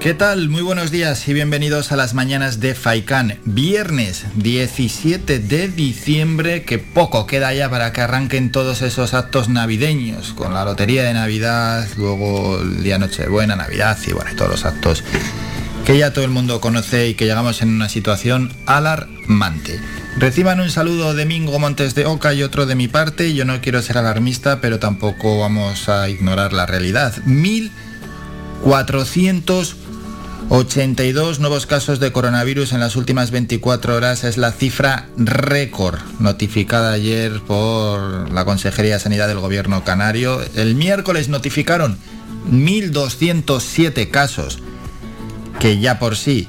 ¿Qué tal? Muy buenos días y bienvenidos a las mañanas de Faikán. Viernes 17 de diciembre, que poco queda ya para que arranquen todos esos actos navideños, con la lotería de Navidad, luego el día Nochebuena, Navidad y bueno, todos los actos que ya todo el mundo conoce y que llegamos en una situación alarmante. Reciban un saludo de Mingo Montes de Oca y otro de mi parte. Yo no quiero ser alarmista, pero tampoco vamos a ignorar la realidad. 1400 82 nuevos casos de coronavirus en las últimas 24 horas es la cifra récord notificada ayer por la Consejería de Sanidad del Gobierno Canario. El miércoles notificaron 1.207 casos, que ya por sí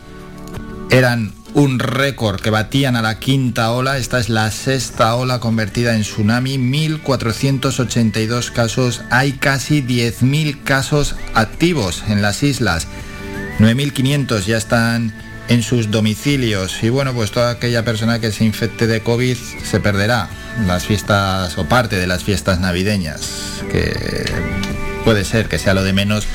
eran un récord que batían a la quinta ola. Esta es la sexta ola convertida en tsunami. 1.482 casos. Hay casi 10.000 casos activos en las islas. 9.500 ya están en sus domicilios y bueno, pues toda aquella persona que se infecte de COVID se perderá las fiestas o parte de las fiestas navideñas, que puede ser que sea lo de menos,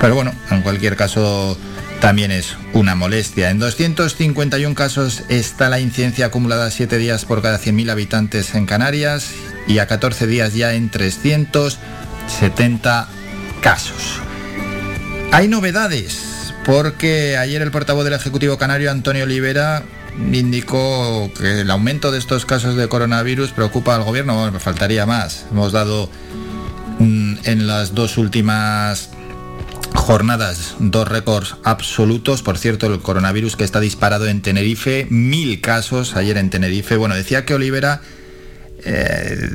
pero bueno, en cualquier caso también es una molestia. En 251 casos está la incidencia acumulada 7 días por cada 100.000 habitantes en Canarias y a 14 días ya en 370 casos. Hay novedades, porque ayer el portavoz del Ejecutivo Canario, Antonio Olivera, indicó que el aumento de estos casos de coronavirus preocupa al gobierno. Bueno, faltaría más. Hemos dado mm, en las dos últimas jornadas dos récords absolutos. Por cierto, el coronavirus que está disparado en Tenerife, mil casos ayer en Tenerife. Bueno, decía que Olivera eh,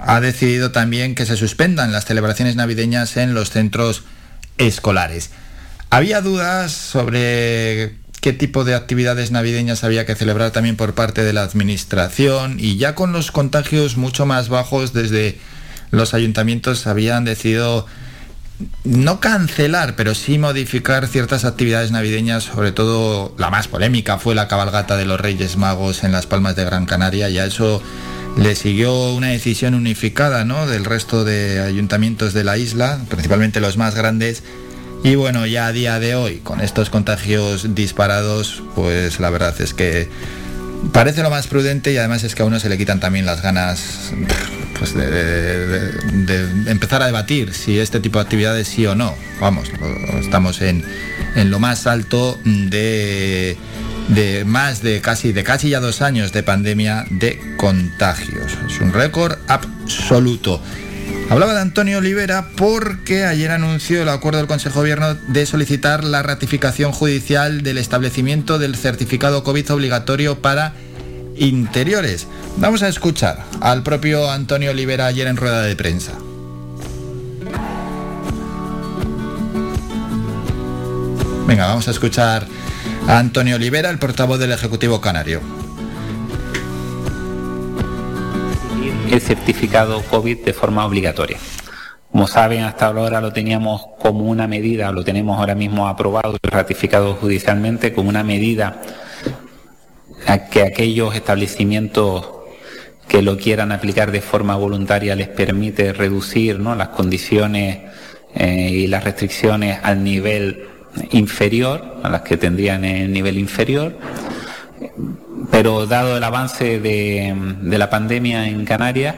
ha decidido también que se suspendan las celebraciones navideñas en los centros escolares. Había dudas sobre qué tipo de actividades navideñas había que celebrar también por parte de la administración y ya con los contagios mucho más bajos desde los ayuntamientos habían decidido no cancelar, pero sí modificar ciertas actividades navideñas, sobre todo la más polémica fue la cabalgata de los Reyes Magos en las Palmas de Gran Canaria y a eso le siguió una decisión unificada ¿no? del resto de ayuntamientos de la isla, principalmente los más grandes. Y bueno, ya a día de hoy, con estos contagios disparados, pues la verdad es que parece lo más prudente y además es que a uno se le quitan también las ganas pues de, empezar a debatir si este tipo de actividades sí o no. Vamos, estamos en, en lo más alto de de más de casi, de casi ya dos años de pandemia de contagios. Es un récord absoluto. Hablaba de Antonio Olivera porque ayer anunció el acuerdo del Consejo de Gobierno de solicitar la ratificación judicial del establecimiento del certificado COVID obligatorio para interiores. Vamos a escuchar al propio Antonio Olivera ayer en rueda de prensa. Venga, vamos a escuchar Antonio Olivera, el portavoz del Ejecutivo Canario. El certificado COVID de forma obligatoria. Como saben, hasta ahora lo teníamos como una medida, lo tenemos ahora mismo aprobado y ratificado judicialmente como una medida a que aquellos establecimientos que lo quieran aplicar de forma voluntaria les permite reducir las condiciones eh, y las restricciones al nivel inferior, a las que tendrían el nivel inferior, pero dado el avance de, la pandemia en Canarias,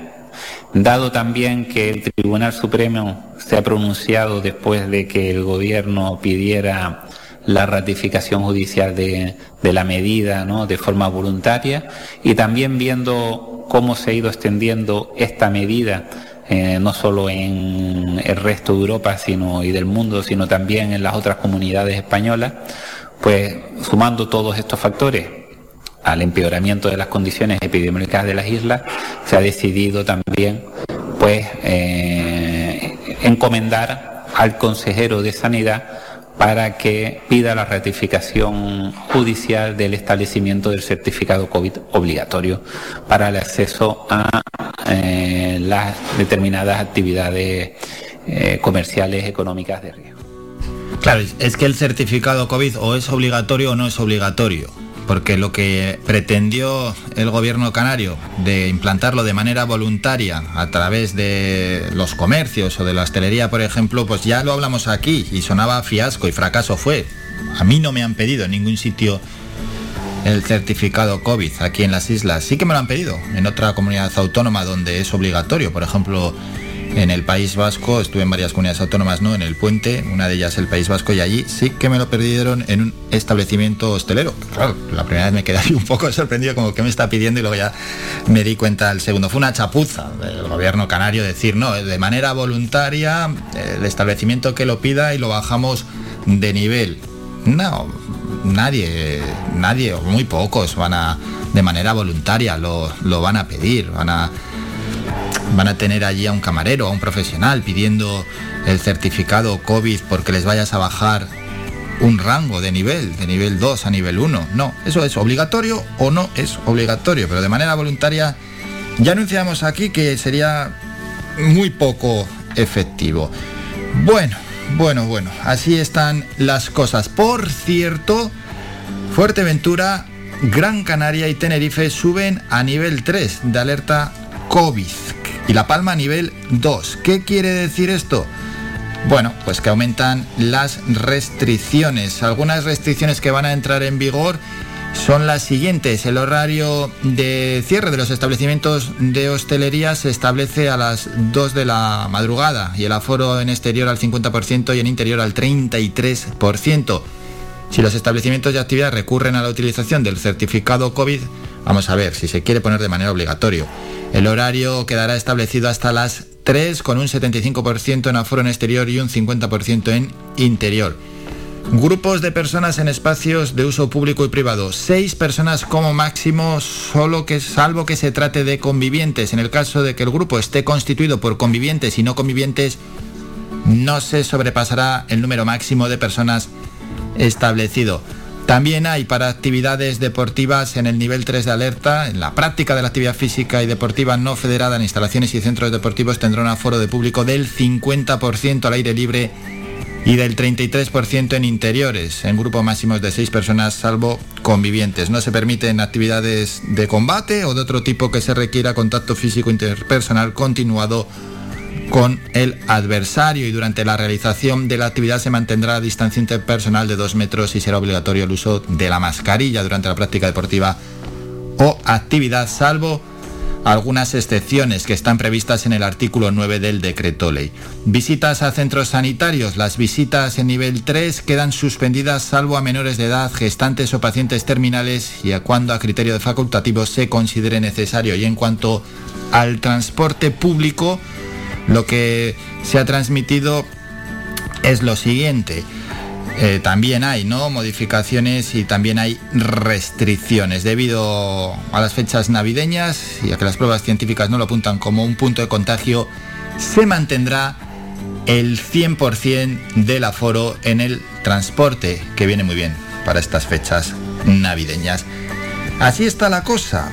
dado también que el Tribunal Supremo se ha pronunciado después de que el gobierno pidiera la ratificación judicial de, la medida ¿no? de forma voluntaria y también viendo cómo se ha ido extendiendo esta medida eh, no solo en el resto de Europa sino, y del mundo, sino también en las otras comunidades españolas, pues sumando todos estos factores al empeoramiento de las condiciones epidemiológicas de las islas, se ha decidido también pues eh, encomendar al consejero de Sanidad para que pida la ratificación judicial del establecimiento del certificado COVID obligatorio para el acceso a eh, las determinadas actividades eh, comerciales, económicas de riesgo. Claro, es que el certificado COVID o es obligatorio o no es obligatorio porque lo que pretendió el gobierno canario de implantarlo de manera voluntaria a través de los comercios o de la hostelería, por ejemplo, pues ya lo hablamos aquí y sonaba fiasco y fracaso fue. A mí no me han pedido en ningún sitio el certificado COVID aquí en las islas. Sí que me lo han pedido en otra comunidad autónoma donde es obligatorio, por ejemplo, en el País Vasco, estuve en varias comunidades autónomas, ¿no? En el puente, una de ellas el País Vasco, y allí sí que me lo perdieron en un establecimiento hostelero. Claro, la primera vez me quedé un poco sorprendido como que me está pidiendo y luego ya me di cuenta el segundo. Fue una chapuza del gobierno canario decir, no, de manera voluntaria, el establecimiento que lo pida y lo bajamos de nivel. No, nadie, nadie, o muy pocos van a, de manera voluntaria, lo, lo van a pedir, van a van a tener allí a un camarero, a un profesional pidiendo el certificado COVID porque les vayas a bajar un rango de nivel, de nivel 2 a nivel 1. No, eso es obligatorio o no es obligatorio, pero de manera voluntaria ya anunciamos aquí que sería muy poco efectivo. Bueno, bueno, bueno, así están las cosas. Por cierto, Fuerteventura, Gran Canaria y Tenerife suben a nivel 3 de alerta COVID y La Palma a nivel 2. ¿Qué quiere decir esto? Bueno, pues que aumentan las restricciones. Algunas restricciones que van a entrar en vigor son las siguientes. El horario de cierre de los establecimientos de hostelería se establece a las 2 de la madrugada y el aforo en exterior al 50% y en interior al 33%. Si los establecimientos de actividad recurren a la utilización del certificado COVID, vamos a ver si se quiere poner de manera obligatoria. El horario quedará establecido hasta las 3 con un 75% en aforo en exterior y un 50% en interior. Grupos de personas en espacios de uso público y privado. Seis personas como máximo, solo que salvo que se trate de convivientes. En el caso de que el grupo esté constituido por convivientes y no convivientes, no se sobrepasará el número máximo de personas establecido. También hay para actividades deportivas en el nivel 3 de alerta, en la práctica de la actividad física y deportiva no federada en instalaciones y centros deportivos tendrá un aforo de público del 50% al aire libre y del 33% en interiores, en grupos máximos de 6 personas salvo convivientes. No se permiten actividades de combate o de otro tipo que se requiera contacto físico interpersonal continuado con el adversario y durante la realización de la actividad se mantendrá la distancia interpersonal de dos metros y será obligatorio el uso de la mascarilla durante la práctica deportiva o actividad, salvo algunas excepciones que están previstas en el artículo 9 del decreto ley. Visitas a centros sanitarios. Las visitas en nivel 3 quedan suspendidas salvo a menores de edad, gestantes o pacientes terminales y a cuando a criterio de facultativo se considere necesario. Y en cuanto al transporte público, lo que se ha transmitido es lo siguiente. Eh, también hay ¿no? modificaciones y también hay restricciones debido a las fechas navideñas y a que las pruebas científicas no lo apuntan como un punto de contagio, se mantendrá el 100% del aforo en el transporte, que viene muy bien para estas fechas navideñas. Así está la cosa.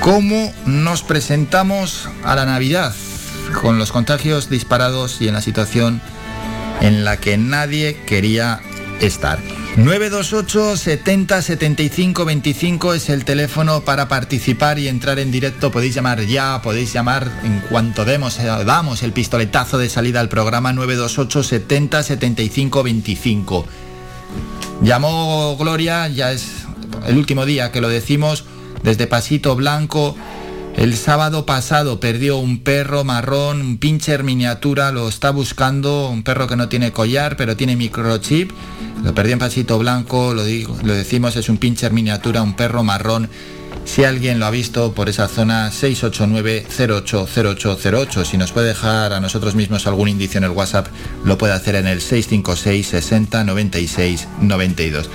¿Cómo nos presentamos a la Navidad? Con los contagios disparados y en la situación en la que nadie quería estar. 928 70 75 25 es el teléfono para participar y entrar en directo. Podéis llamar ya, podéis llamar en cuanto demos, eh, damos el pistoletazo de salida al programa 928 70 75 25. Llamó Gloria, ya es el último día que lo decimos, desde Pasito Blanco el sábado pasado perdió un perro marrón, un pincher miniatura, lo está buscando, un perro que no tiene collar, pero tiene microchip. Lo perdió en Pasito Blanco, lo, digo, lo decimos, es un pincher miniatura, un perro marrón. Si alguien lo ha visto por esa zona, 689-080808. Si nos puede dejar a nosotros mismos algún indicio en el WhatsApp, lo puede hacer en el 656 60 96 92.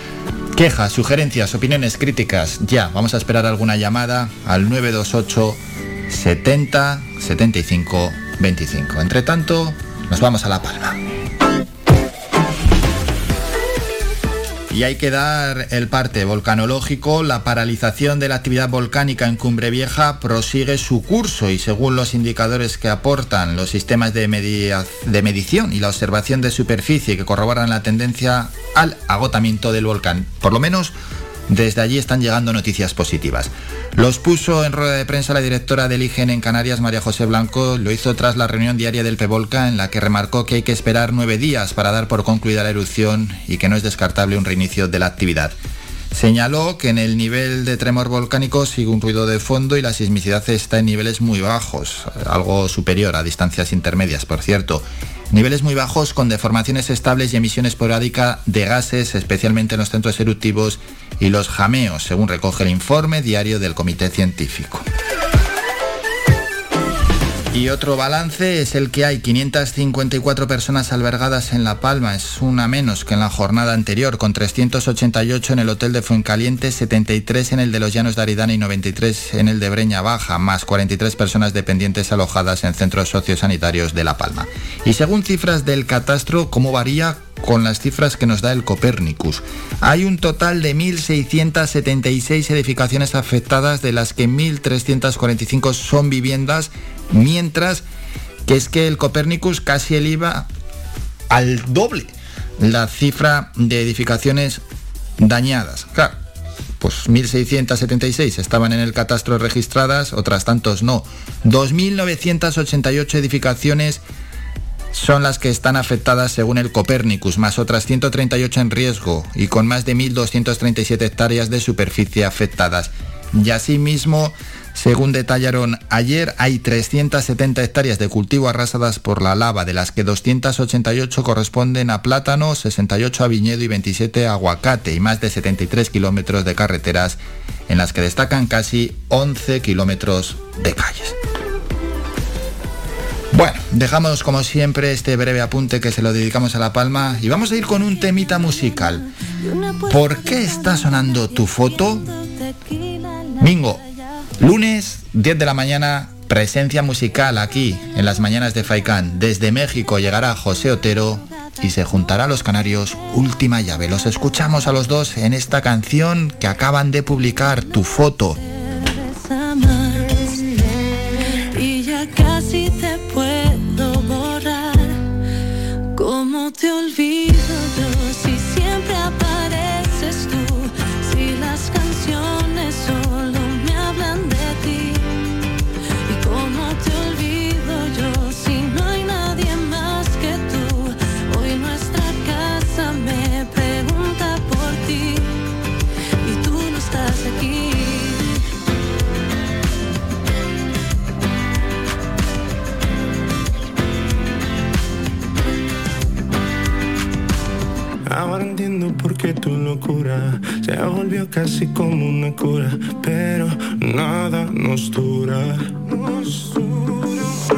Quejas, sugerencias, opiniones, críticas. Ya, vamos a esperar alguna llamada al 928 70 75 25. Entre tanto, nos vamos a La Palma. Y hay que dar el parte volcanológico. La paralización de la actividad volcánica en Cumbre Vieja prosigue su curso y según los indicadores que aportan los sistemas de, de medición y la observación de superficie que corroboran la tendencia al agotamiento del volcán. Por lo menos desde allí están llegando noticias positivas. Los puso en rueda de prensa la directora del IGEN en Canarias, María José Blanco. Lo hizo tras la reunión diaria del PEVOLCA, en la que remarcó que hay que esperar nueve días para dar por concluida la erupción y que no es descartable un reinicio de la actividad. Señaló que en el nivel de tremor volcánico sigue un ruido de fondo y la sismicidad está en niveles muy bajos, algo superior a distancias intermedias, por cierto. Niveles muy bajos con deformaciones estables y emisión esporádica de gases, especialmente en los centros eruptivos y los jameos, según recoge el informe diario del Comité Científico. Y otro balance es el que hay 554 personas albergadas en La Palma, es una menos que en la jornada anterior, con 388 en el hotel de Fuencaliente, 73 en el de los Llanos de Aridana y 93 en el de Breña Baja, más 43 personas dependientes alojadas en centros sociosanitarios de La Palma. Y según cifras del catastro, ¿cómo varía? con las cifras que nos da el Copérnicus. Hay un total de 1.676 edificaciones afectadas, de las que 1.345 son viviendas Mientras que es que el Copérnicus casi iba al doble la cifra de edificaciones dañadas. Claro, pues 1.676 estaban en el catastro registradas, otras tantos no. 2.988 edificaciones son las que están afectadas según el Copérnicus, más otras 138 en riesgo y con más de 1.237 hectáreas de superficie afectadas. Y asimismo, según detallaron ayer, hay 370 hectáreas de cultivo arrasadas por la lava, de las que 288 corresponden a plátano, 68 a viñedo y 27 a aguacate, y más de 73 kilómetros de carreteras, en las que destacan casi 11 kilómetros de calles. Bueno, dejamos como siempre este breve apunte que se lo dedicamos a La Palma y vamos a ir con un temita musical. ¿Por qué está sonando tu foto? Mingo, Lunes, 10 de la mañana, presencia musical aquí, en las mañanas de Faikán. Desde México llegará José Otero y se juntará a los canarios Última Llave. Los escuchamos a los dos en esta canción que acaban de publicar, Tu Foto. Qué tu locura se volvió casi como una cura, pero nada nos dura. Nos dura.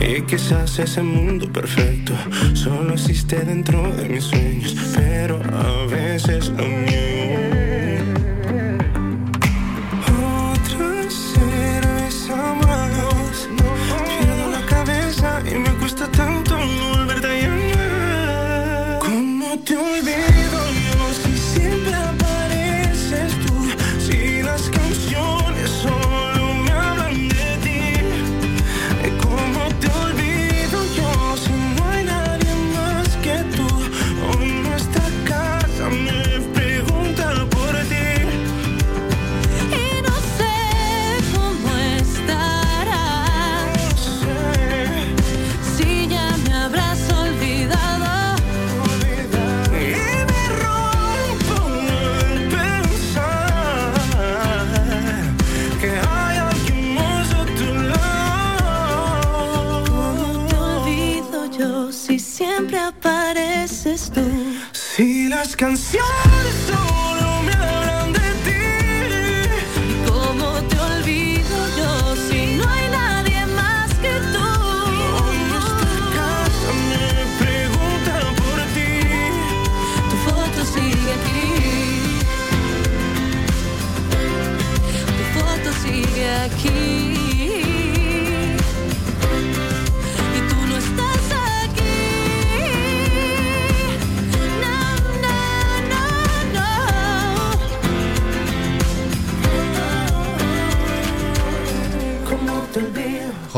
Y quizás ese mundo perfecto solo existe dentro de mis sueños, pero a veces lo niego. Si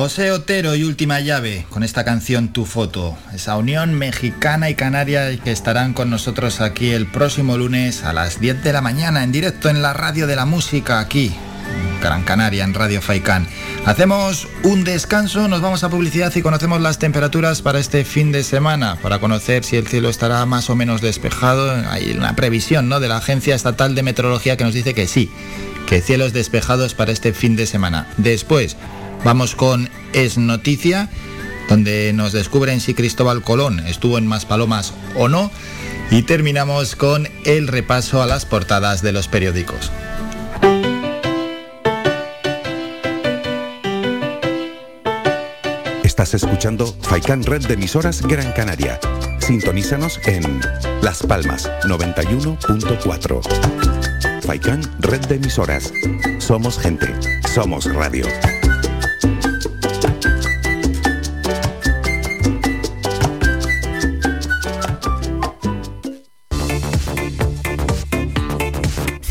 José Otero y Última Llave con esta canción Tu Foto, esa unión mexicana y canaria que estarán con nosotros aquí el próximo lunes a las 10 de la mañana en directo en la radio de la música aquí, Gran Canaria, en Radio Faicán. Hacemos un descanso, nos vamos a publicidad y conocemos las temperaturas para este fin de semana, para conocer si el cielo estará más o menos despejado. Hay una previsión ¿no? de la Agencia Estatal de Meteorología que nos dice que sí, que cielos despejados para este fin de semana. Después, Vamos con Es Noticia, donde nos descubren si Cristóbal Colón estuvo en Maspalomas o no. Y terminamos con el repaso a las portadas de los periódicos. Estás escuchando Faikan Red de emisoras Gran Canaria. Sintonízanos en Las Palmas 91.4. Faikan Red de emisoras. Somos gente. Somos radio.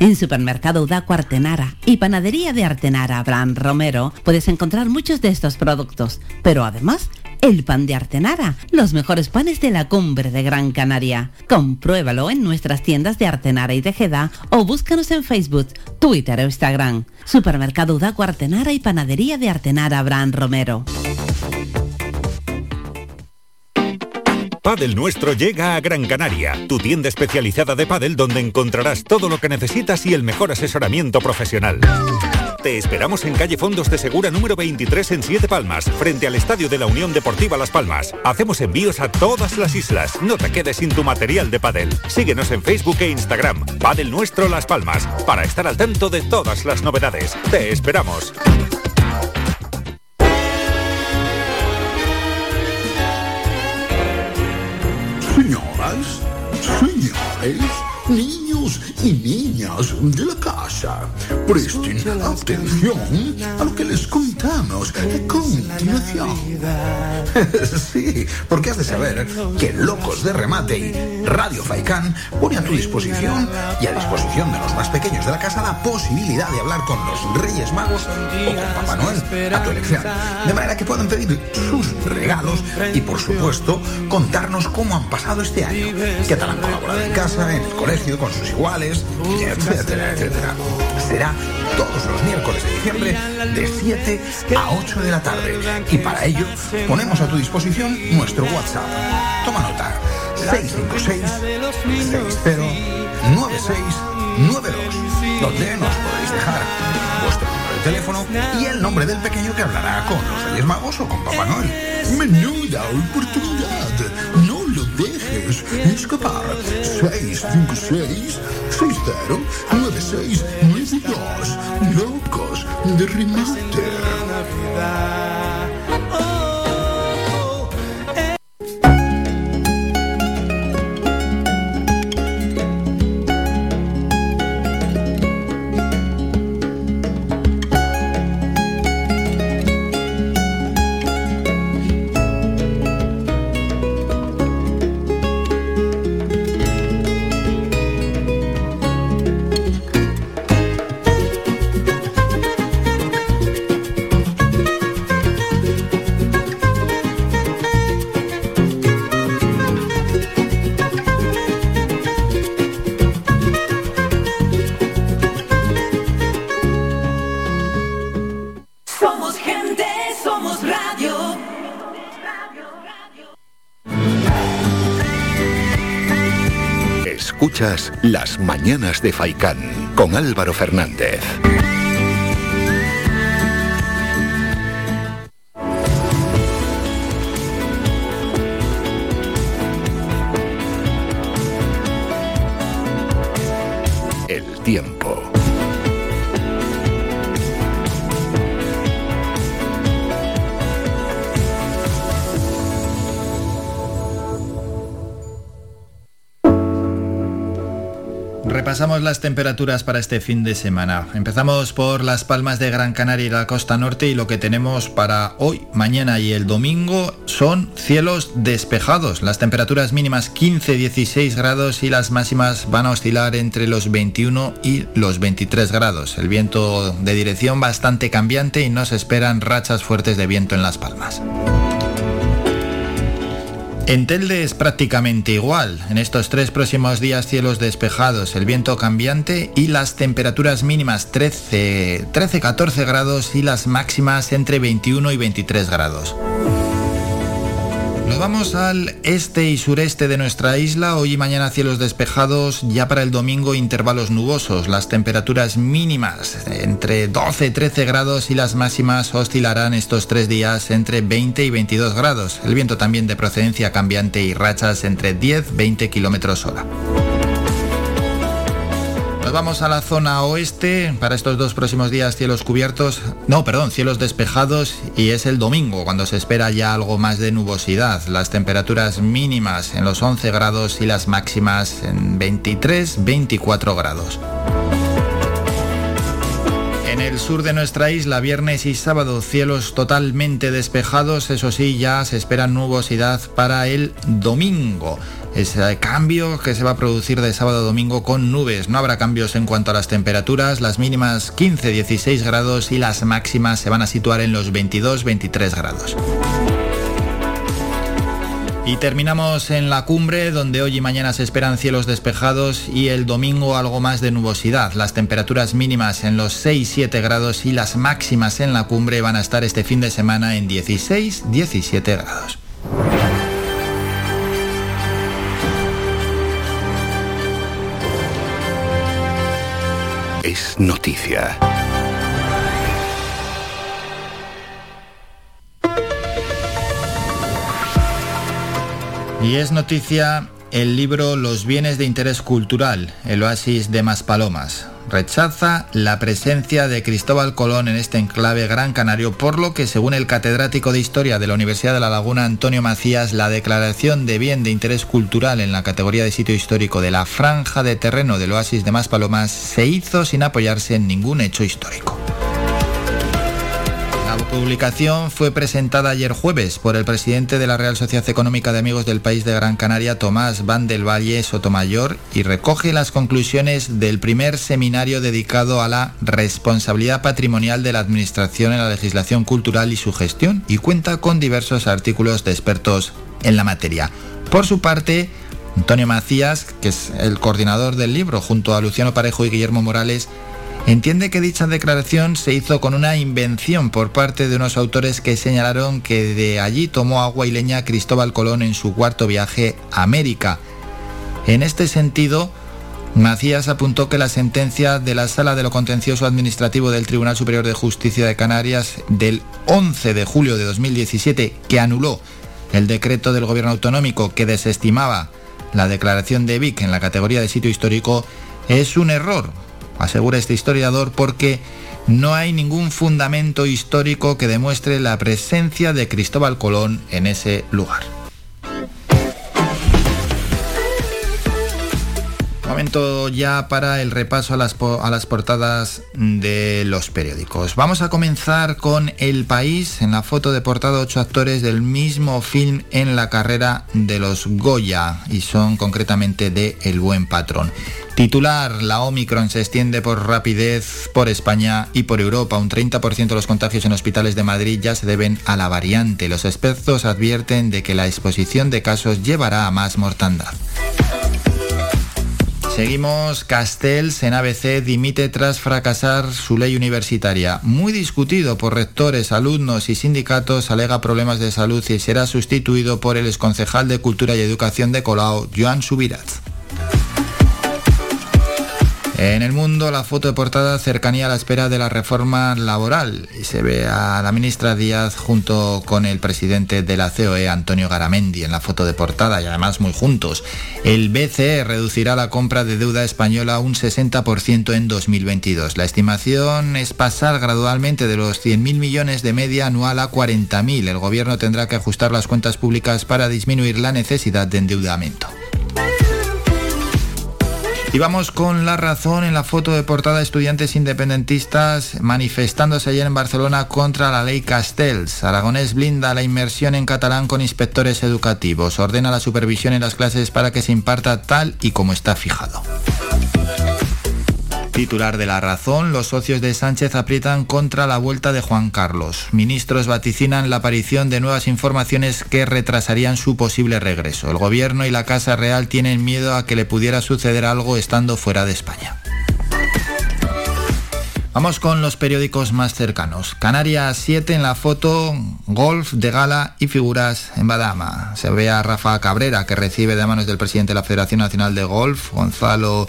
En Supermercado Udaco Artenara y Panadería de Artenara Abraham Romero puedes encontrar muchos de estos productos, pero además el pan de Artenara, los mejores panes de la cumbre de Gran Canaria. Compruébalo en nuestras tiendas de Artenara y Tejeda o búscanos en Facebook, Twitter o Instagram. Supermercado Udaco Artenara y Panadería de Artenara Abraham Romero. Padel Nuestro llega a Gran Canaria, tu tienda especializada de pádel donde encontrarás todo lo que necesitas y el mejor asesoramiento profesional. Te esperamos en calle Fondos de Segura número 23 en Siete Palmas, frente al Estadio de la Unión Deportiva Las Palmas. Hacemos envíos a todas las islas. No te quedes sin tu material de pádel. Síguenos en Facebook e Instagram. Padel Nuestro Las Palmas, para estar al tanto de todas las novedades. Te esperamos. Señores, niños y niñas de la casa, presten atención a lo que les contamos. a continuación. sí, porque has de saber que Locos de Remate y Radio Faicán pone a tu disposición y a disposición de los más pequeños de la casa la posibilidad de hablar con los Reyes Magos o con Papá Noel a tu elección. De manera que puedan pedir sus regalos y, por supuesto, contarnos cómo han pasado este año, qué tal han colaborado en casa, en el colegio, con sus iguales, etcétera, etcétera. Será todos los miércoles de diciembre de 7 a 8 de la tarde. Y para ello ponemos a tu disposición nuestro WhatsApp. Toma nota. 656 609692 donde nos podéis dejar vuestro número de teléfono y el nombre del pequeño que hablará con los Reyes Magos o con Papá Noel. Menuda oportunidad. No lo dejes escapar. 656 609692 Locos de remate. Las Mañanas de Faicán con Álvaro Fernández. Repasamos las temperaturas para este fin de semana. Empezamos por las palmas de Gran Canaria y la costa norte y lo que tenemos para hoy, mañana y el domingo son cielos despejados. Las temperaturas mínimas 15-16 grados y las máximas van a oscilar entre los 21 y los 23 grados. El viento de dirección bastante cambiante y nos esperan rachas fuertes de viento en las palmas. En Telde es prácticamente igual. En estos tres próximos días cielos despejados, el viento cambiante y las temperaturas mínimas 13-14 grados y las máximas entre 21 y 23 grados. Nos vamos al este y sureste de nuestra isla. Hoy y mañana cielos despejados. Ya para el domingo intervalos nubosos. Las temperaturas mínimas entre 12 y 13 grados y las máximas oscilarán estos tres días entre 20 y 22 grados. El viento también de procedencia cambiante y rachas entre 10 y 20 kilómetros hora vamos a la zona oeste. Para estos dos próximos días cielos cubiertos, no, perdón, cielos despejados. Y es el domingo cuando se espera ya algo más de nubosidad. Las temperaturas mínimas en los 11 grados y las máximas en 23-24 grados. En el sur de nuestra isla, viernes y sábado, cielos totalmente despejados, eso sí, ya se espera nubosidad para el domingo ese cambio que se va a producir de sábado a domingo con nubes. No habrá cambios en cuanto a las temperaturas, las mínimas 15-16 grados y las máximas se van a situar en los 22-23 grados. Y terminamos en la cumbre, donde hoy y mañana se esperan cielos despejados y el domingo algo más de nubosidad. Las temperaturas mínimas en los 6-7 grados y las máximas en la cumbre van a estar este fin de semana en 16-17 grados. Noticia. Y es noticia el libro Los bienes de interés cultural, el oasis de Maspalomas. Rechaza la presencia de Cristóbal Colón en este enclave gran canario, por lo que, según el catedrático de Historia de la Universidad de La Laguna, Antonio Macías, la declaración de bien de interés cultural en la categoría de sitio histórico de la franja de terreno del oasis de Maspalomas se hizo sin apoyarse en ningún hecho histórico. Publicación fue presentada ayer jueves por el presidente de la Real Sociedad Económica de Amigos del País de Gran Canaria, Tomás Van del Valle Sotomayor, y recoge las conclusiones del primer seminario dedicado a la responsabilidad patrimonial de la Administración en la legislación cultural y su gestión, y cuenta con diversos artículos de expertos en la materia. Por su parte, Antonio Macías, que es el coordinador del libro, junto a Luciano Parejo y Guillermo Morales, Entiende que dicha declaración se hizo con una invención por parte de unos autores que señalaron que de allí tomó agua y leña Cristóbal Colón en su cuarto viaje a América. En este sentido, Macías apuntó que la sentencia de la Sala de lo Contencioso Administrativo del Tribunal Superior de Justicia de Canarias del 11 de julio de 2017, que anuló el decreto del Gobierno Autonómico que desestimaba la declaración de Vic en la categoría de sitio histórico, es un error asegura este historiador, porque no hay ningún fundamento histórico que demuestre la presencia de Cristóbal Colón en ese lugar. Momento ya para el repaso a las, a las, portadas de los periódicos. Vamos a comenzar con El País. En la foto de portada, ocho actores del mismo film en la carrera de los Goya y son concretamente de El Buen Patrón. Titular, la Omicron se extiende por rapidez por España y por Europa. Un 30% de los contagios en hospitales de Madrid ya se deben a la variante. Los expertos advierten de que la exposición de casos llevará a más mortandad. Seguimos, Castells en ABC dimite tras fracasar su ley universitaria. Muy discutido por rectores, alumnos y sindicatos, alega problemas de salud y será sustituido por el exconcejal de Cultura y Educación de Colau, Joan Subirats. En el mundo, la foto de portada cercanía a la espera de la reforma laboral y se ve a la ministra Díaz junto con el presidente de la COE, Antonio Garamendi, en la foto de portada y además muy juntos. El BCE reducirá la compra de deuda española un 60% en 2022. La estimación es pasar gradualmente de los 100.000 millones de media anual a 40.000. El gobierno tendrá que ajustar las cuentas públicas para disminuir la necesidad de endeudamiento. Y vamos con la razón en la foto de portada estudiantes independentistas manifestándose ayer en Barcelona contra la ley Castells. Aragonés blinda la inmersión en catalán con inspectores educativos. Ordena la supervisión en las clases para que se imparta tal y como está fijado. Titular de La Razón, los socios de Sánchez aprietan contra la vuelta de Juan Carlos. Ministros vaticinan la aparición de nuevas informaciones que retrasarían su posible regreso. El gobierno y la Casa Real tienen miedo a que le pudiera suceder algo estando fuera de España. Vamos con los periódicos más cercanos. Canarias 7 en la foto, golf de gala y figuras en Badama. Se ve a Rafa Cabrera que recibe de manos del presidente de la Federación Nacional de Golf, Gonzalo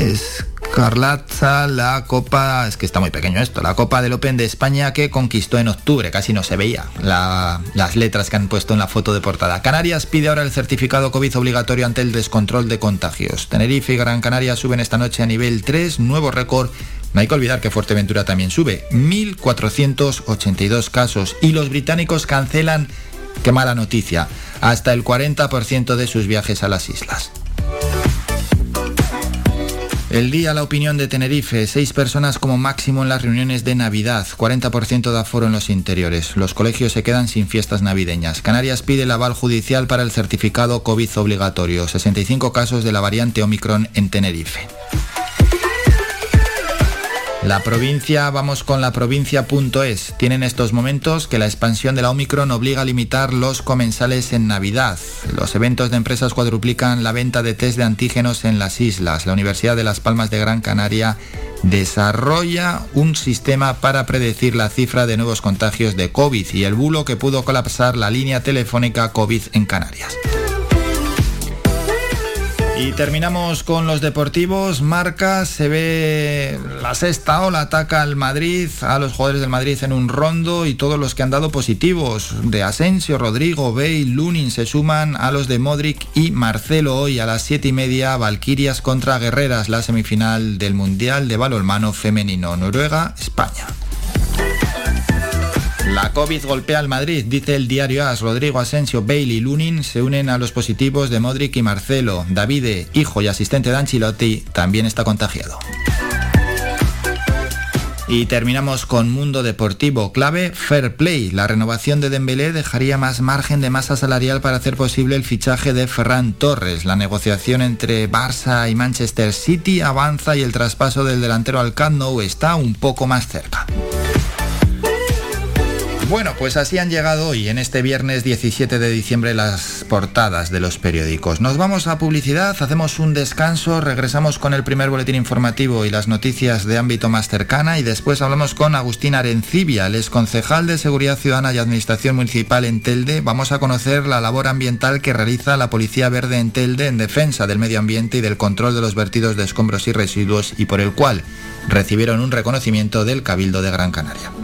Escarlata, la Copa, es que está muy pequeño esto, la Copa del Open de España que conquistó en octubre, casi no se veía las letras que han puesto en la foto de portada. Canarias pide ahora el certificado COVID obligatorio ante el descontrol de contagios. Tenerife y Gran Canaria suben esta noche a nivel 3, nuevo récord. No hay que olvidar que Fuerteventura también sube, 1.482 casos y los británicos cancelan, qué mala noticia, hasta el 40% de sus viajes a las islas. El día la opinión de Tenerife, seis personas como máximo en las reuniones de Navidad, 40% de aforo en los interiores. Los colegios se quedan sin fiestas navideñas. Canarias pide el aval judicial para el certificado COVID obligatorio, 65 casos de la variante Omicron en Tenerife. La provincia, vamos con la provincia.es. Tienen estos momentos que la expansión de la Omicron obliga a limitar los comensales en Navidad. Los eventos de empresas cuadruplican la venta de test de antígenos en las islas. La Universidad de Las Palmas de Gran Canaria desarrolla un sistema para predecir la cifra de nuevos contagios de COVID y el bulo que pudo colapsar la línea telefónica COVID en Canarias. Y terminamos con los deportivos. Marca, se ve la sexta ola, ataca al Madrid, a los jugadores del Madrid en un rondo y todos los que han dado positivos. De Asensio, Rodrigo, Bey, Lunin se suman a los de Modric y Marcelo hoy a las siete y media. Valquirias contra Guerreras, la semifinal del Mundial de Balonmano Femenino. Noruega, España. La COVID golpea al Madrid, dice el diario AS. Rodrigo Asensio, Bailey Lunin se unen a los positivos de Modric y Marcelo. Davide, hijo y asistente de Ancelotti, también está contagiado. Y terminamos con Mundo Deportivo. Clave, Fair Play. La renovación de Dembélé dejaría más margen de masa salarial para hacer posible el fichaje de Ferran Torres. La negociación entre Barça y Manchester City avanza y el traspaso del delantero al Camp está un poco más cerca. Bueno, pues así han llegado hoy, en este viernes 17 de diciembre, las portadas de los periódicos. Nos vamos a publicidad, hacemos un descanso, regresamos con el primer boletín informativo y las noticias de ámbito más cercana y después hablamos con Agustín Arencibia, el concejal de Seguridad Ciudadana y Administración Municipal en Telde. Vamos a conocer la labor ambiental que realiza la Policía Verde en Telde en defensa del medio ambiente y del control de los vertidos de escombros y residuos y por el cual recibieron un reconocimiento del Cabildo de Gran Canaria.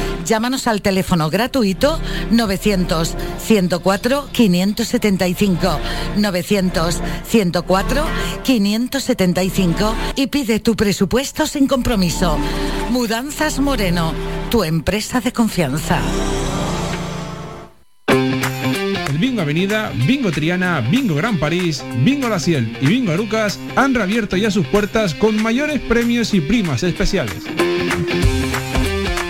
Llámanos al teléfono gratuito 900 104 575 900 104 575 y pide tu presupuesto sin compromiso. Mudanzas Moreno, tu empresa de confianza. Bingo Avenida, Bingo Triana, Bingo Gran París, Bingo La Ciel y Bingo Arucas han reabierto ya sus puertas con mayores premios y primas especiales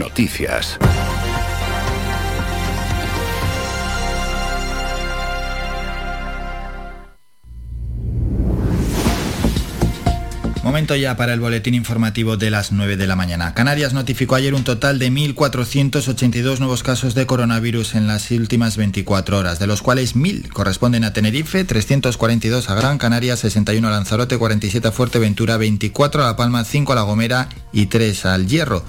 Noticias. Momento ya para el boletín informativo de las 9 de la mañana. Canarias notificó ayer un total de 1.482 nuevos casos de coronavirus en las últimas 24 horas, de los cuales 1.000 corresponden a Tenerife, 342 a Gran Canaria, 61 a Lanzarote, 47 a Fuerteventura, 24 a La Palma, 5 a La Gomera y 3 al Hierro.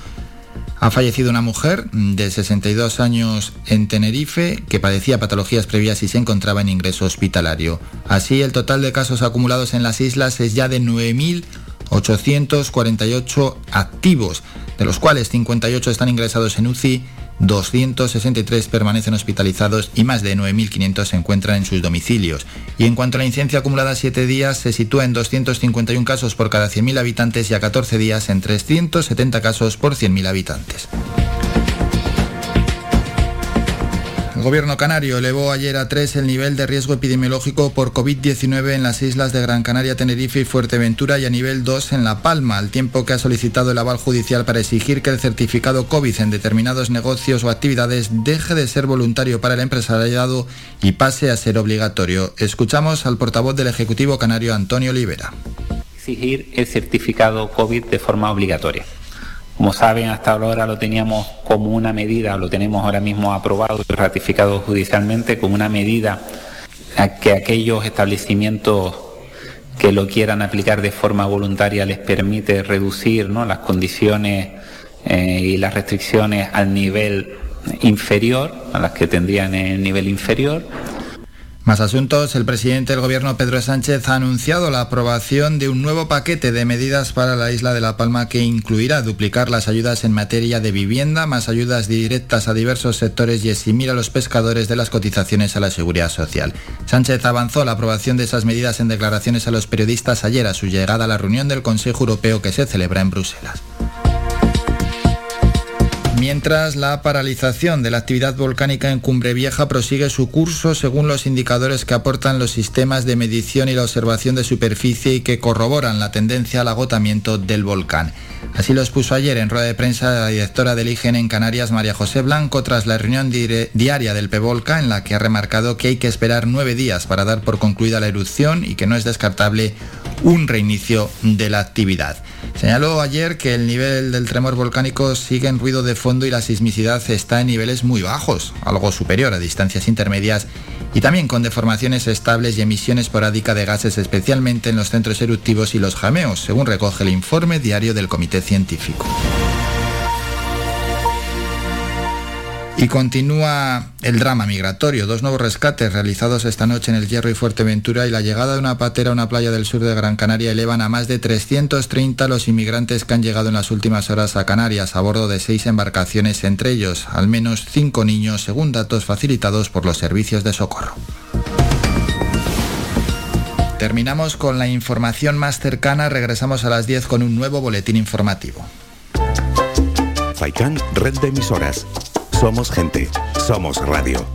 Ha fallecido una mujer de 62 años en Tenerife que padecía patologías previas y se encontraba en ingreso hospitalario. Así, el total de casos acumulados en las islas es ya de 9.848 activos, de los cuales 58 están ingresados en UCI, 263 permanecen hospitalizados y más de 9.500 se encuentran en sus domicilios. Y en cuanto a la incidencia acumulada a 7 días, se sitúa en 251 casos por cada 100.000 habitantes y a 14 días en 370 casos por 100.000 habitantes. El gobierno canario elevó ayer a 3 el nivel de riesgo epidemiológico por COVID-19 en las islas de Gran Canaria, Tenerife y Fuerteventura y a nivel 2 en La Palma, al tiempo que ha solicitado el aval judicial para exigir que el certificado COVID en determinados negocios o actividades deje de ser voluntario para el empresariado y pase a ser obligatorio. Escuchamos al portavoz del Ejecutivo Canario, Antonio Olivera. Exigir el certificado COVID de forma obligatoria. Como saben, hasta ahora lo teníamos como una medida, lo tenemos ahora mismo aprobado y ratificado judicialmente como una medida que aquellos establecimientos que lo quieran aplicar de forma voluntaria les permite reducir ¿no? las condiciones eh, y las restricciones al nivel inferior, a las que tendrían en el nivel inferior. Más asuntos, el presidente del gobierno Pedro Sánchez ha anunciado la aprobación de un nuevo paquete de medidas para la isla de La Palma que incluirá duplicar las ayudas en materia de vivienda, más ayudas directas a diversos sectores y eximir a los pescadores de las cotizaciones a la seguridad social. Sánchez avanzó la aprobación de esas medidas en declaraciones a los periodistas ayer a su llegada a la reunión del Consejo Europeo que se celebra en Bruselas. Mientras la paralización de la actividad volcánica en Cumbre Vieja prosigue su curso según los indicadores que aportan los sistemas de medición y la observación de superficie y que corroboran la tendencia al agotamiento del volcán. Así lo expuso ayer en rueda de prensa la directora del IGN en Canarias, María José Blanco, tras la reunión diaria del PEVOLCA, en la que ha remarcado que hay que esperar nueve días para dar por concluida la erupción y que no es descartable un reinicio de la actividad. Señaló ayer que el nivel del tremor volcánico sigue en ruido de fondo y la sismicidad está en niveles muy bajos, algo superior a distancias intermedias, y también con deformaciones estables y emisión esporádica de gases, especialmente en los centros eruptivos y los jameos, según recoge el informe diario del Comité Científico. Y continúa el drama migratorio. Dos nuevos rescates realizados esta noche en el Hierro y Fuerteventura y la llegada de una patera a una playa del sur de Gran Canaria elevan a más de 330 los inmigrantes que han llegado en las últimas horas a Canarias a bordo de seis embarcaciones, entre ellos al menos cinco niños, según datos facilitados por los servicios de socorro. Terminamos con la información más cercana, regresamos a las 10 con un nuevo boletín informativo. Faikan, red de emisoras. Somos gente, somos radio.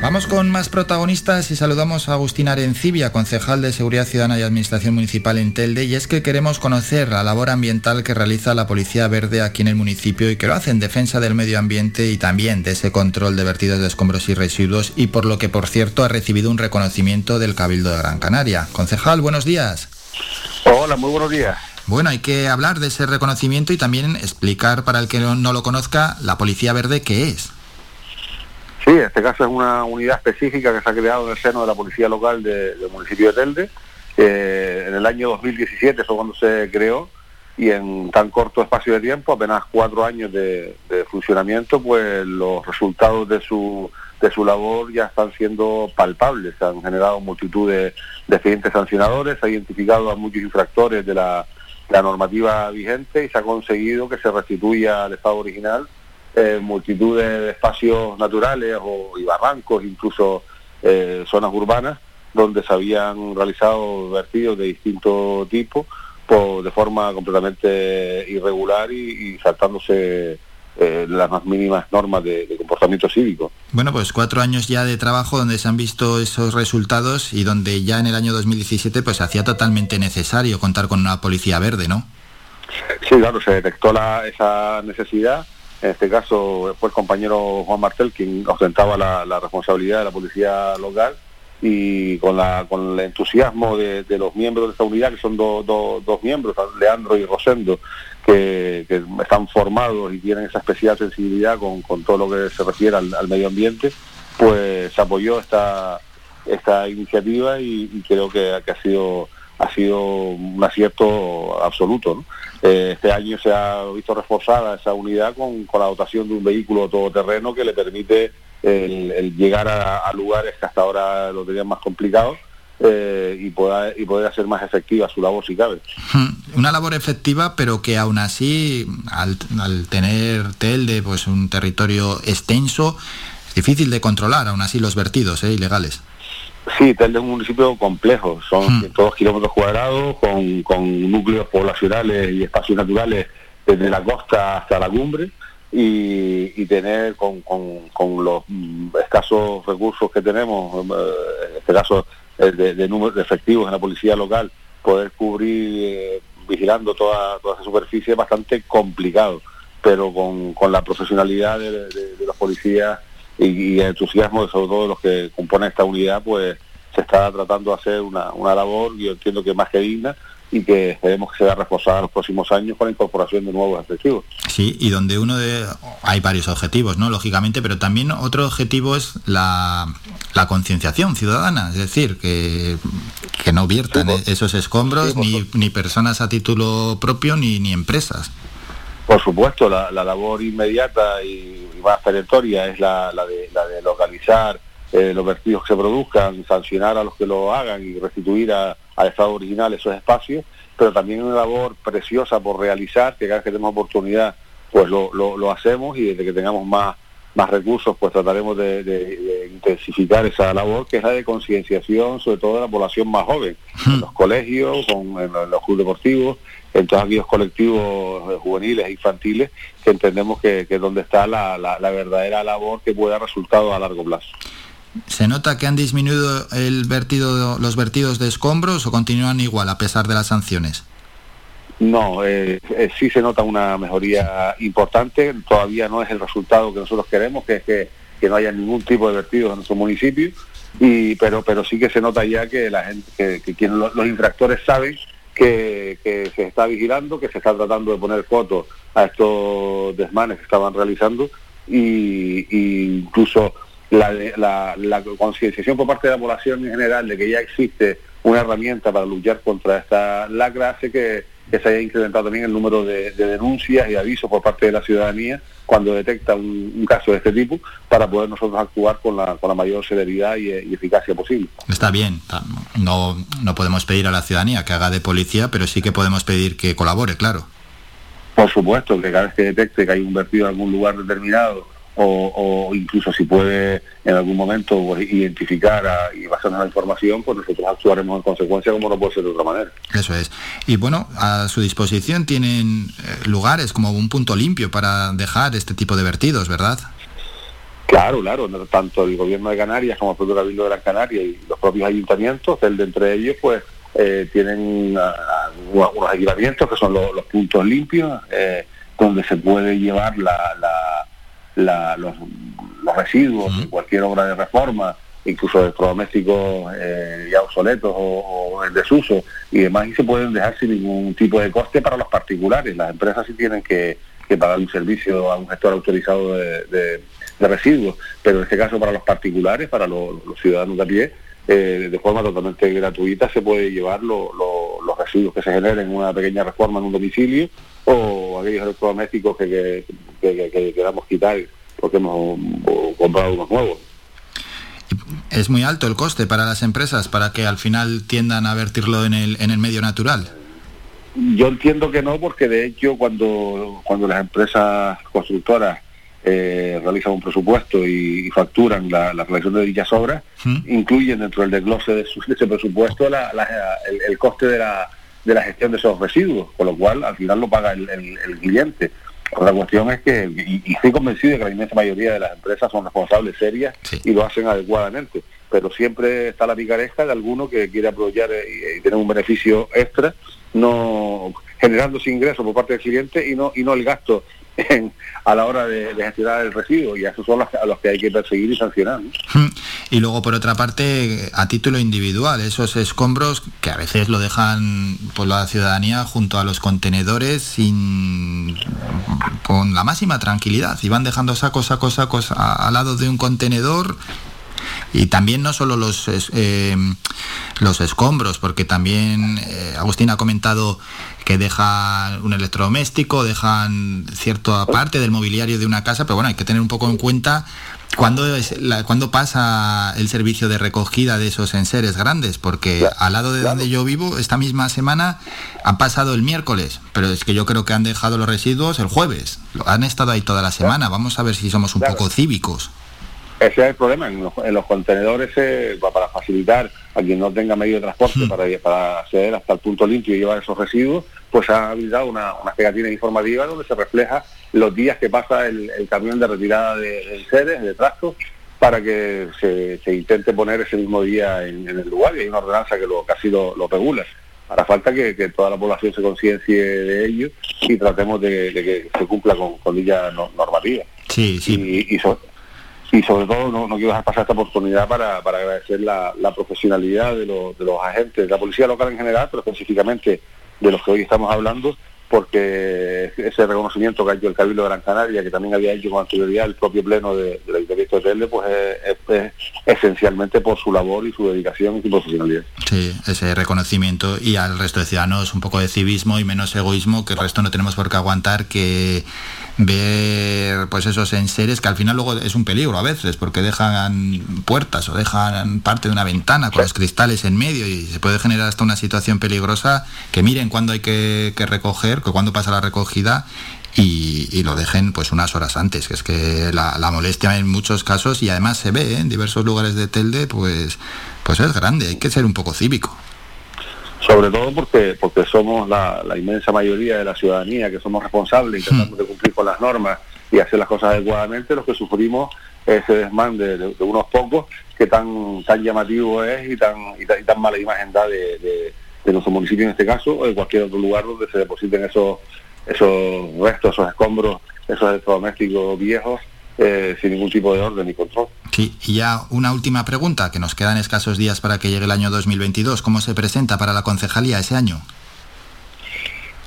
Vamos con más protagonistas y saludamos a Agustín Arencibia, concejal de Seguridad Ciudadana y Administración Municipal en Telde, y es que queremos conocer la labor ambiental que realiza la Policía Verde aquí en el municipio y que lo hace en defensa del medio ambiente y también de ese control de vertidos de escombros y residuos y por lo que, por cierto, ha recibido un reconocimiento del Cabildo de Gran Canaria. Concejal, buenos días. Hola, muy buenos días. Bueno, hay que hablar de ese reconocimiento y también explicar para el que no, no lo conozca la Policía Verde qué es. Sí, este caso es una unidad específica que se ha creado en el seno de la Policía Local de- del municipio de Telde. Eh, en el año 2017 fue cuando se creó y en tan corto espacio de tiempo, apenas cuatro años de, funcionamiento, pues los resultados de su de su labor ya están siendo palpables. Se han generado multitud de, de sancionadores, se ha identificado a muchos infractores de la, la normativa vigente y se ha conseguido que se restituya al estado original eh, multitud de espacios naturales o, y barrancos, incluso eh, zonas urbanas, donde se habían realizado vertidos de distinto tipo por, de forma completamente irregular y, y saltándose eh, las más mínimas normas de, de comportamiento cívico. Bueno, pues cuatro años ya de trabajo donde se han visto esos resultados y donde ya en el año 2017 pues hacía totalmente necesario contar con una policía verde, ¿no? Sí, claro, se detectó la, esa necesidad. En este caso fue el compañero Juan Martel quien ostentaba la, la responsabilidad de la policía local y con, la, con el entusiasmo de, de los miembros de esta unidad, que son do- do- dos miembros, Leandro y Rosendo, que, están formados y tienen esa especial sensibilidad con, todo lo que se refiere al, medio ambiente, pues apoyó esta, esta iniciativa y, creo que, ha sido ha sido un acierto absoluto. Eh, este año se ha visto reforzada esa unidad con, con la dotación de un vehículo todoterreno que le permite el, llegar a, a lugares que hasta ahora lo tenían más complicados eh, y, poder, y poder hacer más efectiva su labor si cabe. Una labor efectiva, pero que aún así, al, al tener Telde, pues un territorio extenso, es difícil de controlar, aún así los vertidos ¿eh? ilegales. Sí, Telde es un municipio complejo, son 102 kilómetros cuadrados con, con núcleos poblacionales y espacios naturales desde la costa hasta la cumbre y, y tener con, con- con los mm, escasos recursos que tenemos, eh, en este caso de, de número de efectivos en la policía local, poder cubrir eh, vigilando toda, toda esa superficie es bastante complicado, pero con, con la profesionalidad de, los policías y, y el entusiasmo de sobre todo de los que componen esta unidad, pues se está tratando de hacer una, una labor, yo entiendo que más que digna, y que esperemos que sea reforzada en los próximos años con la incorporación de nuevos efectivos. Sí, y donde uno de... Hay varios objetivos, ¿no? Lógicamente, pero también otro objetivo es la, la concienciación ciudadana, es decir, que, que no viertan esos escombros ni, ni personas a título propio ni, ni empresas. Por supuesto, la, la labor inmediata y, y más perentoria es la, la de, la de localizar eh, los vertidos que se produzcan, sancionar a los que lo hagan y restituir a- al estado original esos espacios, pero también una labor preciosa por realizar, que cada vez que tenemos oportunidad, pues lo, lo, lo hacemos y desde que tengamos más, más recursos, pues trataremos de, de- de intensificar esa labor, que es la de concienciación, sobre todo de la población más joven, en los colegios, con, en los clubes deportivos, en todos aquellos colectivos eh, juveniles e infantiles, que entendemos que, que es donde está la, la- la verdadera labor que puede dar resultados a largo plazo. ¿Se nota que han disminuido el vertido, los vertidos de escombros o continúan igual a pesar de las sanciones? No, eh, eh, sí se nota una mejoría importante, todavía no es el resultado que nosotros queremos, que es que, que no haya ningún tipo de vertidos en nuestro municipio, y, pero, pero sí que se nota ya que la gente, que, quienes- los, infractores saben que, se está vigilando, que se está tratando de poner fotos a estos desmanes que estaban realizando, y, y incluso la, la, la concienciación por parte de la población en general de que ya existe una herramienta para luchar contra esta lacra hace que, que se haya incrementado también el número de, de denuncias y avisos por parte de la ciudadanía cuando detecta un, un caso de este tipo para poder nosotros actuar con la, con la mayor celeridad y, y eficacia posible. Está bien, no, no podemos pedir a la ciudadanía que haga de policía, pero sí que podemos pedir que colabore, claro. Por supuesto que cada vez que detecte que hay un vertido en algún lugar determinado o, o incluso si puede en algún momento pues, identificar a- y basarnos en la información, pues nosotros actuaremos en consecuencia como no puede ser de otra manera. Eso es. Y bueno, a su disposición tienen eh, lugares como un punto limpio para dejar este tipo de vertidos, ¿verdad? Claro, claro, tanto el gobierno de Canarias como el propio Cabildo de Gran Canaria y los propios ayuntamientos, el de entre ellos, pues eh, tienen ah, ah, unos unos equipamientos que son los, los puntos limpios, eh, donde se puede llevar la, la- la- los, los residuos de cualquier obra de reforma, incluso electrodomésticos eh, ya obsoletos o, o en desuso y demás, y se pueden dejar sin ningún tipo de coste para los particulares. Las empresas sí tienen que, que pagar un servicio a un gestor autorizado de, de- de residuos, pero en este caso para los particulares, para los, los ciudadanos de a pie, eh, de forma totalmente gratuita se puede llevar lo- lo- los residuos que se generen en una pequeña reforma en un domicilio o aquellos electrodomésticos que, que, que- que- que queramos quitar porque hemos comprado unos nuevos. ¿Es muy alto el coste para las empresas para que al final tiendan a vertirlo en el, en el medio natural? Yo entiendo que no, porque de hecho cuando, cuando las empresas constructoras eh, realizan un presupuesto y, facturan la, la, realización de dichas obras, incluyen dentro del desglose de, su, de ese presupuesto la, la, el, el, coste de la, de la gestión de esos residuos, con lo cual al final lo paga el, el, el cliente. La cuestión es que, y, y, estoy convencido de que la inmensa mayoría de las empresas son responsables serias sí. y lo hacen adecuadamente, pero siempre está la picaresca de alguno que quiere aprovechar y, y tener un beneficio extra, no generándose ingresos por parte del cliente y no y no el gasto en, a la hora de, gestionar el residuo y esos son los, a los que hay que perseguir y sancionar. Y luego, por otra parte, a título individual, esos escombros que a veces lo dejan por la ciudadanía junto a los contenedores sin con la máxima tranquilidad y van dejando sacos, sacos, sacos a, al lado de un contenedor y también no solo los eh, los escombros porque también eh, Agustín ha comentado que dejan un electrodoméstico dejan cierta parte del mobiliario de una casa pero bueno hay que tener un poco en cuenta cuando es la, cuando pasa el servicio de recogida de esos enseres grandes porque claro, al lado de claro. donde yo vivo esta misma semana han pasado el miércoles pero es que yo creo que han dejado los residuos el jueves han estado ahí toda la semana vamos a ver si somos un claro. poco cívicos ese es el problema, en los, en los contenedores eh, para facilitar a quien no tenga medio de transporte mm. para, para acceder hasta el punto limpio y llevar esos residuos, pues ha habilitado una, unas pegatinas informativas donde se refleja los días que pasa el, el camión de retirada de, seres, de trastos, para que se, se, intente poner ese mismo día en, en, el lugar y hay una ordenanza que lo casi lo, lo regula. Ahora falta que, que, toda la población se conciencie de ello y tratemos de, de que se cumpla con, con dicha normativa. Sí, sí. Y, y so, y sobre todo no, no, quiero dejar pasar esta oportunidad para, para agradecer la, profesionalidad de, lo, de, los agentes, de la policía local en general, pero específicamente de los que hoy estamos hablando, porque ese reconocimiento que ha hecho el Cabildo de Gran Canaria, que también había hecho con anterioridad el propio pleno de, del Ayuntamiento de Telde, pues es, es, es, esencialmente por su labor y su dedicación y su profesionalidad. Sí, ese reconocimiento y al resto de ciudadanos un poco de civismo y menos egoísmo, que el resto no tenemos por qué aguantar que ver pues esos enseres que al final luego es un peligro a veces porque dejan puertas o dejan parte de una ventana con los cristales en medio y se puede generar hasta una situación peligrosa que miren cuándo hay que, que recoger, que cuándo pasa la recogida y, lo dejen pues unas horas antes, que es que la, la molestia en muchos casos y además se ve ¿eh? en diversos lugares de Telde pues pues es grande, hay que ser un poco cívico sobre todo porque porque somos la, la, inmensa mayoría de la ciudadanía que somos responsables y tratamos de cumplir con las normas y hacer las cosas adecuadamente, los que sufrimos ese desmán de, de, de unos pocos que tan tan llamativo es y tan y tan, y tan mala imagen da de, de, de, nuestro municipio en este caso o de cualquier otro lugar donde se depositen esos esos restos, esos escombros, esos electrodomésticos viejos eh, sin ningún tipo de orden ni control. Sí, y ya una última pregunta, que nos quedan escasos días para que llegue el año 2022. ¿Cómo se presenta para la concejalía ese año?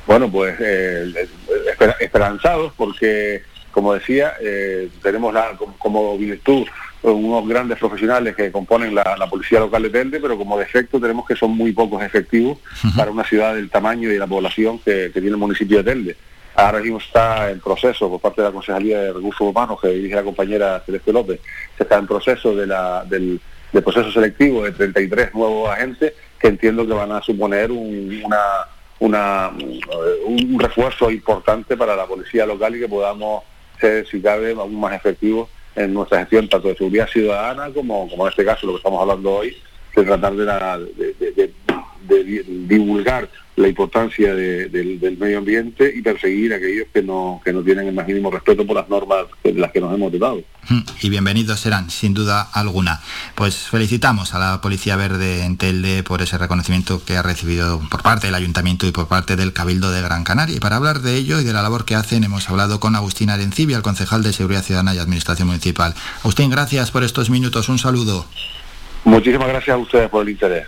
Bueno, pues eh, esper esperanzados porque, como decía, eh, tenemos la, como, virtud unos grandes profesionales que componen la, la, policía local de Telde, pero como defecto tenemos que son muy pocos efectivos uh -huh. para una ciudad del tamaño y de la población que, que tiene el municipio de Telde. Ahora mismo está en proceso por parte de la Concejalía de Recursos Humanos que dirige la compañera Celeste López, se está en proceso de la, del, del, proceso selectivo de 33 nuevos agentes que entiendo que van a suponer un, una, un refuerzo importante para la policía local y que podamos ser, si cabe, aún más efectivos en nuestra gestión tanto de seguridad ciudadana como, como en este caso lo que estamos hablando hoy, de tratar de, la, de divulgar la importancia de, de, del medio ambiente y perseguir a aquellos que no, que no tienen el más mínimo respeto por las normas de las que nos hemos dotado. Y bienvenidos serán, sin duda alguna. Pues felicitamos a la Policía Verde en Telde por ese reconocimiento que ha recibido por parte del Ayuntamiento y por parte del Cabildo de Gran Canaria. Y para hablar de ello y de la labor que hacen, hemos hablado con Agustín Arencibia, el concejal de Seguridad Ciudadana y Administración Municipal. Agustín, gracias por estos minutos. Un saludo. Muchísimas gracias a ustedes por el interés.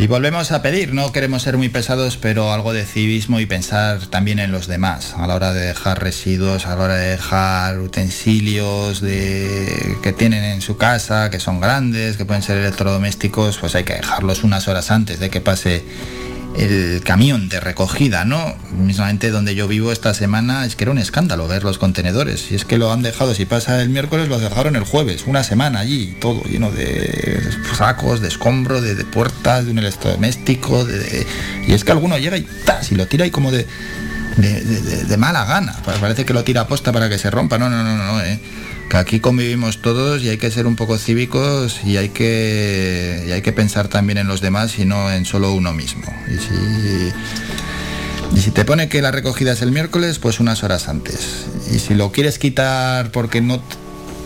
Y volvemos a pedir, no queremos ser muy pesados, pero algo de civismo y pensar también en los demás a la hora de dejar residuos, a la hora de dejar utensilios de, que tienen en su casa, que son grandes, que pueden ser electrodomésticos, pues hay que dejarlos unas horas antes de que pase el camión de recogida, ¿no? Mismamente donde yo vivo esta semana es que era un escándalo ver los contenedores. Si es que lo han dejado, si pasa el miércoles, lo dejaron el jueves, una semana allí, todo lleno de sacos, de escombro, de, puertas, de un electrodoméstico, y es que alguno llega y ¡tas! y lo tira ahí como de, de, mala gana. Parece que lo tira a posta para que se rompa. No, no, no, no, ¿eh? Que aquí convivimos todos y hay que ser un poco cívicos y hay que, hay que pensar también en los demás y no en solo uno mismo. Y si, y si te pone que la recogida es el miércoles, pues unas horas antes. Y si lo quieres quitar porque no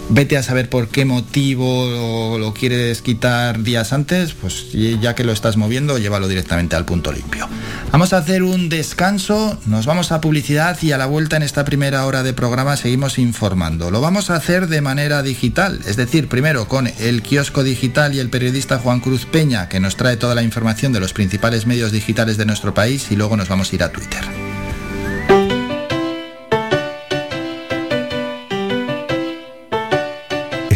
vete a saber por qué motivo lo, quieres quitar días antes, pues ya que lo estás moviendo, llévalo directamente al punto limpio. Vamos a hacer un descanso, nos vamos a publicidad y a la vuelta en esta primera hora de programa seguimos informando. Lo vamos a hacer de manera digital, es decir, primero con el kiosco digital y el periodista Juan Cruz Peña, que nos trae toda la información de los principales medios digitales de nuestro país y luego nos vamos a ir a Twitter.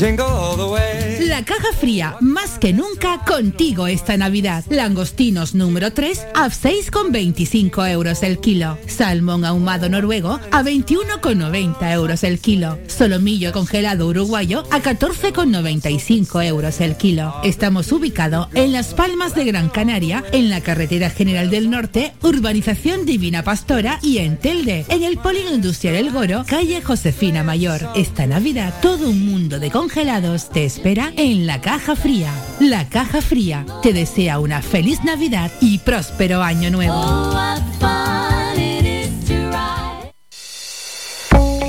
La caja fría, más que nunca, contigo esta Navidad. Langostinos número 3 a 6,25 euros el kilo. Salmón ahumado noruego a 21,90 euros el kilo. Solomillo congelado uruguayo a 14,95 euros el kilo. Estamos ubicados en Las Palmas de Gran Canaria, en la Carretera General del Norte, Urbanización Divina Pastora y en Telde, en el Polígono Industrial El Goro, calle Josefina Mayor. Esta Navidad, todo un mundo de congelados te espera en la caja fría. La caja fría te desea una feliz Navidad y próspero año nuevo.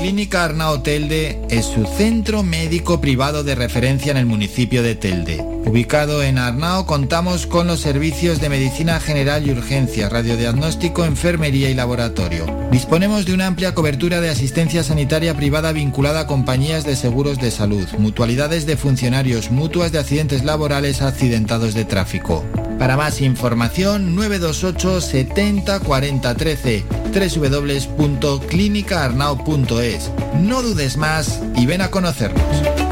Clínica Arnao Telde es su centro médico privado de referencia en el municipio de Telde. Ubicado en Arnao contamos con los servicios de medicina general y urgencia, radiodiagnóstico, enfermería y laboratorio. Disponemos de una amplia cobertura de asistencia sanitaria privada vinculada a compañías de seguros de salud, mutualidades de funcionarios, mutuas de accidentes laborales accidentados de tráfico. Para más información 928 70 40 13 www.clinicaarnao.es. No dudes más y ven a conocernos.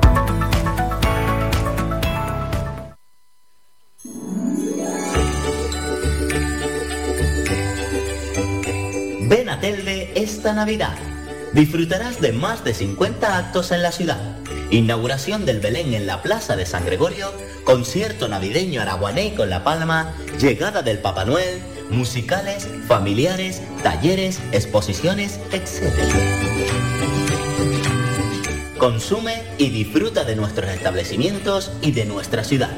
Esta Navidad. Disfrutarás de más de 50 actos en la ciudad. Inauguración del Belén en la Plaza de San Gregorio, concierto navideño araguané con La Palma, llegada del Papá Noel, musicales, familiares, talleres, exposiciones, etc. Consume y disfruta de nuestros establecimientos y de nuestra ciudad.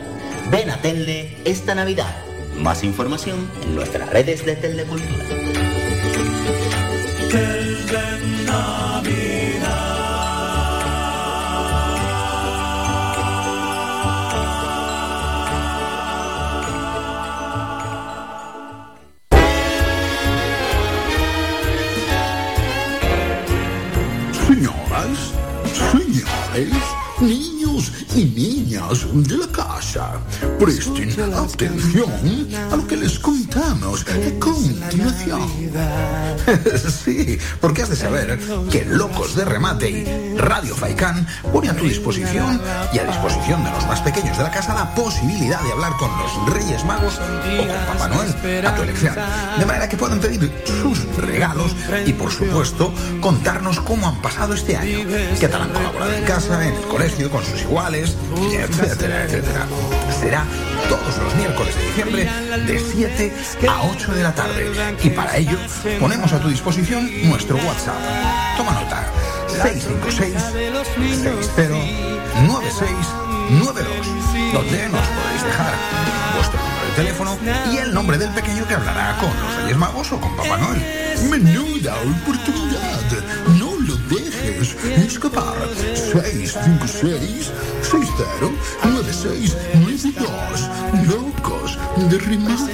Ven a Telde esta Navidad. Más información en nuestras redes de Telde Cultura. Señoras, señores, niños y niñas de la casa. Presten atención a lo que les contamos a continuación. sí, porque has de saber que Locos de Remate y Radio Faikán pone a tu disposición y a disposición de los más pequeños de la casa la posibilidad de hablar con los Reyes Magos o con Papá Noel a tu elección. De manera que puedan pedir sus regalos y, por supuesto, contarnos cómo han pasado este año. Qué tal han colaborado en casa, en el colegio, con sus iguales, etcétera, etcétera. Será todos los miércoles de diciembre de 7 a 8 de la tarde. Y para ello ponemos a tu disposición nuestro WhatsApp. Toma nota. 656 60 9692 donde nos podéis dejar vuestro número de teléfono y el nombre del pequeño que hablará con los Reyes Magos o con Papá Noel. Menuda oportunidad. Dejes escapar. 656 60 9692 Locos de remate.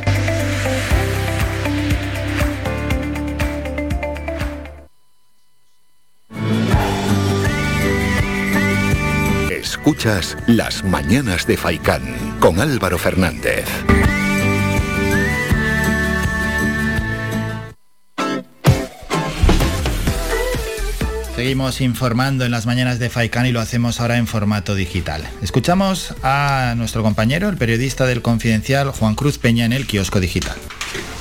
Escuchas Las Mañanas de Faicán con Álvaro Fernández. Seguimos informando en las mañanas de Faikán y lo hacemos ahora en formato digital. Escuchamos a nuestro compañero, el periodista del Confidencial, Juan Cruz Peña, en el kiosco digital.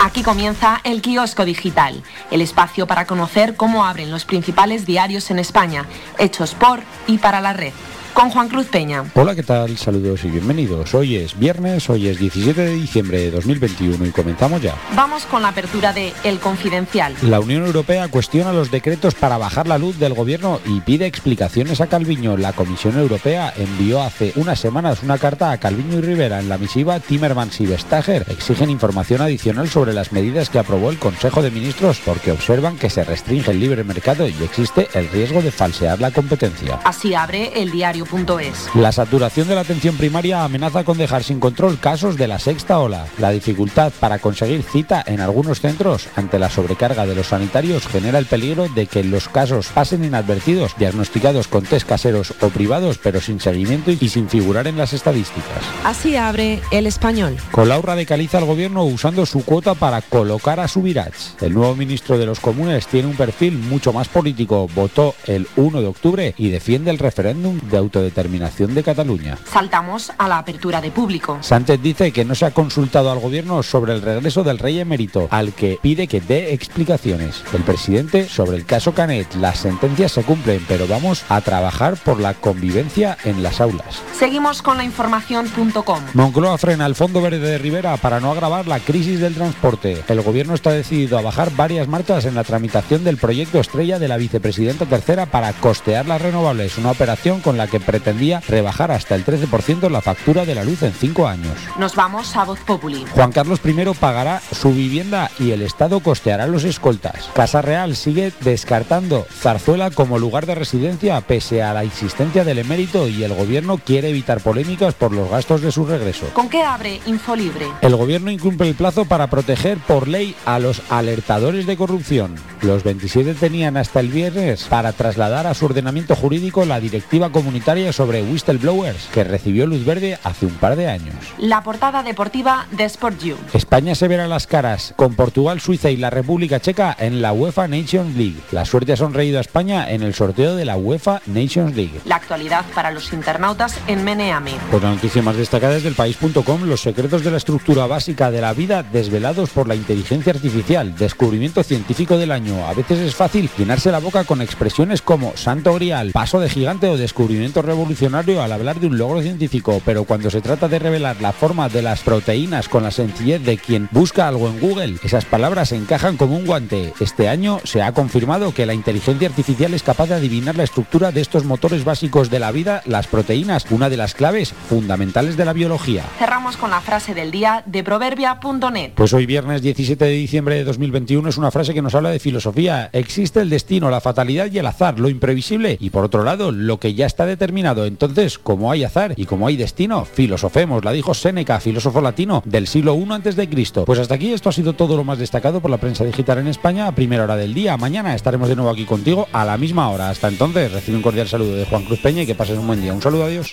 Aquí comienza el kiosco digital, el espacio para conocer cómo abren los principales diarios en España, hechos por y para la red. Con Juan Cruz Peña. Hola, ¿qué tal? Saludos y bienvenidos. Hoy es viernes, hoy es 17 de diciembre de 2021 y comenzamos ya. Vamos con la apertura de El Confidencial. La Unión Europea cuestiona los decretos para bajar la luz del gobierno y pide explicaciones a Calviño. La Comisión Europea envió hace unas semanas una carta a Calviño y Rivera. En la misiva, Timmermans y Vestager exigen información adicional sobre las medidas que aprobó el Consejo de Ministros porque observan que se restringe el libre mercado y existe el riesgo de falsear la competencia. Así abre el diario.es. La saturación de la atención primaria amenaza con dejar sin control casos de la sexta ola. La dificultad para conseguir cita en algunos centros ante la sobrecarga de los sanitarios genera el peligro de que los casos pasen inadvertidos, diagnosticados con test caseros o privados, pero sin seguimiento y sin figurar en las estadísticas. Así abre el español. Colau radicaliza al gobierno usando su cuota para colocar a Subirats. El nuevo ministro de los comunes tiene un perfil mucho más político. Votó el 1 de octubre y defiende el referéndum de autodeterminación de Cataluña. Saltamos a la apertura de público. Sánchez dice que no se ha consultado al gobierno sobre el regreso del rey emérito, al que pide que dé explicaciones. El presidente sobre el caso Canet. Las sentencias se cumplen, pero vamos a trabajar por la convivencia en las aulas. Seguimos con la información.com. Moncloa frena el Fondo Verde de Rivera para no agravar la crisis del transporte. El gobierno está decidido a bajar varias marchas en la tramitación del proyecto estrella de la vicepresidenta tercera para costear las renovables, una operación con la que pretendía rebajar hasta el 13% la factura de la luz en cinco años. Nos vamos a Voz Populi. Juan Carlos I pagará su vivienda y el Estado costeará los escoltas. Casa Real sigue descartando Zarzuela como lugar de residencia pese a la existencia del emérito y el gobierno quiere evitar polémicas por los gastos de su regreso. ¿Con qué abre Infolibre? El gobierno incumple el plazo para proteger por ley a los alertadores de corrupción. Los 27 tenían hasta el viernes para trasladar a su ordenamiento jurídico la directiva comunitaria sobre whistleblowers que recibió luz verde hace un par de años. La portada deportiva de Sport You. España se verá las caras con Portugal, Suiza y la República Checa en la UEFA Nations League. La suerte ha sonreído a España en el sorteo de la UEFA Nations League. La actualidad para los internautas en Meneame. Por la noticia más destacada es del país.com, los secretos de la estructura básica de la vida desvelados por la inteligencia artificial, descubrimiento científico del año. A veces es fácil llenarse la boca con expresiones como santo grial, paso de gigante o descubrimiento concepto revolucionario al hablar de un logro científico, pero cuando se trata de revelar la forma de las proteínas con la sencillez de quien busca algo en Google, esas palabras encajan como un guante. Este año se ha confirmado que la inteligencia artificial es capaz de adivinar la estructura de estos motores básicos de la vida, las proteínas, una de las claves fundamentales de la biología. Cerramos con la frase del día de proverbia.net. Pues hoy viernes 17 de diciembre de 2021 es una frase que nos habla de filosofía. Existe el destino, la fatalidad y el azar, lo imprevisible y por otro lado lo que ya está determinado. Entonces, como hay azar y como hay destino, filosofemos, la dijo Séneca, filósofo latino del siglo I antes de Cristo. Pues hasta aquí esto ha sido todo lo más destacado por la prensa digital en España a primera hora del día. Mañana estaremos de nuevo aquí contigo a la misma hora. Hasta entonces, recibe un cordial saludo de Juan Cruz Peña y que pases un buen día. Un saludo, adiós.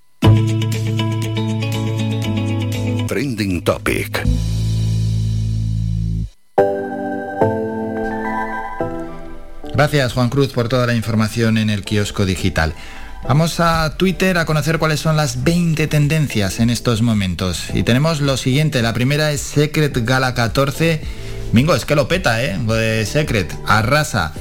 Trending Topic. Gracias Juan Cruz por toda la información en el kiosco digital. Vamos a Twitter a conocer cuáles son las 20 tendencias en estos momentos. Y tenemos lo siguiente, la primera es Secret Gala 14. Mingo, es que lo peta, ¿eh? Lo de Secret, arrasa.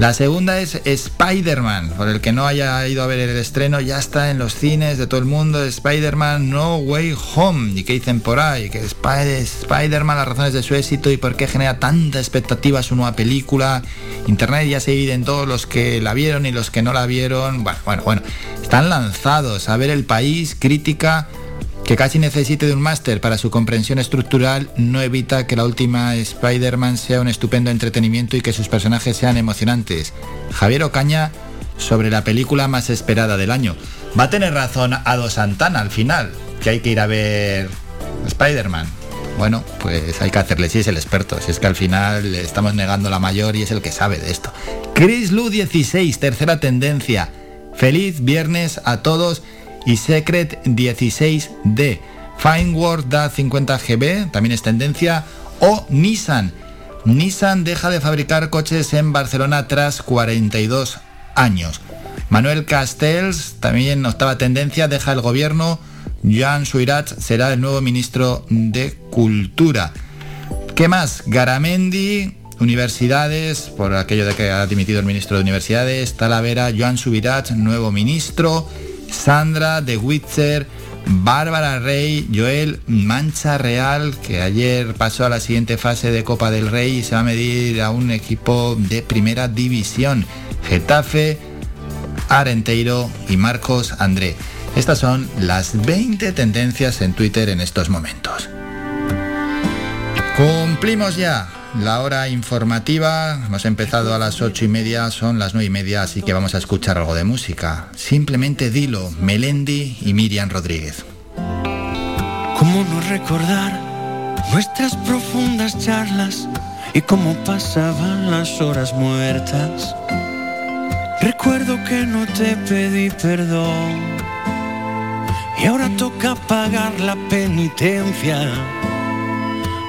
La segunda es Spider-Man, por el que no haya ido a ver el estreno, ya está en los cines de todo el mundo, Spider-Man No Way Home. ¿Y qué dicen por ahí? Que Spider- Spider-Man, las razones de su éxito y por qué genera tanta expectativa su nueva película. Internet ya se divide todos los que la vieron y los que no la vieron. Bueno, bueno, bueno. Están lanzados a ver el país, crítica que casi necesite de un máster para su comprensión estructural no evita que la última Spider-Man sea un estupendo entretenimiento y que sus personajes sean emocionantes. Javier Ocaña sobre la película más esperada del año. Va a tener razón Ado Santana al final, que hay que ir a ver Spider-Man. Bueno, pues hay que hacerle, si es el experto, si es que al final le estamos negando la mayor y es el que sabe de esto. Chris Lu 16, tercera tendencia. Feliz viernes a todos y Secret 16D. Fine Word da 50 GB, también es tendencia. O Nissan. Nissan deja de fabricar coches en Barcelona tras 42 años. Manuel Castells, también octava tendencia, deja el gobierno. Joan Suirat será el nuevo ministro de Cultura. ¿Qué más? Garamendi, universidades, por aquello de que ha dimitido el ministro de Universidades, Talavera, Joan Subirat, nuevo ministro, Sandra de Witzer, Bárbara Rey, Joel Mancha Real, que ayer pasó a la siguiente fase de Copa del Rey y se va a medir a un equipo de primera división. Getafe, Arenteiro y Marcos André. Estas son las 20 tendencias en Twitter en estos momentos. Cumplimos ya la hora informativa. Hemos empezado a las ocho y media, son las nueve y media, así que vamos a escuchar algo de música. Simplemente dilo, Melendi y Miriam Rodríguez. ¿Cómo no recordar nuestras profundas charlas y cómo pasaban las horas muertas? Recuerdo que no te pedí perdón y ahora toca pagar la penitencia.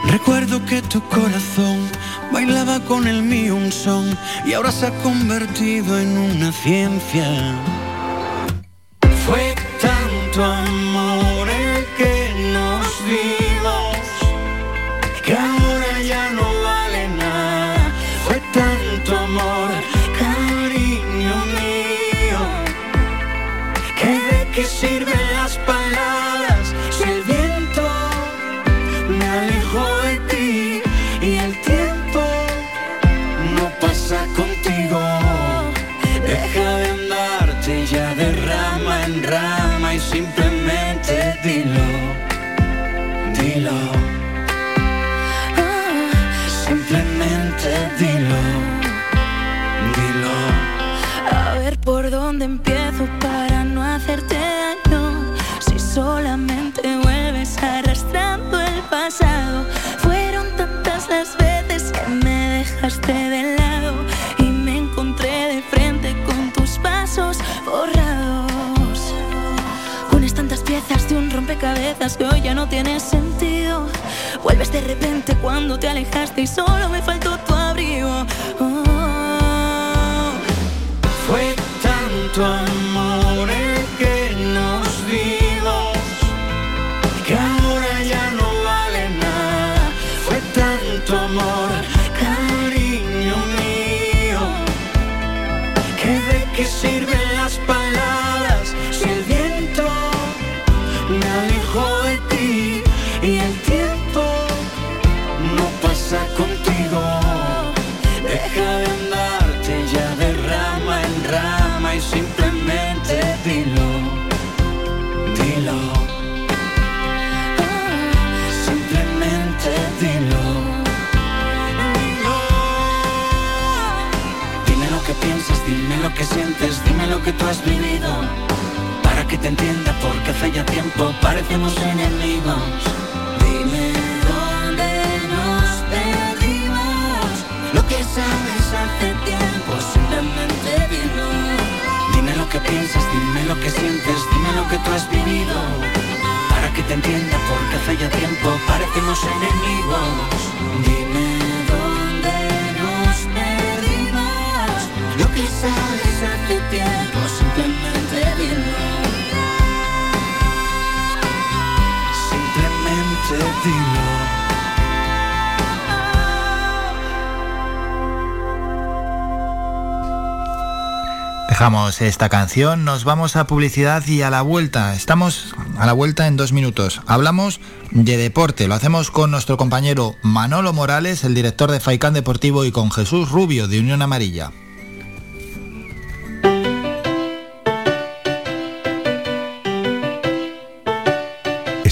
Recuerdo que tu corazón bailaba con el mío un son y ahora se ha convertido en una ciencia. Fue tanto amor el que nos dimos dejaste de lado y me encontré de frente con tus pasos borrados. Unes tantas piezas de un rompecabezas que hoy ya no tiene sentido. Vuelves de repente cuando te alejaste y solo me faltó tu abrigo. Oh. Fue tanto amor el que lo que tú has vivido. Para que te entienda, porque hace ya tiempo parecemos enemigos. Dime dónde nos perdimos. Lo que sabes hace tiempo, simplemente dilo. Dime lo que piensas, dime lo que sientes, dime lo que tú has vivido. Para que te entienda, porque hace ya tiempo parecemos enemigos. Dime dónde nos perdimos. Lo que sabes tiempo, simplemente dilo. Simplemente dilo. Dejamos esta canción, nos vamos a publicidad y a la vuelta. Estamos a la vuelta en dos minutos. Hablamos de deporte, lo hacemos con nuestro compañero Manolo Morales, el director de Faicán Deportivo, y con Jesús Rubio de Unión Amarilla.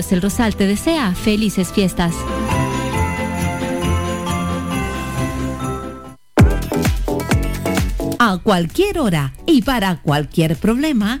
El Rosal te desea felices fiestas. A cualquier hora y para cualquier problema,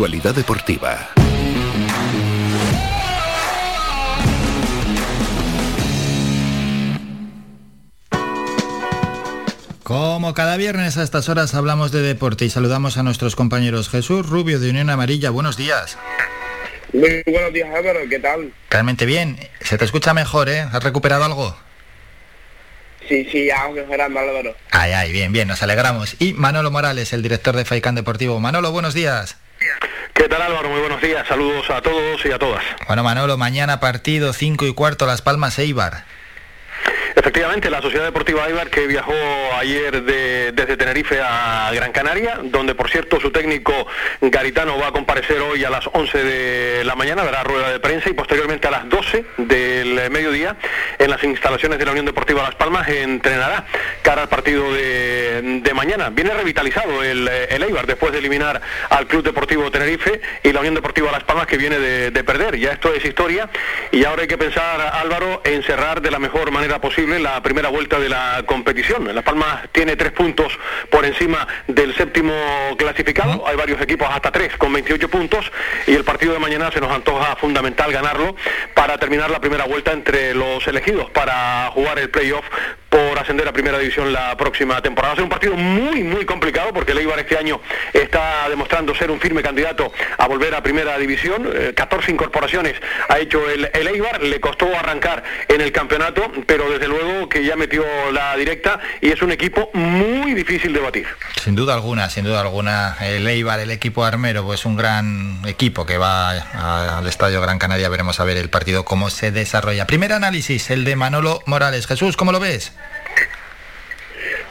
Actualidad deportiva. Como cada viernes a estas horas hablamos de deporte y saludamos a nuestros compañeros Jesús Rubio de Unión Amarilla. Buenos días. Muy buenos días, Álvaro. ¿Qué tal? Realmente bien. Se te escucha mejor, ¿eh? ¿Has recuperado algo? Sí, sí, ya mejorando, Álvaro. Ay, ay, bien, bien, nos alegramos. Y Manolo Morales, el director de Faicán Deportivo. Manolo, buenos días. ¿Qué tal Álvaro? Muy buenos días. Saludos a todos y a todas. Bueno, Manolo, mañana partido 5 y cuarto Las Palmas Eibar. Efectivamente, la Sociedad Deportiva Eibar que viajó ayer de- desde Tenerife a Gran Canaria, donde por cierto su técnico Garitano va a comparecer hoy a las 11 de la mañana, dará rueda de prensa y posteriormente a las 12 del mediodía en las instalaciones de la Unión Deportiva Las Palmas entrenará cara al partido de, mañana. Viene revitalizado el, el Eibar después de eliminar al Club Deportivo Tenerife y la Unión Deportiva Las Palmas que viene de, de perder. Ya esto es historia y ahora hay que pensar, Álvaro, en cerrar de la mejor manera posible la primera vuelta de la competición. Las Palmas tiene tres puntos por encima del séptimo clasificado. Hay varios equipos hasta tres con 28 puntos y el partido de mañana se nos antoja fundamental ganarlo para terminar la primera vuelta entre los elegidos para jugar el playoff por ascender a primera división la próxima temporada. Va a ser un partido muy, muy complicado porque el Eibar este año está demostrando ser un firme candidato a volver a primera división. Eh, 14 incorporaciones ha hecho el, el Eibar, le costó arrancar en el campeonato, pero desde luego que ya metió la directa y es un equipo muy difícil de batir. Sin duda alguna, sin duda alguna. El Eibar, el equipo armero, pues un gran equipo que va a- al Estadio Gran Canaria. Veremos a ver el partido cómo se desarrolla. Primer análisis, el de Manolo Morales. Jesús, ¿cómo lo ves?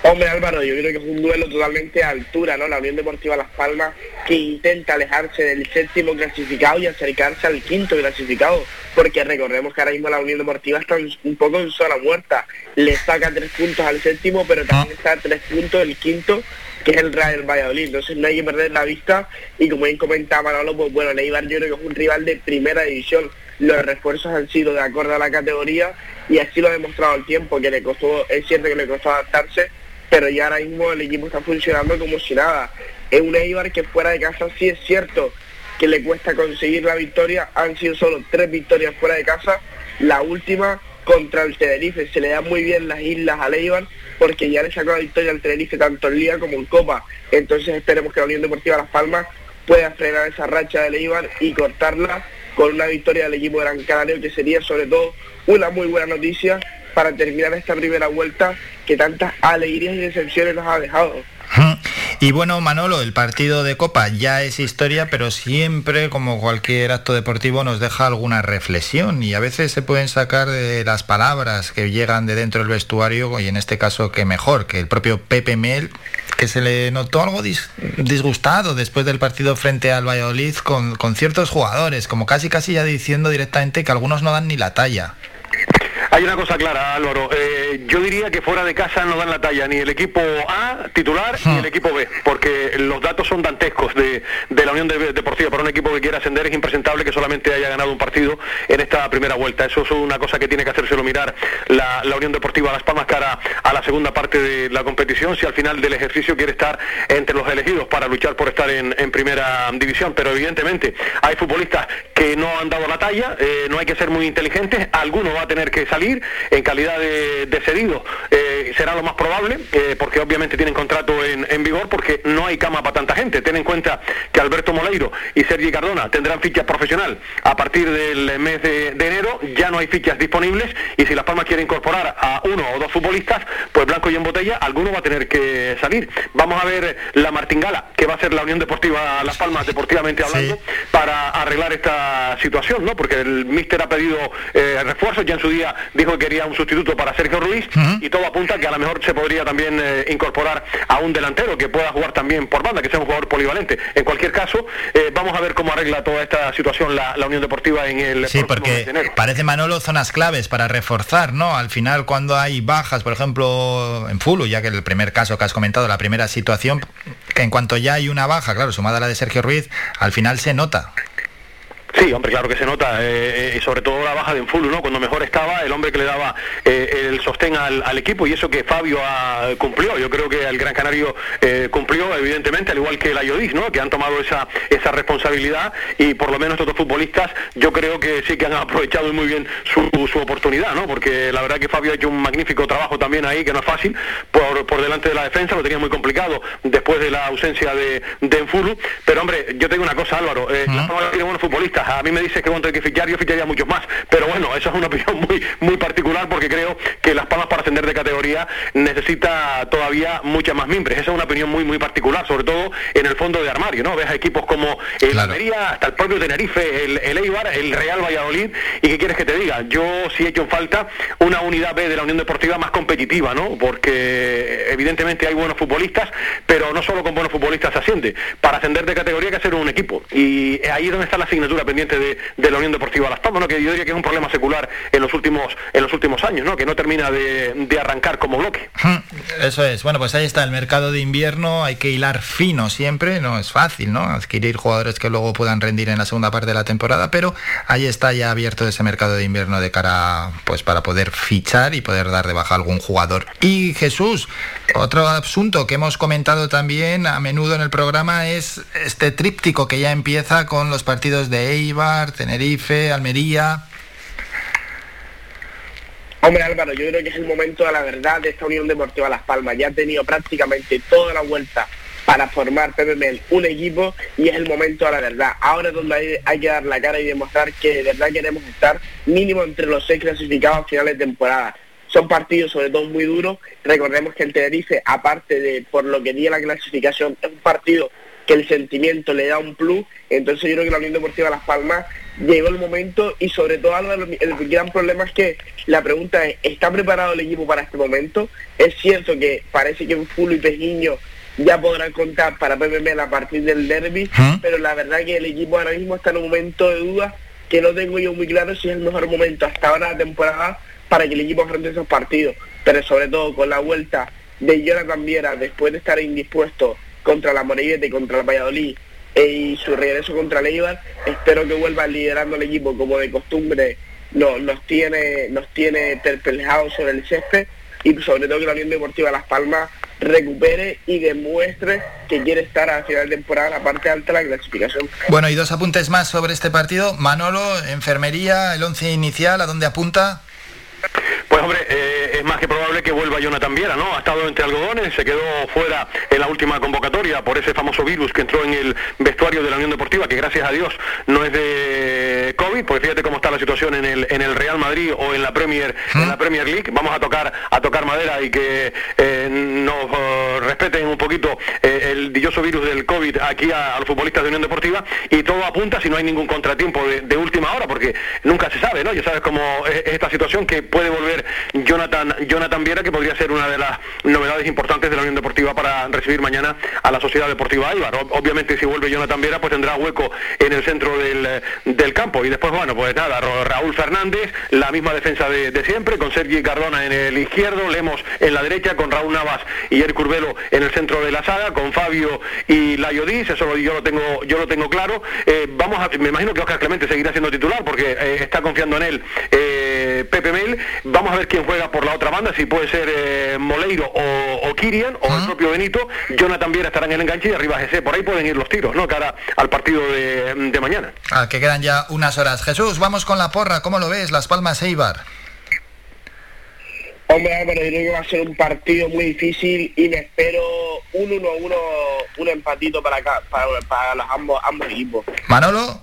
Hombre, Álvaro, yo creo que es un duelo totalmente a altura, ¿no? La Unión Deportiva Las Palmas que intenta alejarse del séptimo clasificado y acercarse al quinto clasificado, porque recordemos que ahora mismo la Unión Deportiva está un poco en zona muerta. Le saca tres puntos al séptimo, pero también está a tres puntos el quinto, que es el Real Valladolid. Entonces no hay que perder la vista y como bien comentaba Manolo, pues bueno, el Eibar yo creo que es un rival de primera división. Los refuerzos han sido de acuerdo a la categoría y así lo ha demostrado el tiempo, que le costó, es cierto que le costó adaptarse, pero ya ahora mismo el equipo está funcionando como si nada. Es un Eibar que fuera de casa sí es cierto que le cuesta conseguir la victoria, han sido solo tres victorias fuera de casa, la última contra el Tenerife, se le dan muy bien las islas al Eibar porque ya le sacó la victoria al Tenerife tanto en Liga como en Copa, entonces esperemos que la Unión Deportiva Las Palmas pueda frenar esa racha del Eibar y cortarla con una victoria del equipo Gran Canario que sería sobre todo una muy buena noticia para terminar esta primera vuelta que tantas alegrías y decepciones nos ha dejado. Y bueno, Manolo, el partido de Copa ya es historia, pero siempre, como cualquier acto deportivo, nos deja alguna reflexión y a veces se pueden sacar de las palabras que llegan de dentro del vestuario y en este caso que mejor, que el propio Pepe Mel, que se le notó algo dis- disgustado después del partido frente al Valladolid con, con ciertos jugadores, como casi casi ya diciendo directamente que algunos no dan ni la talla. Hay una cosa clara, Álvaro. Eh, yo diría que fuera de casa no dan la talla ni el equipo A titular ni el equipo B, porque los datos son dantescos de, de la Unión de- Deportiva. Para un equipo que quiera ascender es impresentable que solamente haya ganado un partido en esta primera vuelta. Eso es una cosa que tiene que hacérselo mirar la, la Unión Deportiva Las Palmas cara a la segunda parte de la competición, si al final del ejercicio quiere estar entre los elegidos para luchar por estar en, en primera división. Pero evidentemente hay futbolistas que no han dado la talla, eh, no hay que ser muy inteligentes, alguno va a tener que salir en calidad de, de cedido, eh, será lo más probable, eh, porque obviamente tienen contrato en, en vigor, porque no hay cama para tanta gente. Ten en cuenta que Alberto Moleiro y Sergi Cardona tendrán ficha profesional a partir del mes de, de enero, ya no hay fichas disponibles y si Las Palmas quiere incorporar a uno o dos futbolistas, pues blanco y en botella, alguno va a tener que salir. Vamos a ver la martingala que va a ser la Unión Deportiva Las Palmas, deportivamente hablando, para arreglar esta situación, ¿no? Porque el míster ha pedido eh, refuerzos, ya en su día dijo que quería un sustituto para Sergio Ruiz y todo apunta que a lo mejor se podría también eh, incorporar a un delantero que pueda jugar también por banda, que sea un jugador polivalente. En cualquier caso, eh, vamos a ver cómo arregla toda esta situación la, la Unión Deportiva en el Sí, porque mes de enero. parece Manolo zonas claves para reforzar, ¿no? Al final, cuando hay bajas, por ejemplo, en Fulu, ya que el primer caso que has comentado, la primera situación, que en cuanto ya hay una baja, claro, sumada a la de Sergio Ruiz, al final se nota. Sí, hombre, claro que se nota, eh, eh, y sobre todo la baja de Enfulu, ¿no? Cuando mejor estaba, el hombre que le daba eh, el sostén al, al equipo, y eso que Fabio ha- cumplió, yo creo que el Gran Canario eh, cumplió, evidentemente, al igual que el Ayodis, ¿no? Que han tomado esa, esa responsabilidad, y por lo menos estos dos futbolistas, yo creo que sí que han aprovechado muy bien su, su oportunidad, ¿no? Porque la verdad que Fabio ha hecho un magnífico trabajo también ahí, que no es fácil, por, por delante de la defensa, lo tenía muy complicado después de la ausencia de, de Enfulu, pero hombre, yo te digo una cosa, Álvaro, eh, Las Palmas tiene buenos futbolistas, a mí me dices que cuánto hay que fichar, yo ficharía muchos más, pero bueno, eso es una opinión muy, muy particular porque creo que Las Palmas para ascender de categoría necesita todavía muchas más mimbres, esa es una opinión muy, muy particular, sobre todo en el fondo de armario, ¿no? Ves a equipos como el Almería, hasta el propio Tenerife, el, el Eibar, el Real Valladolid, y qué quieres que te diga, yo sí he hecho en falta una unidad B de la Unión Deportiva más competitiva, ¿no? Porque evidentemente hay buenos futbolistas, pero no solo con buenos futbolistas se asciende. Para ascender de categoría hay que ser un equipo. Y ahí es donde está la asignatura de, la Unión Deportiva Las Palmas, ¿no? que yo diría que es un problema secular en los últimos, en los últimos años, ¿no? que no termina de, arrancar como bloque. Eso es. Bueno, pues ahí está el mercado de invierno. Hay que hilar fino siempre. No es fácil, ¿no? Adquirir jugadores que luego puedan rendir en la segunda parte de la temporada, pero ahí está ya abierto ese mercado de invierno de cara, pues para poder fichar y poder dar de baja a algún jugador. Y Jesús, otro asunto que hemos comentado también a menudo en el programa es este tríptico que ya empieza con los partidos de Eibar, Tenerife, Almería. Hombre Álvaro, yo creo que es el momento de la verdad de esta Unión Deportiva Las Palmas. Ya ha tenido prácticamente toda la vuelta para formar Pepe Mel un equipo y es el momento de la verdad. Ahora es donde hay, hay que dar la cara y demostrar que de verdad queremos estar mínimo entre los seis clasificados a finales de temporada. Son partidos sobre todo muy duros. Recordemos que el Tenerife, aparte de por lo que dio la clasificación, es un partido que el sentimiento le da un plus. Entonces yo creo que la Unión Deportiva Las Palmas llegó el momento y sobre todo el gran problema es que la pregunta es, ¿está preparado el equipo para este momento? Es cierto que parece que un Fulo y Pejiño ya podrán contar para PPM a partir del derby, pero la verdad que el equipo ahora mismo está en un momento de duda que no tengo yo muy claro si es el mejor momento hasta ahora de la temporada para que el equipo afronte esos partidos, pero sobre todo con la vuelta de Jonathan Viera después de estar indispuesto contra la Morellete contra el Valladolid y su regreso contra el espero que vuelva liderando el equipo como de costumbre no- nos tiene nos tiene perplejados sobre el césped y sobre todo que la Unión Deportiva Las Palmas recupere y demuestre que quiere estar a final de temporada en la parte alta de la clasificación. Bueno, y dos apuntes más sobre este partido. Manolo, enfermería, el once inicial, ¿a dónde apunta? Pues hombre, eh, es más que probable que vuelva Jonathan Viera, ¿no? Ha estado entre algodones, se quedó fuera en la última convocatoria por ese famoso virus que entró en el vestuario de la Unión Deportiva, que gracias a Dios no es de COVID, porque fíjate cómo está la situación en el, en el Real Madrid o en la Premier, en la Premier League. Vamos a tocar, a tocar madera y que eh, nos eh, respeten un poquito eh, el dichoso virus del COVID aquí a, a los futbolistas de Unión Deportiva y todo apunta si no hay ningún contratiempo de, de última hora, porque nunca se sabe, ¿no? Ya sabes cómo es esta situación que puede volver Jonathan, Jonathan Viera, que podría ser una de las novedades importantes de la Unión Deportiva para recibir mañana a la Sociedad Deportiva Eibar. Ob- Obviamente si vuelve Jonathan Viera, pues tendrá hueco en el centro del, del campo. Y después, bueno, pues nada, Ra- Raúl Fernández, la misma defensa de, siempre, con Sergi Cardona en el izquierdo, Lemos en la derecha, con Raúl Navas y Eric Curbelo en el centro de la saga, con Fabio y Layodis, eso lo- yo lo tengo, yo lo tengo claro. Eh, vamos a, me imagino que Oscar Clemente seguirá siendo titular porque eh, está confiando en él eh, Pepe Mel. Vamos a ver quién juega por la otra banda, si puede ser eh, Moleiro o, o Kirian o el propio Benito. Jonathan Viera estará en el enganche y arriba GC. Por ahí pueden ir los tiros, ¿no? Cara al partido de, de mañana. Ah, que quedan ya unas horas. Jesús, vamos con la porra. ¿Cómo lo ves? Las Palmas Eibar. Hombre Álvaro, yo creo que va a ser un partido muy difícil y me espero un 1-1, un empatito para, acá, para, para los ambos, ambos equipos. Manolo.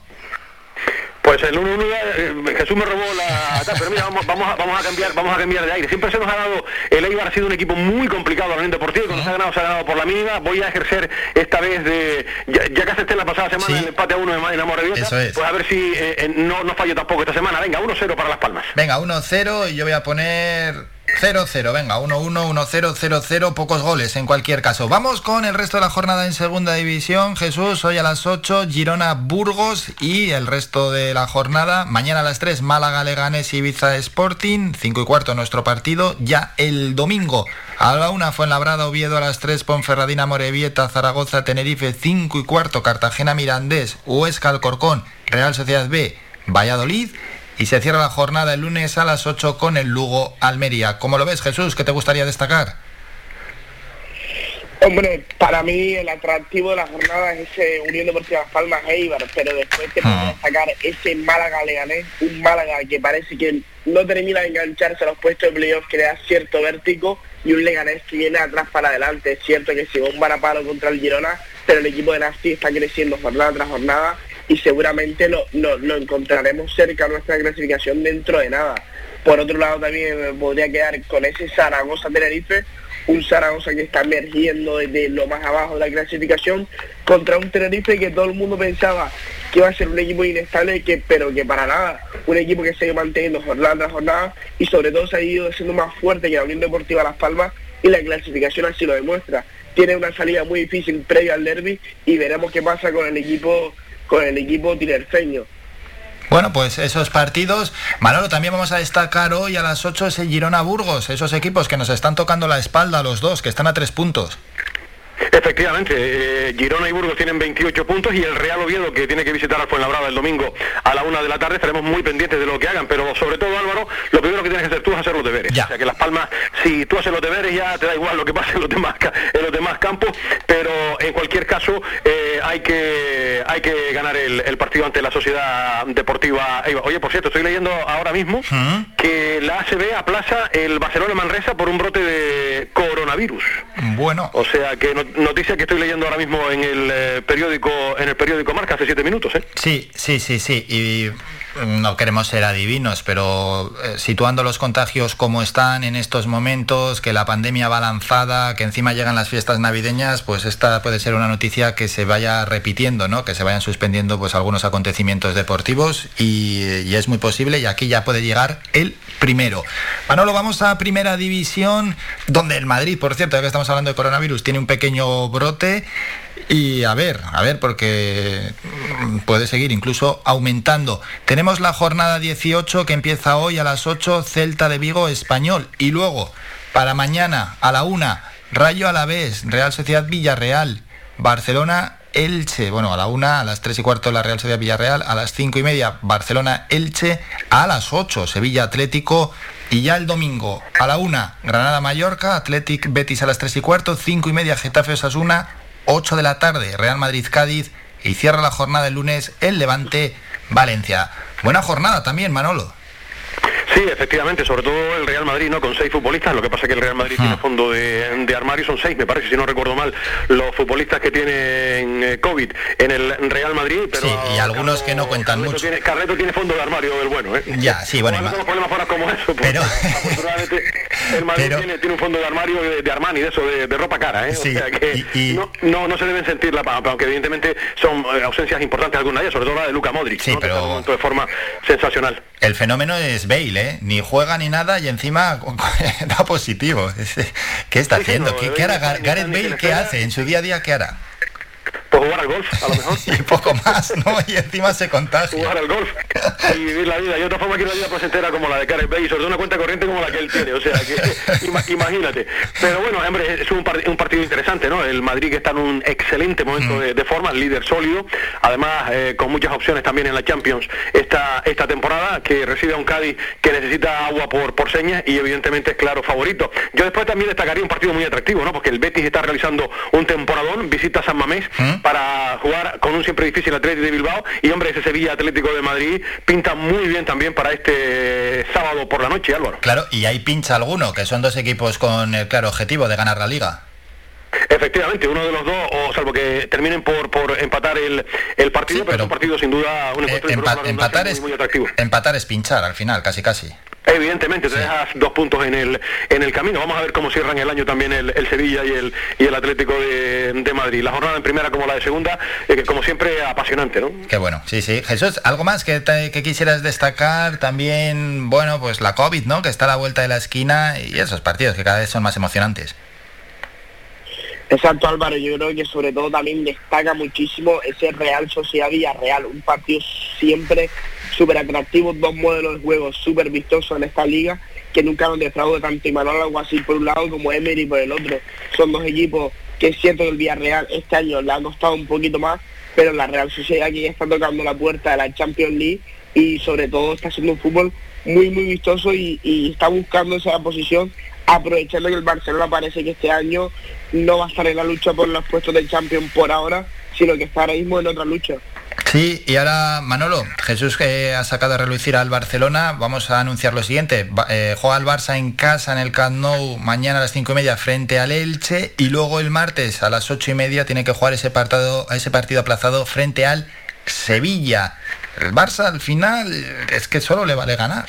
Pues el 1-1 eh, Jesús me robó la pero mira, vamos, vamos, a, vamos a cambiar, vamos a cambiar de aire. Siempre se nos ha dado, el Eibar ha sido un equipo muy complicado a la Unión Deportiva, cuando se ha ganado, se ha ganado por la mínima. Voy a ejercer esta vez de, ya, ya que acepté la pasada semana el empate a uno de Madrid Eso es. pues a ver si eh, eh, no, no fallo tampoco esta semana. Venga, 1-0 para Las Palmas. Venga, 1-0 y yo voy a poner 0-0, venga, 1-1, 1-0, 0-0, pocos goles en cualquier caso. Vamos con el resto de la jornada en segunda división. Jesús, hoy a las 8, Girona, Burgos y el resto de la jornada. Mañana a las 3, Málaga, Leganés, Ibiza, Sporting. 5 y cuarto nuestro partido. Ya el domingo a la 1, Fuenlabrada, Oviedo a las 3, Ponferradina, Morevieta, Zaragoza, Tenerife. 5 y cuarto, Cartagena, Mirandés, Huesca, Alcorcón, Real Sociedad B, Valladolid y se cierra la jornada el lunes a las 8 con el Lugo Almería. ¿Cómo lo ves, Jesús? ¿Qué te gustaría destacar? Hombre, para mí el atractivo de la jornada es ese Unión Deportiva Las Palmas Eibar, pero después te puedo destacar ese Málaga Leganés, un Málaga que parece que no termina de engancharse a los puestos de playoff, que le da cierto vértigo, y un Leganés que viene atrás para adelante. Es cierto que se un varapalo contra el Girona, pero el equipo de Nasti está creciendo jornada tras jornada y seguramente lo, lo, encontraremos cerca de nuestra clasificación dentro de nada. Por otro lado también podría quedar con ese Zaragoza Tenerife, un Zaragoza que está emergiendo desde lo más abajo de la clasificación contra un Tenerife que todo el mundo pensaba que iba a ser un equipo inestable, que, pero que para nada, un equipo que se ha ido manteniendo jornada tras jornada y sobre todo se ha ido siendo más fuerte que la Unión Deportiva Las Palmas y la clasificación así lo demuestra. Tiene una salida muy difícil previa al derby y veremos qué pasa con el equipo con el equipo tinerfeño. Bueno, pues esos partidos, Manolo, también vamos a destacar hoy a las 8 ese Girona Burgos, esos equipos que nos están tocando la espalda los dos, que están a tres puntos. Efectivamente, eh, Girona y Burgos tienen 28 puntos y el Real Oviedo, que tiene que visitar al Fuenlabrada el domingo a la una de la tarde, estaremos muy pendientes de lo que hagan, pero sobre todo Álvaro, lo primero que tienes que hacer tú es hacer los deberes. O sea que Las Palmas, si tú haces los deberes ya te da igual lo que pase en los demás, en los demás campos, pero en cualquier caso eh, hay, que, hay que ganar el, partido ante la Sociedad Deportiva Oye, por cierto, estoy leyendo ahora mismo que la ACB aplaza el Barcelona Manresa por un brote de coronavirus. Bueno. O sea que no, noticia que estoy leyendo ahora mismo en el eh, periódico en el periódico Marca hace siete minutos, ¿eh? Sí, sí, sí, sí. Y no queremos ser adivinos, pero eh, situando los contagios como están en estos momentos, que la pandemia va lanzada, que encima llegan las fiestas navideñas, pues esta puede ser una noticia que se vaya repitiendo, ¿no? Que se vayan suspendiendo pues algunos acontecimientos deportivos y, es muy posible y aquí ya puede llegar el primero. Manolo, vamos a primera división, donde el Madrid, por cierto, ya que estamos hablando de coronavirus, tiene un pequeño brote. Y a ver, a ver, porque puede seguir incluso aumentando. Tenemos la jornada 18 que empieza hoy a las 8, Celta de Vigo Español. Y luego, para mañana a la 1, Rayo Alavés, Real Sociedad Villarreal, Barcelona Elche, bueno, a la una, a las tres y cuarto la Real Sociedad Villarreal, a las cinco y media Barcelona Elche, a las 8 Sevilla Atlético y ya el domingo a la una Granada Mallorca, Athletic Betis a las tres y cuarto, cinco y media Getafe Osasuna, 8 de la tarde Real Madrid Cádiz y cierra la jornada el lunes el Levante Valencia. Buena jornada también, Manolo. Sí, efectivamente, sobre todo el Real Madrid, ¿no? Con seis futbolistas, lo que pasa es que el Real Madrid tiene fondo de, armario, son seis, me parece, si no recuerdo mal, los futbolistas que tienen eh, COVID en el Real Madrid, pero... Sí, y algunos que no cuentan mucho. Tiene, Carleto tiene fondo de armario del bueno, ¿eh? Ya, sí, bueno... No problemas fuera como eso, pues, pero... el Madrid tiene, un fondo de armario de, Armani, de eso, de, ropa cara, ¿eh? o sea que No, no, se deben sentir la aunque evidentemente son eh, ausencias importantes algunas de ellas, sobre todo la de Luca Modric, sí, pero... de forma sensacional. El fenómeno es Bale, ¿eh? Ni juega ni nada y encima da positivo. ¿Qué está haciendo? ¿Qué, hará Gareth Bale? ¿Qué hace? ¿En su día a día qué hará? Pues jugar al golf, a lo mejor. y poco más, ¿no? Y encima se contagia. Jugar al golf y vivir la vida. Y de otra forma quiero una vida placentera como la de Gareth Bale y sobre todo una cuenta corriente como la que él tiene. O sea, que imagínate. Pero bueno, hombre, es un, un, partido interesante, ¿no? El Madrid que está en un excelente momento mm. de, forma, líder sólido. Además, eh, con muchas opciones también en la Champions esta, esta temporada, que recibe a un Cádiz que necesita agua por, por señas y evidentemente es claro favorito. Yo después también destacaría un partido muy atractivo, ¿no? Porque el Betis está realizando un temporadón, visita San Mamés. ¿Mm? para jugar con un siempre difícil Atlético de Bilbao y hombre, ese Sevilla Atlético de Madrid pinta muy bien también para este sábado por la noche, Álvaro. Claro, y hay pincha alguno, que son dos equipos con el claro objetivo de ganar la liga. Efectivamente, uno de los dos, o salvo que terminen por, por empatar el, el partido, pero, es un partido sin duda un encuentro Eh, empa- disfrutable, empatar, muy, es, muy atractivo. empatar es pinchar al final, casi casi. Evidentemente, te dejas dos puntos en el, en el camino. Vamos a ver cómo cierran el año también el, el Sevilla y el, y el Atlético de, de Madrid. La jornada en primera como la de segunda, eh, como siempre apasionante, ¿no? Qué bueno, sí, sí. Jesús, ¿algo más que, te- que quisieras destacar? También, bueno, pues la COVID, ¿no? Que está a la vuelta de la esquina y esos partidos que cada vez son más emocionantes. Exacto Álvaro, yo creo que sobre todo también destaca muchísimo ese Real Sociedad Villarreal, un partido siempre súper atractivo, dos modelos de juego súper vistosos en esta liga, que nunca nos defraude tanto Imanol Alguacil por un lado como Emery por el otro. Son dos equipos que es cierto que el Villarreal este año le ha costado un poquito más, pero la Real Sociedad aquí está tocando la puerta de la Champions League y sobre todo está haciendo un fútbol muy muy vistoso y está buscando esa posición aprovechando que el Barcelona parece que este año no va a estar en la lucha por los puestos de Champions por ahora, sino que está ahora mismo en otra lucha. Sí, y ahora Manolo, Jesús que ha sacado a relucir al Barcelona, vamos a anunciar lo siguiente. Eh, juega el Barça en casa en el Camp Nou mañana a las cinco y media frente al Elche y luego el martes a las ocho y media tiene que jugar ese ese partido aplazado frente al Sevilla. El Barça al final es que solo le vale ganar.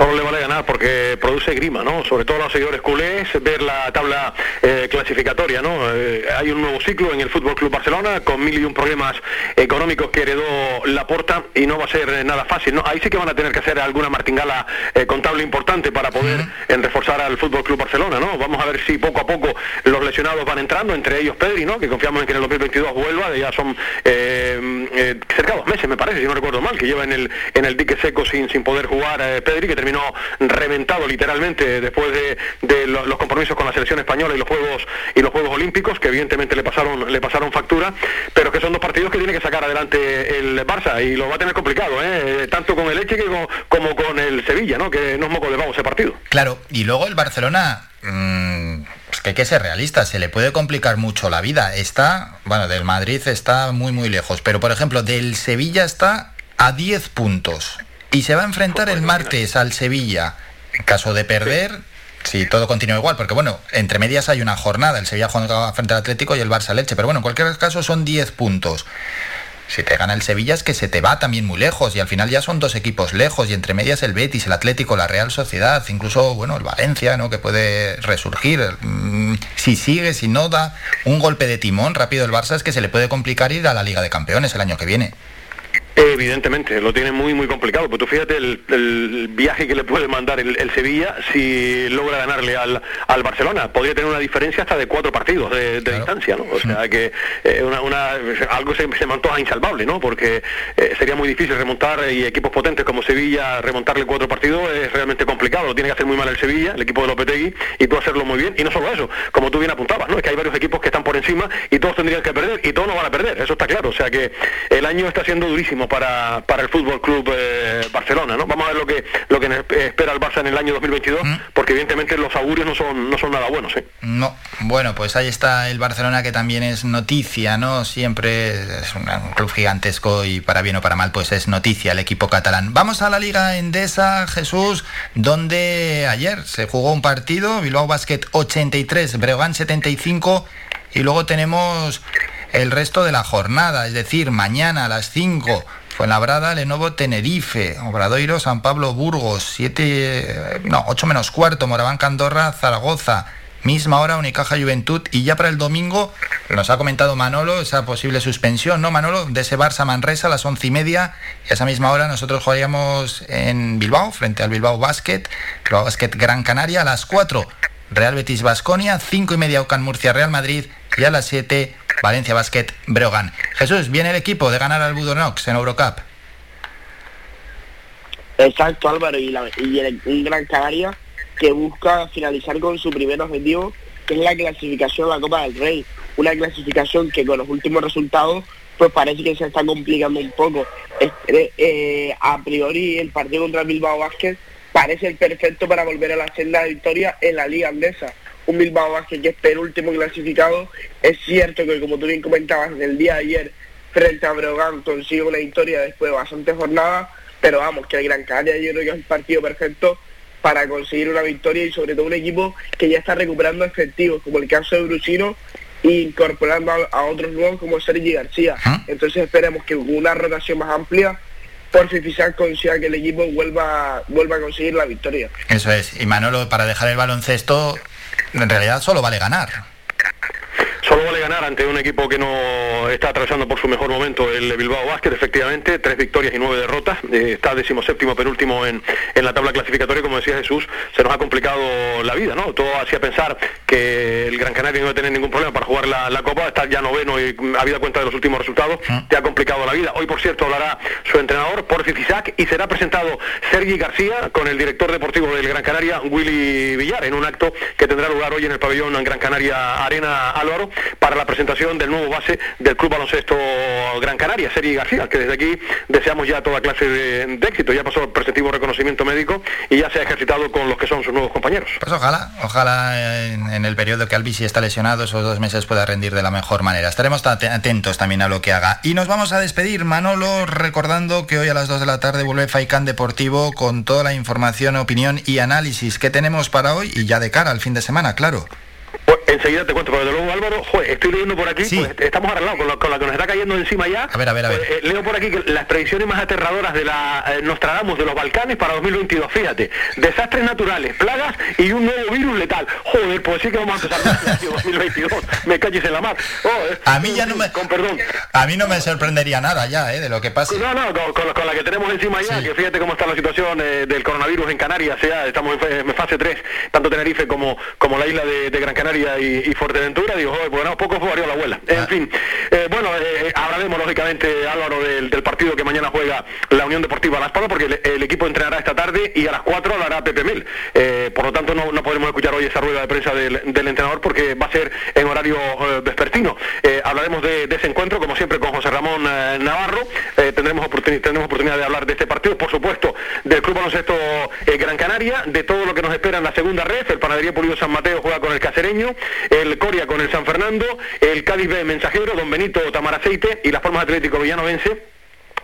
Solo le vale ganar porque produce grima, ¿no? Sobre todo a los seguidores culés, ver la tabla eh, clasificatoria, ¿no? Eh, hay un nuevo ciclo en el Fútbol Club Barcelona con mil y un problemas económicos que heredó Laporta y no va a ser eh, nada fácil, ¿no? Ahí sí que van a tener que hacer alguna martingala eh, contable importante para poder eh, reforzar al Fútbol Club Barcelona, ¿no? Vamos a ver si poco a poco los lesionados van entrando, entre ellos Pedri, ¿no? Que confiamos en que en el 2022 vuelva, ya son cerca de dos meses, me parece, si no recuerdo mal, que lleva en el en el dique seco sin sin poder jugar Pedri, que terminó reventado literalmente después de, de lo- los compromisos con la selección española y los juegos y los juegos olímpicos que evidentemente le pasaron le pasaron factura pero que son dos partidos que tiene que sacar adelante el Barça y lo va a tener complicado ¿eh? tanto con el Eche que como con el Sevilla no que no es moco de vamos ese partido Claro, y luego el Barcelona, mm, pues que hay que ser realista, se le puede complicar mucho la vida. Está, bueno, del Madrid está muy, muy lejos, pero por ejemplo, del Sevilla está a 10 puntos y se va a enfrentar el martes al Sevilla. En caso de perder, si todo continúa igual, porque bueno, entre medias hay una jornada, el Sevilla juega frente al Atlético y el Barça Leche, pero bueno, en cualquier caso son 10 puntos. Si te gana el Sevilla es que se te va también muy lejos y al final ya son dos equipos lejos y entre medias el Betis, el Atlético, la Real Sociedad, incluso bueno el Valencia, ¿no? que puede resurgir. Mm, Si sigue, si no da un golpe de timón rápido el Barça es que se le puede complicar ir a la Liga de Campeones el año que viene. Evidentemente, lo tiene muy muy complicado. Pues tú fíjate el, el viaje que le puede mandar el, el Sevilla si logra ganarle al, al Barcelona. Podría tener una diferencia hasta de cuatro partidos de, de distancia, ¿no? O sea que eh, una, una- algo se, se me antoja insalvable, ¿no? Porque eh, sería muy difícil remontar y equipos potentes como Sevilla remontarle cuatro partidos es realmente complicado. Lo tiene que hacer muy mal el Sevilla, el equipo de Lopetegui, y tú hacerlo muy bien. Y no solo eso, como tú bien apuntabas, ¿no? Es que hay varios equipos que están por encima y todos tendrían que perder y todos no van a perder. Eso está claro. O sea que el año está siendo durísimo para, para el Fútbol Club eh, Barcelona, ¿no? Vamos a ver lo que lo que espera el Barça en el año 2022, porque evidentemente los augurios no son no son nada buenos, ¿eh? No, bueno, pues ahí está el Barcelona que también es noticia, ¿no? Siempre es un, un club gigantesco y para bien o para mal, pues es noticia el equipo catalán. Vamos a la Liga Endesa, Jesús, donde ayer se jugó un partido, Bilbao Basket 83, Breogán 75 y luego tenemos el resto de la jornada, es decir, mañana a las 5 Fuenlabrada, Lenovo, Tenerife, Obradoiro, San Pablo, Burgos, 7, no, 8 menos cuarto, Moraván, Andorra, Zaragoza, misma hora, Unicaja, Juventud, y ya para el domingo, nos ha comentado Manolo, esa posible suspensión, ¿no, Manolo? De ese Barça Manresa a las once y media, y a esa misma hora nosotros jugaríamos en Bilbao, frente al Bilbao Basket, Bilbao Basket Gran Canaria, a las 4, Real Betis Basconia, 5 y media Ocan Murcia Real Madrid, y a las 7, Valencia Basket Breogán. Jesús, viene el equipo de ganar al Budonox en Eurocup. Exacto Álvaro y, la, un Gran Canaria que busca finalizar con su primer objetivo que es la clasificación a la Copa del Rey. Una clasificación que con los últimos resultados pues parece que se está complicando un poco. Este, eh, a priori el partido contra Bilbao Basket parece el perfecto para volver a la senda de victoria en la Liga Andesa. Un Bilbao Basket que es penúltimo clasificado. Es cierto que como tú bien comentabas, en el día de ayer frente a Breogán consigue una victoria después de bastantes jornadas, pero vamos, que el Gran Canaria yo creo que es el partido perfecto para conseguir una victoria y sobre todo un equipo que ya está recuperando efectivos, como el caso de Brusino, e incorporando a, a otros nuevos como Sergi García. Entonces esperemos que con una rotación más amplia, por si quizás consiga que el equipo vuelva, vuelva a conseguir la victoria. Eso es. Y Manolo, para dejar el baloncesto, en realidad solo vale ganar. Vale ganar ante un equipo que no está atravesando por su mejor momento, el Bilbao Basket, efectivamente, tres victorias y nueve derrotas, eh, está decimoséptimo penúltimo en, en la tabla clasificatoria, como decía Jesús, se nos ha complicado la vida, ¿no? Todo hacía pensar que el Gran Canaria no iba a tener ningún problema para jugar la, la Copa, estar ya noveno y mm, habida cuenta de los últimos resultados, te ha complicado la vida. Hoy, por cierto, hablará su entrenador, Porfi Fisac, y será presentado Sergi García con el director deportivo del Gran Canaria, Willy Villar, en un acto que tendrá lugar hoy en el pabellón Gran Canaria Arena Álvaro, para la presentación del nuevo base del Club Baloncesto Gran Canaria, Sergi García, que desde aquí deseamos ya toda clase de, éxito. Ya pasó el preceptivo reconocimiento médico y ya se ha ejercitado con los que son sus nuevos compañeros. Pues ojalá, ojalá en, el periodo que Albisi está lesionado, esos dos meses pueda rendir de la mejor manera. Estaremos at- atentos también a lo que haga. Y nos vamos a despedir, Manolo, recordando que hoy a las 2 de la tarde vuelve Faikán Deportivo con toda la información, opinión y análisis que tenemos para hoy y ya de cara al fin de semana, claro. Pues enseguida te cuento, pero de luego Álvaro, joder, estoy leyendo por aquí, pues, estamos arreglados con, con la que nos está cayendo encima ya. A ver, a ver, a ver. Pues, eh, leo por aquí que las predicciones más aterradoras de la eh, Nostradamus de los Balcanes para 2022, fíjate, desastres naturales, plagas y un nuevo virus letal. Joder, pues sí que vamos a empezar el año 2022, me calles en la mar. A mí ya no me... Con perdón. A mí no me sorprendería nada ya, ¿eh? De lo que pase. No, no, con, con la- con la que tenemos encima ya, que fíjate cómo está la situación eh, del coronavirus en Canarias, ya estamos en, fa- en fase 3, tanto Tenerife como, como la isla de, de Gran Canaria y, y Fuerteventura, digo, joder, bueno, poco varió la abuela. En fin, eh, bueno, eh, hablaremos lógicamente, Álvaro, del, del partido que mañana juega la Unión Deportiva Las Palmas, porque el, el equipo entrenará esta tarde y a las 4 hablará Pepe Mel. Eh, por lo tanto, no, no podremos escuchar hoy esa rueda de prensa del, del entrenador porque va a ser en horario eh, vespertino. Eh, hablaremos de, de ese encuentro, como siempre, con José Ramón eh, Navarro. Eh, tendremos, tendremos oportunidad de hablar de este partido, por supuesto, del Club Baloncesto eh, Gran Canaria, de todo lo que nos espera en la segunda red. El Panadería Pulido San Mateo juega con el Cacereño, el Coria con el San Fernando, el Cádiz B Mensajero, Don Benito Tamaraceite y las Formas Atlético Villanovense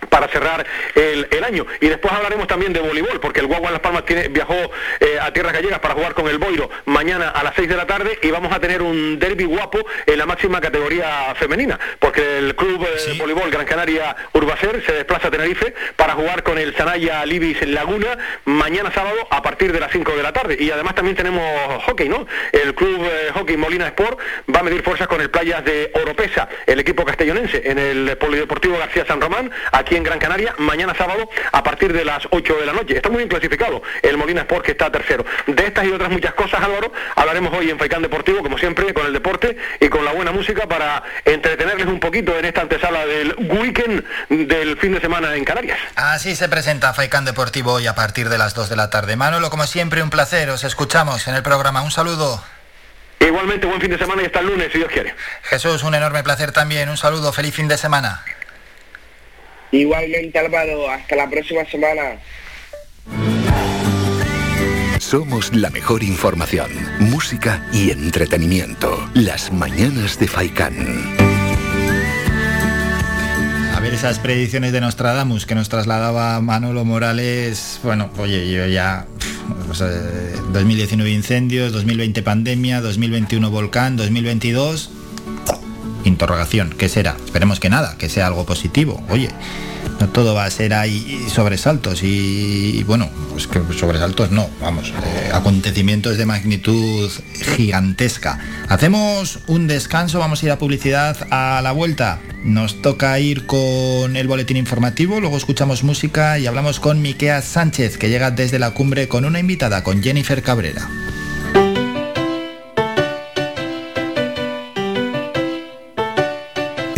para cerrar el, el año. Y después hablaremos también de voleibol, porque el Guagua en Las Palmas tiene, viajó eh, a Tierras Gallegas para jugar con el Boiro mañana a las 6 de la tarde y vamos a tener un derby guapo en la máxima categoría femenina, porque el club eh, de voleibol Gran Canaria Urbacer se desplaza a Tenerife para jugar con el Sanaya Libis Laguna mañana sábado a partir de las 5 de la tarde. Y además también tenemos hockey, ¿no? El club eh, hockey Molina Sport va a medir fuerzas con el Playas de Oropesa, el equipo castellonense, en el Polideportivo García San Román, aquí en Gran Canaria, mañana sábado a partir de las 8 de la noche. Está muy bien clasificado el Molina Sport que está tercero. De estas y otras muchas cosas, Álvaro, hablaremos hoy en Faicán Deportivo, como siempre, con el deporte y con la buena música para entretenerles un poquito en esta antesala del weekend del fin de semana en Canarias. Así se presenta Faikán Deportivo hoy a partir de las 2 de la tarde. Manolo, como siempre, un placer. Os escuchamos en el programa. Un saludo. Igualmente, buen fin de semana y hasta el lunes, si Dios quiere. Jesús, un enorme placer también. Un saludo. Feliz fin de semana. Igualmente Álvaro, hasta la próxima semana. Somos la mejor información, música y entretenimiento. Las mañanas de Faikán. A ver esas predicciones de Nostradamus que nos trasladaba Manolo Morales. Bueno, oye, yo ya... pues, eh, 2019 incendios, 2020 pandemia, 2021 volcán, 2022... Interrogación, ¿qué será? Esperemos que nada, que sea algo positivo. Oye, no todo va a ser ahí sobresaltos y, bueno, pues que sobresaltos no, vamos, eh, acontecimientos de magnitud gigantesca. Hacemos un descanso, vamos a ir a publicidad a la vuelta. Nos toca ir con el boletín informativo, luego escuchamos música y hablamos con Miquea Sánchez, que llega desde la cumbre con una invitada, con Jennifer Cabrera.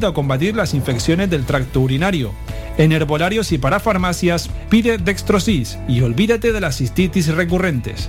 a combatir las infecciones del tracto urinario. En herbolarios y para farmacias pide Dextrosis y olvídate de las cistitis recurrentes.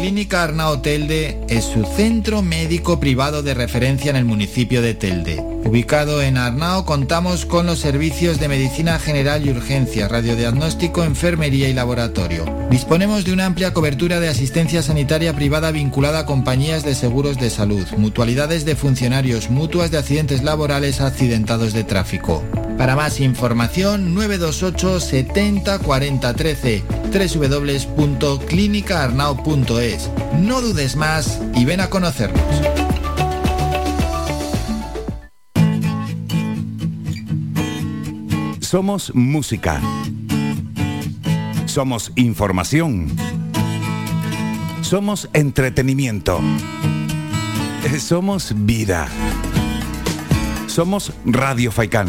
Clínica Arnao Telde es su centro médico privado de referencia en el municipio de Telde. Ubicado en Arnao contamos con los servicios de medicina general y urgencia, radiodiagnóstico, enfermería y laboratorio. Disponemos de una amplia cobertura de asistencia sanitaria privada vinculada a compañías de seguros de salud, mutualidades de funcionarios, mutuas de accidentes laborales accidentados de tráfico. Para más información 928 70 40 13 www.clinicaarnao.es. No dudes más y ven a conocernos. Somos música. Somos información. Somos entretenimiento. Somos vida. Somos Radio Faicán.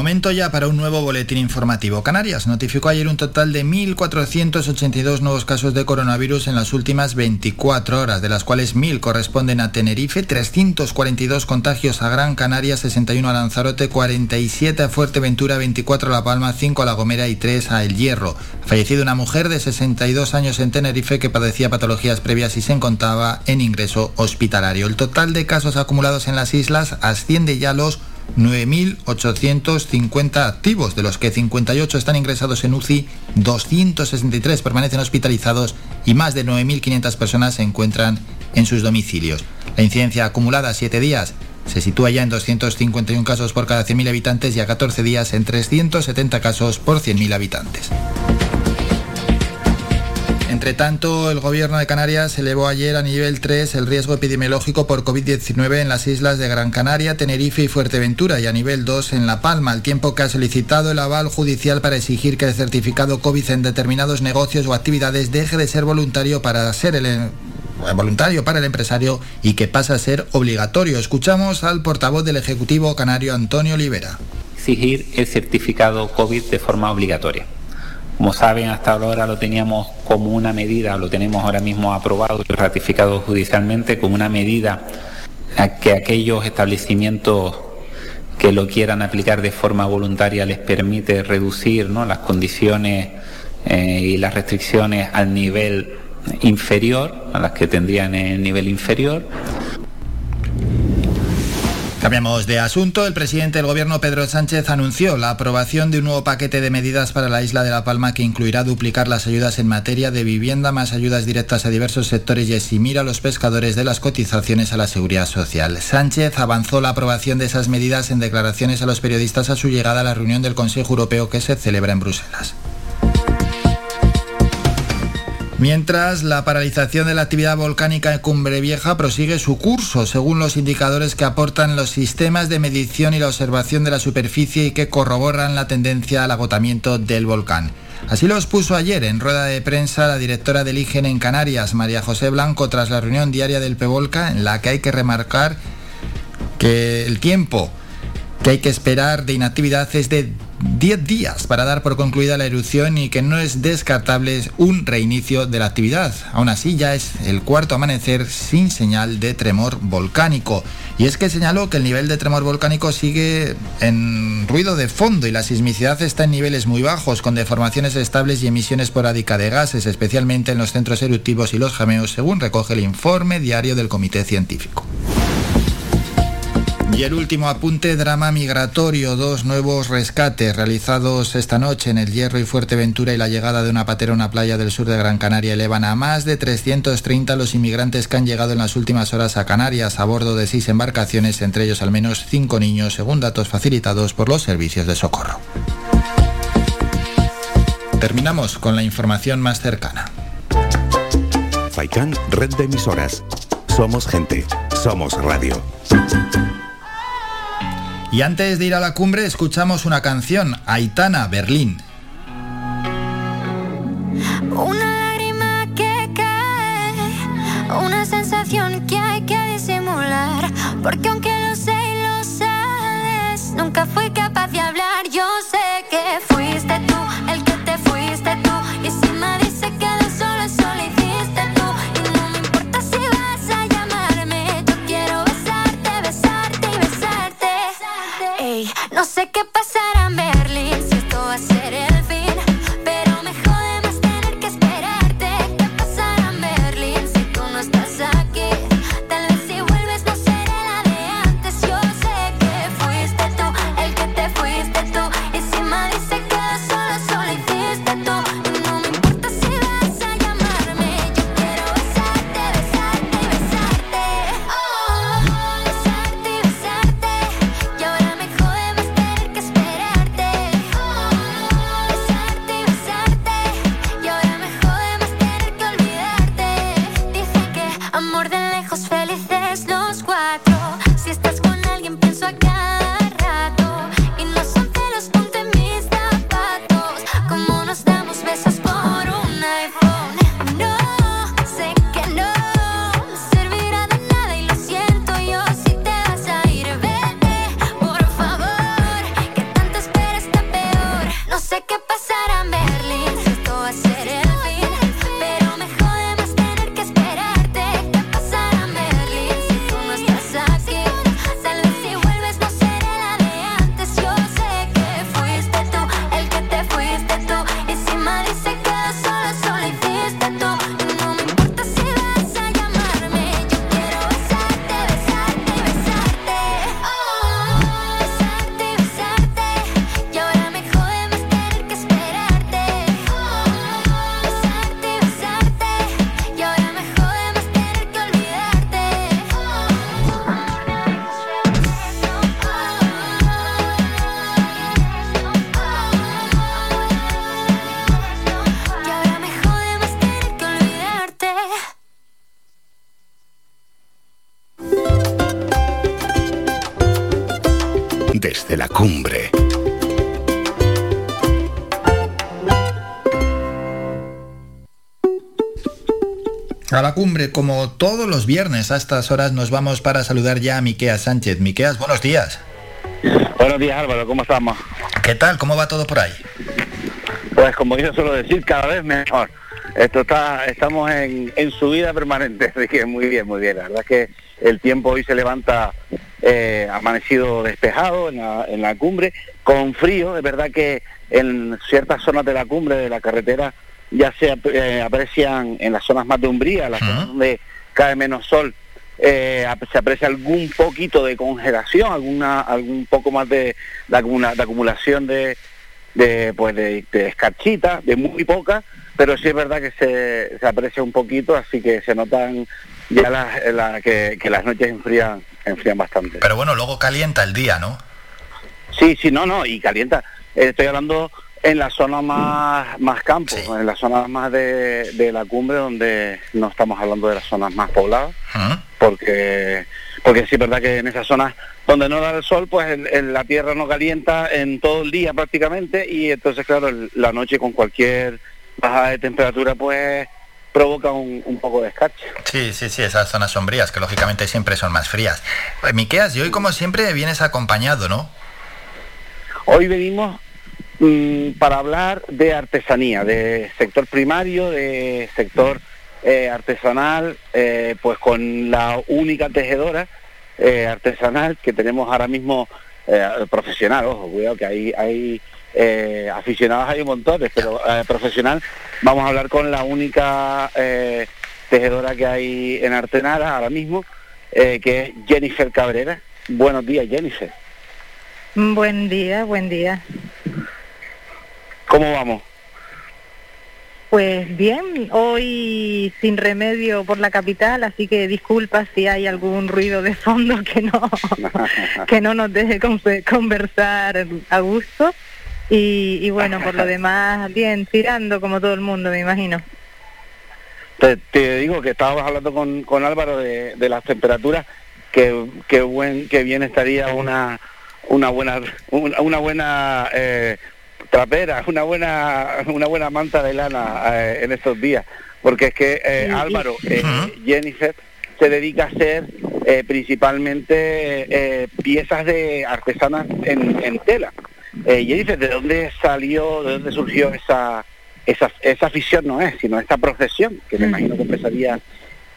Momento ya para un nuevo boletín informativo. Canarias notificó ayer un total de 1.482 nuevos casos de coronavirus en las últimas 24 horas, de las cuales 1.000 corresponden a Tenerife, 342 contagios a Gran Canaria, 61 a Lanzarote, 47 a Fuerteventura, 24 a La Palma, 5 a La Gomera y 3 a El Hierro. Ha fallecido una mujer de 62 años en Tenerife que padecía patologías previas y se encontraba en ingreso hospitalario. El total de casos acumulados en las islas asciende ya a los 9.850 activos, de los que 58 están ingresados en UCI, 263 permanecen hospitalizados y más de 9.500 personas se encuentran en sus domicilios. La incidencia acumulada a 7 días se sitúa ya en 251 casos por cada 100.000 habitantes y a 14 días en 370 casos por 100.000 habitantes. Entre tanto, el gobierno de Canarias elevó ayer a nivel 3 el riesgo epidemiológico por COVID-19 en las islas de Gran Canaria, Tenerife y Fuerteventura y a nivel 2 en La Palma, al tiempo que ha solicitado el aval judicial para exigir que el certificado COVID en determinados negocios o actividades deje de ser voluntario para ser el eh, voluntario para el empresario y que pasa a ser obligatorio. Escuchamos al portavoz del Ejecutivo Canario Antonio Olivera. Exigir el certificado COVID de forma obligatoria. Como saben, hasta ahora lo teníamos como una medida, lo tenemos ahora mismo aprobado y ratificado judicialmente como una medida que aquellos establecimientos que lo quieran aplicar de forma voluntaria les permite reducir ¿no? las condiciones eh, y las restricciones al nivel inferior, a las que tendrían en el nivel inferior. Cambiamos de asunto. El presidente del gobierno Pedro Sánchez anunció la aprobación de un nuevo paquete de medidas para la isla de La Palma que incluirá duplicar las ayudas en materia de vivienda más ayudas directas a diversos sectores y eximir a los pescadores de las cotizaciones a la seguridad social. Sánchez avanzó la aprobación de esas medidas en declaraciones a los periodistas a su llegada a la reunión del Consejo Europeo que se celebra en Bruselas. Mientras, la paralización de la actividad volcánica en Cumbre Vieja prosigue su curso, según los indicadores que aportan los sistemas de medición y la observación de la superficie y que corroboran la tendencia al agotamiento del volcán. Así lo expuso ayer en rueda de prensa la directora del IGEN en Canarias, María José Blanco, tras la reunión diaria del PEVOLCA, en la que hay que remarcar que el tiempo que hay que esperar de inactividad es de 10 días para dar por concluida la erupción y que no es descartable un reinicio de la actividad. Aún así ya es el cuarto amanecer sin señal de tremor volcánico. Y es que señaló que el nivel de tremor volcánico sigue en ruido de fondo y la sismicidad está en niveles muy bajos, con deformaciones estables y emisiones esporádica de gases, especialmente en los centros eruptivos y los jameos, según recoge el informe diario del Comité Científico. Y el último apunte, drama migratorio, dos nuevos rescates realizados esta noche en el Hierro y Fuerteventura y la llegada de una patera a una playa del sur de Gran Canaria elevan a más de 330 los inmigrantes que han llegado en las últimas horas a Canarias a bordo de seis embarcaciones, entre ellos al menos cinco niños, según datos facilitados por los servicios de socorro. Terminamos con la información más cercana. Faikan, red de emisoras. Somos gente, somos radio. Y antes de ir a la cumbre, escuchamos una canción, Aitana, Berlín. Una lágrima que cae, una sensación que hay que disimular, porque aunque lo sé y lo sabes, nunca fui capaz de hablar. Yo sé que fuiste tú el que te fuiste tú, y si me dice que no sé qué la cumbre, como todos los viernes a estas horas, nos vamos para saludar ya a Miqueas Sánchez. Miqueas, buenos días. Buenos días Álvaro, ¿cómo estamos? ¿Qué tal? ¿Cómo va todo por ahí? Pues como yo suelo decir, cada vez mejor. Esto está, estamos en, en subida permanente, así que muy bien, muy bien. La verdad es que el tiempo hoy se levanta eh, amanecido despejado en la, en la cumbre, con frío. Es verdad que en ciertas zonas de la cumbre de la carretera ya se eh, aprecian en las zonas más de umbría, las zonas donde cae menos sol, eh, se aprecia algún poquito de congelación, alguna algún poco más de, de, acumula- de acumulación de, de pues de, de escarchita, de muy poca, pero sí es verdad que se, se aprecia un poquito, así que se notan ya las- la- que, que las noches enfrían, enfrían bastante. Pero bueno, luego calienta el día, ¿no? Sí, sí, no, no, y calienta. Eh, Estoy hablando en la zona más, más campo, en la zona más de, de la cumbre, donde no estamos hablando de las zonas más pobladas, porque porque sí es verdad que en esas zonas donde no da el sol, pues el- el- la tierra no calienta en todo el día prácticamente, y entonces, claro, el- la noche con cualquier bajada de temperatura, pues provoca un, un poco de escarcha. Sí, sí, sí, esas zonas sombrías, que lógicamente siempre son más frías. Eh, Miqueas, y hoy como siempre vienes acompañado, ¿no? Hoy venimos mm, para hablar de artesanía, de sector primario, de sector eh, artesanal, eh, pues con la única tejedora eh, artesanal que tenemos ahora mismo profesional, ojo, cuidado que hay, hay aficionados hay montones, pero profesional, vamos a hablar con la única tejedora que hay en Artenara ahora mismo, que es Jennifer Cabrera. Buenos días, Jennifer. Buen día, buen día. ¿Cómo vamos? Pues bien, hoy sin remedio por la capital, así que disculpa si hay algún ruido de fondo que no que no nos deje conversar a gusto. Y, y bueno, por lo demás, bien, tirando como todo el mundo, me imagino. Te, te digo que estábamos hablando con, con Álvaro de, de las temperaturas, que, que buen que bien estaría una una buena una, una buena eh, trapera, una buena una buena manta de lana eh, en estos días, porque es que eh, Álvaro, eh, Jennifer se dedica a hacer principalmente piezas de artesanas en, en tela. Jennifer, ¿de dónde salió, de dónde surgió esa esa, esa afición no es, sino esta profesión, que me imagino que empezaría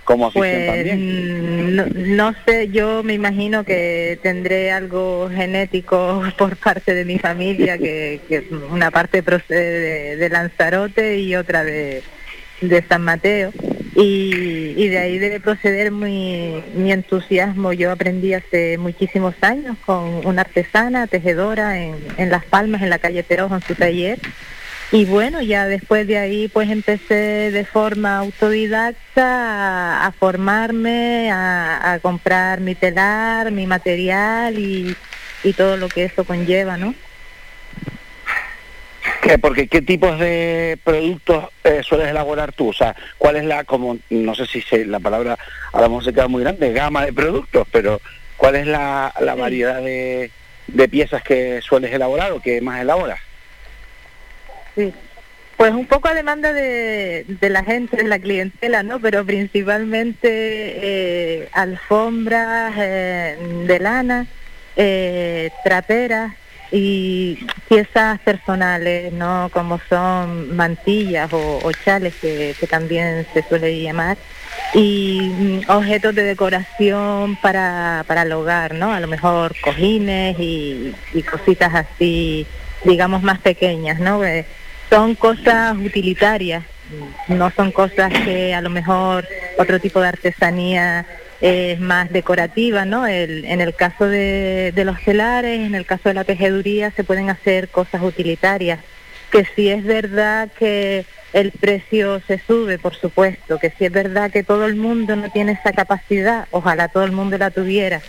como afición Pues también. mm, no, no sé, yo me imagino que tendré algo genético por parte de mi familia, que, que una parte procede de, de Lanzarote y otra de, de San Mateo. Y, y de ahí debe proceder mi, mi entusiasmo. Yo aprendí hace muchísimos años con una artesana, tejedora en, en Las Palmas, en la calle Perojo, en su taller. Y bueno, ya después de ahí pues empecé de forma autodidacta a, a formarme, a, a comprar mi telar, mi material y, y todo lo que eso conlleva, ¿no? ¿Qué? Porque ¿qué tipos de productos eh, sueles elaborar tú? O sea, ¿cuál es la, como, no sé si se- la palabra a lo mejor se queda muy grande, gama de productos, pero ¿cuál es la, la variedad de, de piezas que sueles elaborar o que más elaboras? Sí. Pues un poco a demanda de, de la gente, de la clientela, ¿no? Pero principalmente eh, alfombras eh, de lana, eh, traperas y piezas personales, ¿no? Como son mantillas o, chales, que, también se suele llamar, y mm, objetos de decoración para, para el hogar, ¿no? A lo mejor cojines y, y cositas así, digamos, más pequeñas, ¿no? Eh, son cosas utilitarias, no son cosas que a lo mejor otro tipo de artesanía es más decorativa, ¿no? El- en el caso de, de los telares, en el caso de la tejeduría, se pueden hacer cosas utilitarias, que sí es verdad que el precio se sube, por supuesto, que sí es verdad que todo el mundo no tiene esa capacidad, ojalá todo el mundo la tuviera,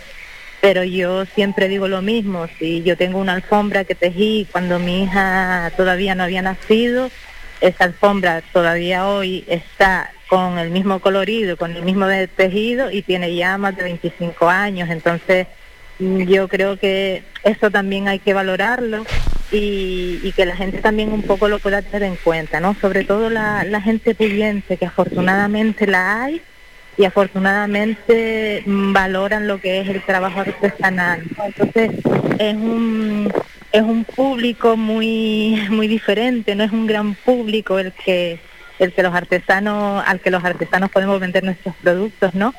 pero yo siempre digo lo mismo, si yo tengo una alfombra que tejí cuando mi hija todavía no había nacido, esa alfombra todavía hoy está con el mismo colorido, con el mismo tejido y tiene ya más de 25 años, entonces yo creo que eso también hay que valorarlo y, y que la gente también un poco lo pueda tener en cuenta, ¿no? Sobre todo la, la gente pudiente, que afortunadamente la hay, y afortunadamente mm, valoran lo que es el trabajo artesanal. Entonces es un es un público muy muy diferente, no es un gran público el que el que los artesanos al que los artesanos podemos vender nuestros productos, ¿no?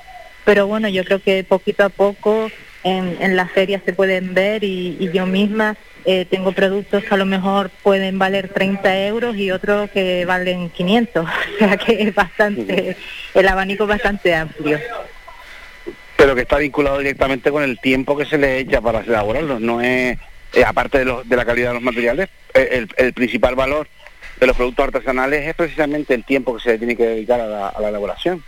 Pero bueno, yo creo que poquito a poco en, en las ferias se pueden ver y, y yo misma eh, tengo productos que a lo mejor pueden valer 30 euros y otros que valen 500, o sea que es bastante, el abanico es bastante amplio. Pero que está vinculado directamente con el tiempo que se le echa para elaborarlos, no es, eh, aparte de, los- de la calidad de los materiales, eh, el, el principal valor de los productos artesanales es precisamente el tiempo que se le tiene que dedicar a la, a la elaboración.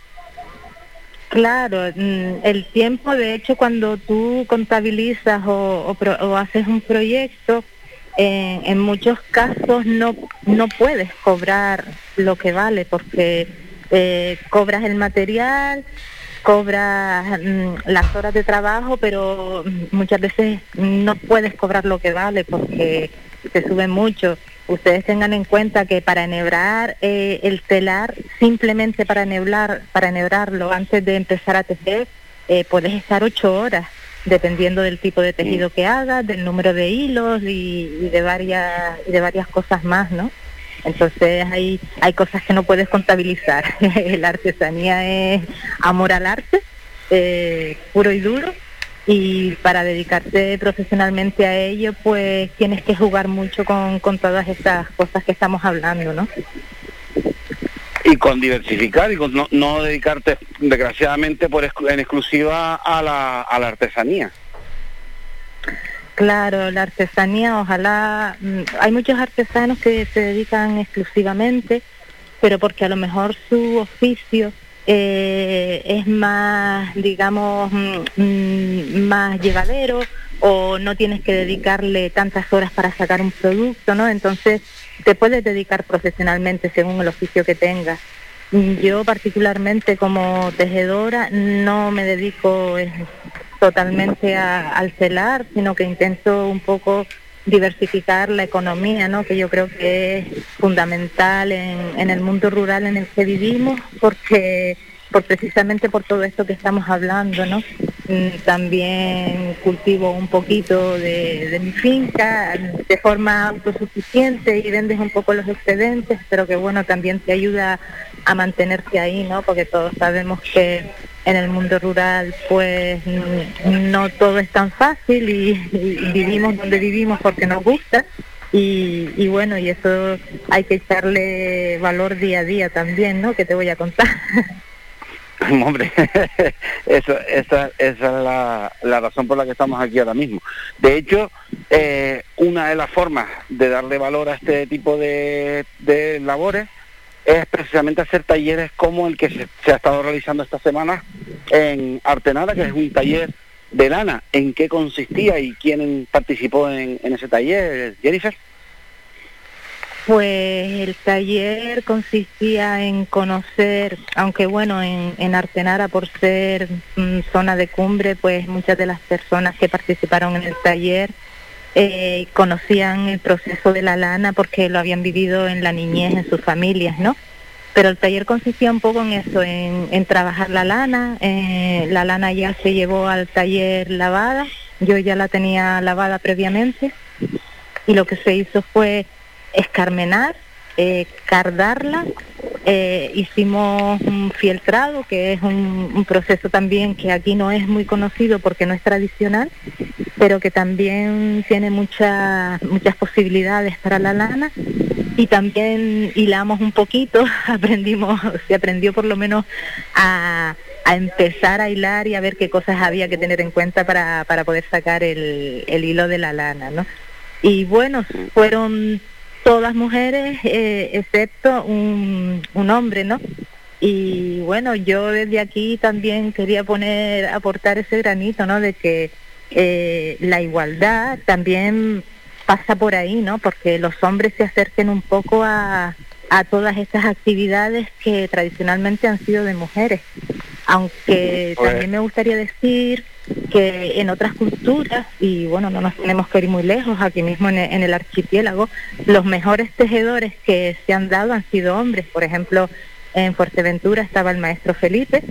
Claro, mm, el tiempo, de hecho, cuando tú contabilizas o, haces un proyecto, en, en muchos casos no, no puedes cobrar lo que vale porque eh, cobras el material, cobras mm, las horas de trabajo, pero mm, muchas veces no puedes cobrar lo que vale porque se sube mucho. Ustedes tengan en cuenta que para enhebrar eh, el telar, simplemente para enhebrar, para enhebrarlo antes de empezar a tejer, eh, puedes estar ocho horas, dependiendo del tipo de tejido que hagas, del número de hilos y, y de varias y de varias cosas más, ¿no? Entonces hay, hay cosas que no puedes contabilizar. la artesanía es amor al arte, eh, puro y duro, y para dedicarte profesionalmente a ello, pues tienes que jugar mucho con, con todas estas cosas que estamos hablando, ¿no? y con diversificar y con no, no dedicarte desgraciadamente por exclu- en exclusiva a la, a la artesanía. Claro, la artesanía, ojalá, mm, hay muchos artesanos que se dedican exclusivamente, pero porque a lo mejor su oficio eh, es más, digamos, mm, mm, más llevadero o no tienes que dedicarle tantas horas para sacar un producto, ¿no? Entonces te puedes dedicar profesionalmente según el oficio que tengas. Mm, Yo particularmente como tejedora no me dedico eh, totalmente al celar, sino que intento un poco diversificar la economía, ¿no? que yo creo que es fundamental en, el mundo rural en el que vivimos, porque por precisamente por todo esto que estamos hablando, ¿no? Mm, También cultivo un poquito de, de mi finca de forma autosuficiente y vendes un poco los excedentes, pero que bueno, también te ayuda a mantenerte ahí, ¿no? Porque todos sabemos que en el mundo rural pues no todo es tan fácil y, y vivimos donde vivimos porque nos gusta y, y bueno, y eso hay que echarle valor día a día también, ¿no? Que te voy a contar. Hombre, eso, esa, esa es la, la razón por la que estamos aquí ahora mismo. De hecho, eh, una de las formas de darle valor a este tipo de, de labores es precisamente hacer talleres como el que se, ha estado realizando esta semana en Artenara, que es un taller de lana. ¿En qué consistía y quién participó en, en ese taller, Jennifer? Pues el taller consistía en conocer, aunque bueno, en, en Artenara por ser mm, zona de cumbre, pues muchas de las personas que participaron en el taller eh, conocían el proceso de la lana porque lo habían vivido en la niñez, en sus familias, ¿no? Pero el taller consistía un poco en eso, en, trabajar la lana. eh, la lana ya se llevó al taller lavada, yo ya la tenía lavada previamente y lo que se hizo fue escarmenar, eh, cardarla, eh, hicimos un fieltrado, que es un, proceso también que aquí no es muy conocido porque no es tradicional, pero que también tiene muchas muchas posibilidades para la lana y también hilamos un poquito, aprendimos, se aprendió por lo menos a, a empezar a hilar y a ver qué cosas había que tener en cuenta para, para poder sacar el, el hilo de la lana, ¿no? Y bueno, fueron todas mujeres, eh, excepto un, un hombre, ¿no? Y bueno, yo desde aquí también quería poner, aportar ese granito, ¿no? De que eh, la igualdad también pasa por ahí, ¿no? Porque los hombres se acerquen un poco a, a todas estas actividades que tradicionalmente han sido de mujeres. Aunque Pues- también me gustaría decir que en otras culturas, y bueno, no nos tenemos que ir muy lejos, aquí mismo en en el archipiélago, los mejores tejedores que se han dado han sido hombres. Por ejemplo, en Fuerteventura estaba el maestro Felipe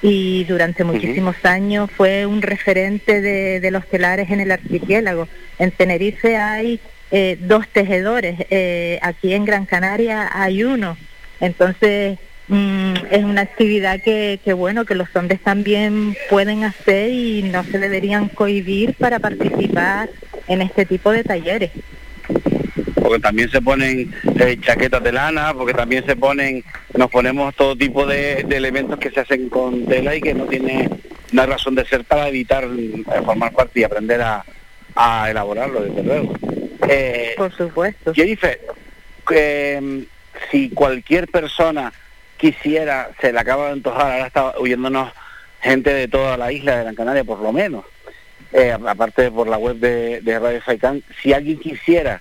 y durante muchísimos años fue un referente de, de los telares en el archipiélago. En Tenerife hay eh, dos tejedores, eh, aquí en Gran Canaria hay uno. Entonces, mm, es una actividad que, que, bueno, que los hombres también pueden hacer y no se deberían cohibir para participar en este tipo de talleres. porque también se ponen eh, chaquetas de lana, porque también se ponen, nos ponemos todo tipo de, de elementos que se hacen con tela y que no tiene una razón de ser para evitar eh, formar parte y aprender a, a elaborarlo, desde luego. Eh, Por supuesto. Jennifer, eh, si cualquier persona quisiera, se le acaba de antojar, ahora está oyéndonos gente de toda la isla de Gran Canaria, por lo menos, eh, aparte por la web de, de Radio Faicán, si alguien quisiera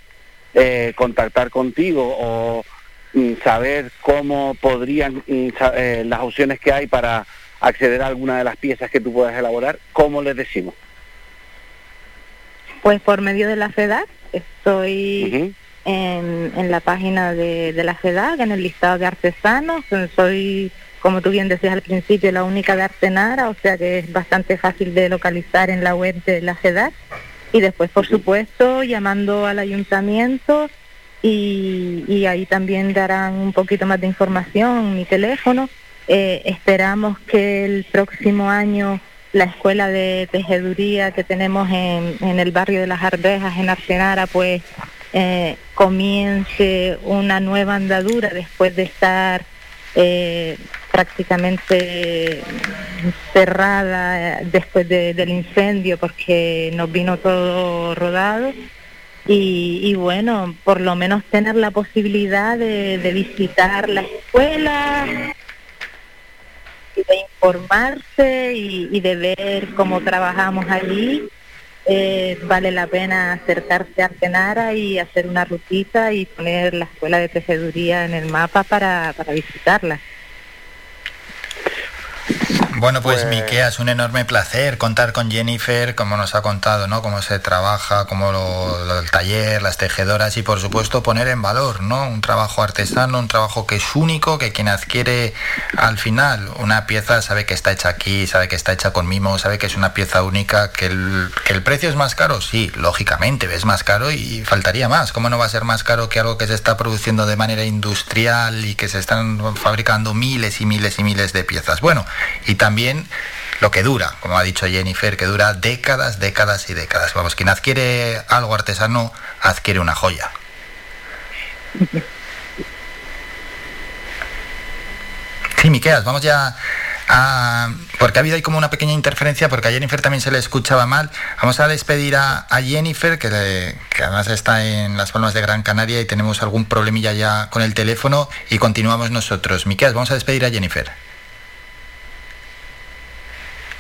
eh, contactar contigo o mm, saber cómo podrían mm, eh, las opciones que hay para acceder a alguna de las piezas que tú puedas elaborar, ¿cómo les decimos? Pues por medio de la FEDAC, estoy en, en la página de, de la FEDAC, en el listado de artesanos, soy, como tú bien decías al principio, la única de Artenara, o sea que es bastante fácil de localizar en la web de la FEDAC. Y después, por supuesto, llamando al ayuntamiento y, y ahí también darán un poquito más de información, mi teléfono. Eh, esperamos que el próximo año la escuela de tejeduría que tenemos en, en el barrio de las Arvejas, en Artenara, pues eh, comience una nueva andadura después de estar eh, prácticamente cerrada eh, después de- del incendio porque nos vino todo rodado y, bueno, por lo menos tener la posibilidad de, visitar la escuela y de informarse y de ver cómo trabajamos allí. Eh, vale la pena acercarse a Artenara y hacer una rutita y poner la escuela de tejeduría en el mapa para, para visitarla. Bueno, pues, Miquea, es un enorme placer contar con Jennifer, como nos ha contado, ¿no? Cómo se trabaja, cómo lo, lo del taller, las tejedoras y por supuesto poner en valor, ¿no? Un trabajo artesano, un trabajo que es único, que quien adquiere al final una pieza sabe que está hecha aquí, sabe que está hecha con mimo, sabe que es una pieza única, que el, que el precio es más caro, sí, lógicamente es más caro y faltaría más. ¿Cómo no va a ser más caro que algo que se está produciendo de manera industrial y que se están fabricando miles y miles y miles de piezas? Bueno, y también lo que dura, como ha dicho Jennifer, que dura décadas, décadas y décadas. Vamos, quien adquiere algo artesano adquiere una joya. Sí, Miqueas, vamos ya a... Porque ha habido ahí como una pequeña interferencia, porque a Jennifer también se le escuchaba mal. Vamos a despedir a, Jennifer, que, que además está en las Palmas de Gran Canaria y tenemos algún problemilla ya con el teléfono y continuamos nosotros. Miqueas, vamos a despedir a Jennifer.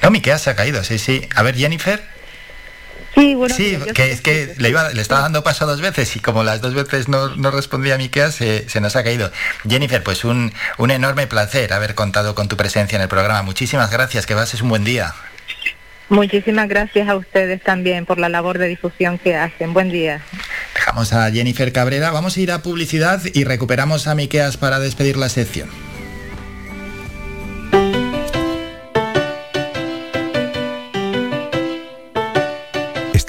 No, Miqueas se ha caído, sí, sí. A ver, Jennifer. Sí, bueno, Sí, que es que le, iba, le estaba dando paso dos veces y como las dos veces no, no respondía a Miquea, se, se nos ha caído. Jennifer, pues un, un enorme placer haber contado con tu presencia en el programa. Muchísimas gracias, que pases un buen día. Muchísimas gracias a ustedes también por la labor de difusión que hacen. Buen día. Dejamos a Jennifer Cabrera, vamos a ir a publicidad y recuperamos a Miqueas para despedir la sección.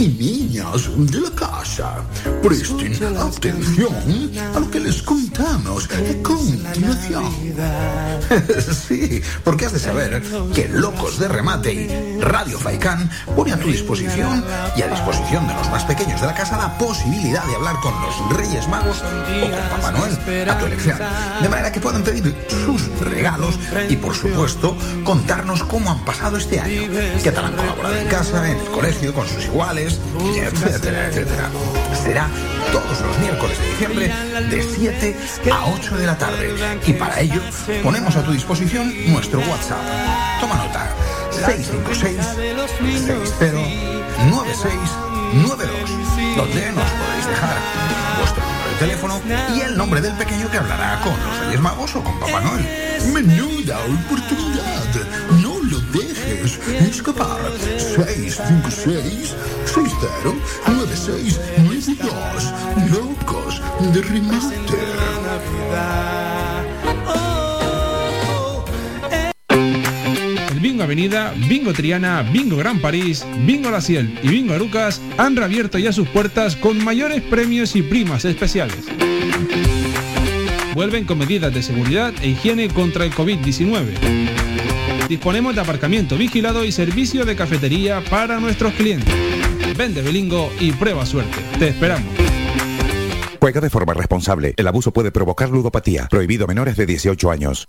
Y niñas de la casa, presten atención a lo que les contamos a continuación. sí, porque has de saber que Locos de Remate y Radio Faikán pone a tu disposición y a disposición de los más pequeños de la casa la posibilidad de hablar con los Reyes Magos o con Papá Noel a tu elección. De manera que puedan pedir sus regalos y, por supuesto, contarnos cómo han pasado este año. Qué tal han colaborado en casa, en el colegio, con sus iguales, etcétera, etcétera. Será todos los miércoles de diciembre de 7 a 8 de la tarde. Y para ello ponemos a tu disposición nuestro WhatsApp. Toma nota. 656 60 9692 donde nos podéis dejar vuestro número de teléfono y el nombre del pequeño que hablará con los Reyes Magos o con Papá Noel. Menuda oportunidad. Escapar. 656 60 9692 Locos de remate. El Bingo Avenida, Bingo Triana, Bingo Gran París, Bingo La Ciel y Bingo Arucas han reabierto ya sus puertas con mayores premios y primas especiales. Vuelven con medidas de seguridad e higiene contra el COVID-19. Disponemos de aparcamiento vigilado y servicio de cafetería para nuestros clientes. Vende Belingo y prueba suerte. Te esperamos. Juega de forma responsable. El abuso puede provocar ludopatía. Prohibido a menores de 18 años.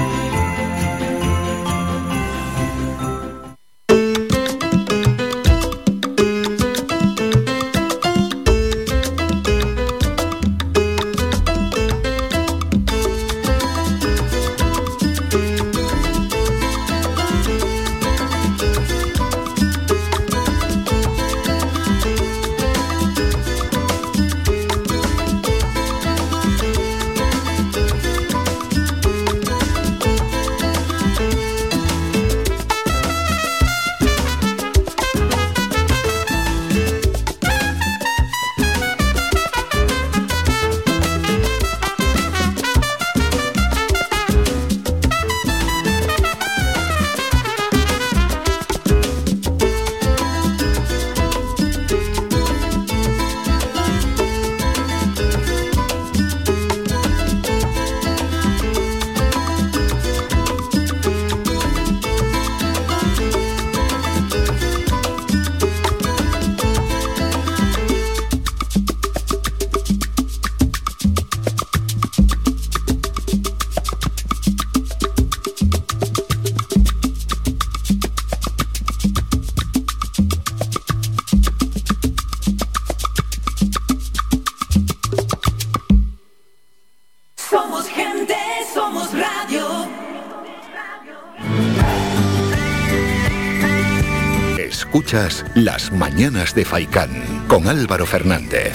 Las Mañanas de Faicán con Álvaro Fernández.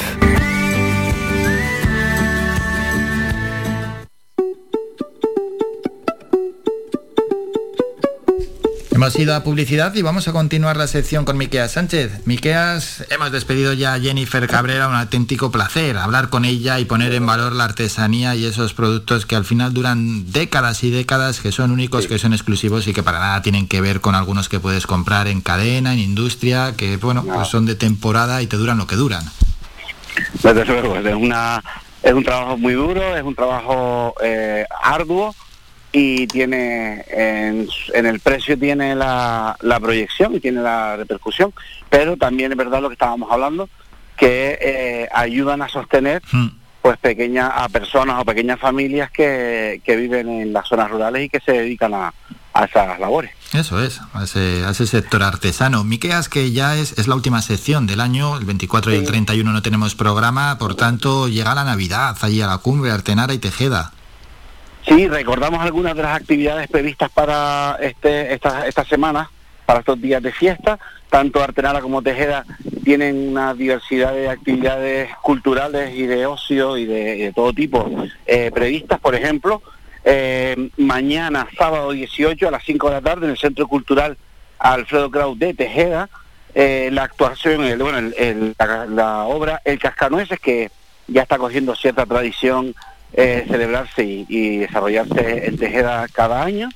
Hemos ido a publicidad y vamos a continuar la sección con Miqueas Sánchez. Miqueas, hemos despedido ya a Jennifer Cabrera, un auténtico placer hablar con ella y poner en valor la artesanía y esos productos que al final duran décadas y décadas, que son únicos, que son exclusivos y que para nada tienen que ver con algunos que puedes comprar en cadena, en industria, que bueno, pues son de temporada y te duran lo que duran. Desde luego, es, una, es un trabajo muy duro, es un trabajo eh, arduo y tiene en, en el precio tiene la, la proyección y tiene la repercusión, pero también es verdad lo que estábamos hablando, que eh, ayudan a sostener pues pequeñas a personas o pequeñas familias que, que viven en las zonas rurales y que se dedican a, a esas labores. Eso es, a ese, a ese sector artesano. Miqueas, que ya es, es la última sección del año, el 24 y el 31 no tenemos programa, por tanto llega la Navidad allí a la cumbre, Artenara y Tejeda. Sí, recordamos algunas de las actividades previstas para este, esta, esta semana, para estos días de fiesta. Tanto Artenara como Tejeda tienen una diversidad de actividades culturales y de ocio y de, todo tipo eh, previstas. Por ejemplo, eh, mañana, sábado 18 a las 5 de la tarde, en el Centro Cultural Alfredo Kraut de Tejeda, eh, la actuación, el- bueno, el- la, la obra El Cascanueces, que ya está cogiendo cierta tradición eh, celebrarse y, y desarrollarse en Tejeda cada año.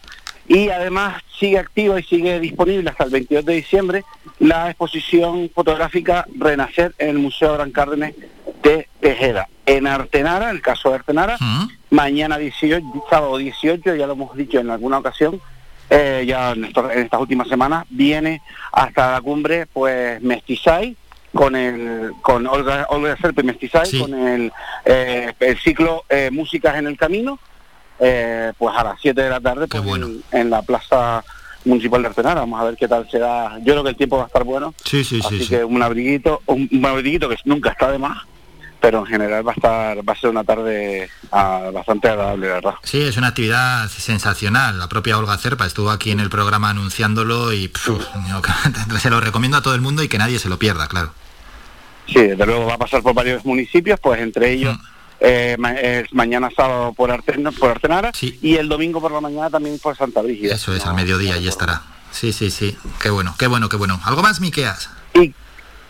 Y además sigue activa y sigue disponible hasta el 22 de diciembre la exposición fotográfica Renacer en el Museo Gran Cárdenas de Tejeda. En Artenara, el caso de Artenara, mañana 18, sábado 18, ya lo hemos dicho en alguna ocasión, eh, ya en, esto- en estas últimas semanas, viene hasta la cumbre pues Mestizay, con el con Olga, Olga Serpe Mestizay, con el, eh, el ciclo eh, Músicas en el Camino, eh, pues a las 7 de la tarde pues, en, en la Plaza Municipal de Artenara. Vamos a ver qué tal será. Yo creo que el tiempo va a estar bueno. Sí, sí, Así sí, sí. que un abriguito, un, un abriguito que nunca está de más, pero en general va a estar, va a ser una tarde ah, bastante agradable, la verdad. Sí, es una actividad sensacional. La propia Olga Cerpa estuvo aquí en el programa anunciándolo y pf, se lo recomiendo a todo el mundo y que nadie se lo pierda, claro. Sí, desde luego va a pasar por varios municipios, pues entre ellos eh, ma- es mañana sábado por, Arten por Artenara y el domingo por la mañana también por Santa Brígida. Eso es, al mediodía, y estará. Sí, sí, sí. Qué bueno, qué bueno, qué bueno. ¿Algo más, Miqueas? Y,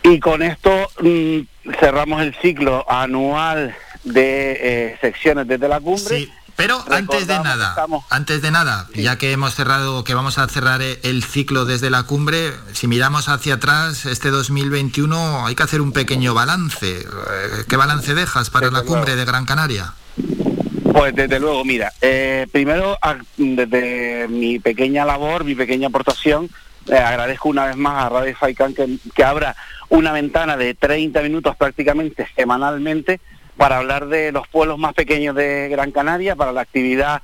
y con esto mm, cerramos el ciclo anual de eh, secciones desde la cumbre. Pero antes de nada, estamos- antes de nada, ya que hemos cerrado, que vamos a cerrar el ciclo desde la cumbre, si miramos hacia atrás, este 2021 hay que hacer un pequeño balance. Eh, ¿Qué balance dejas para la cumbre de Gran Canaria? Pues desde luego, mira, eh, primero desde mi pequeña labor, mi pequeña aportación, eh, agradezco una vez más a Radio Faicán que, que abra una ventana de 30 minutos prácticamente semanalmente para hablar de los pueblos más pequeños de Gran Canaria, para la actividad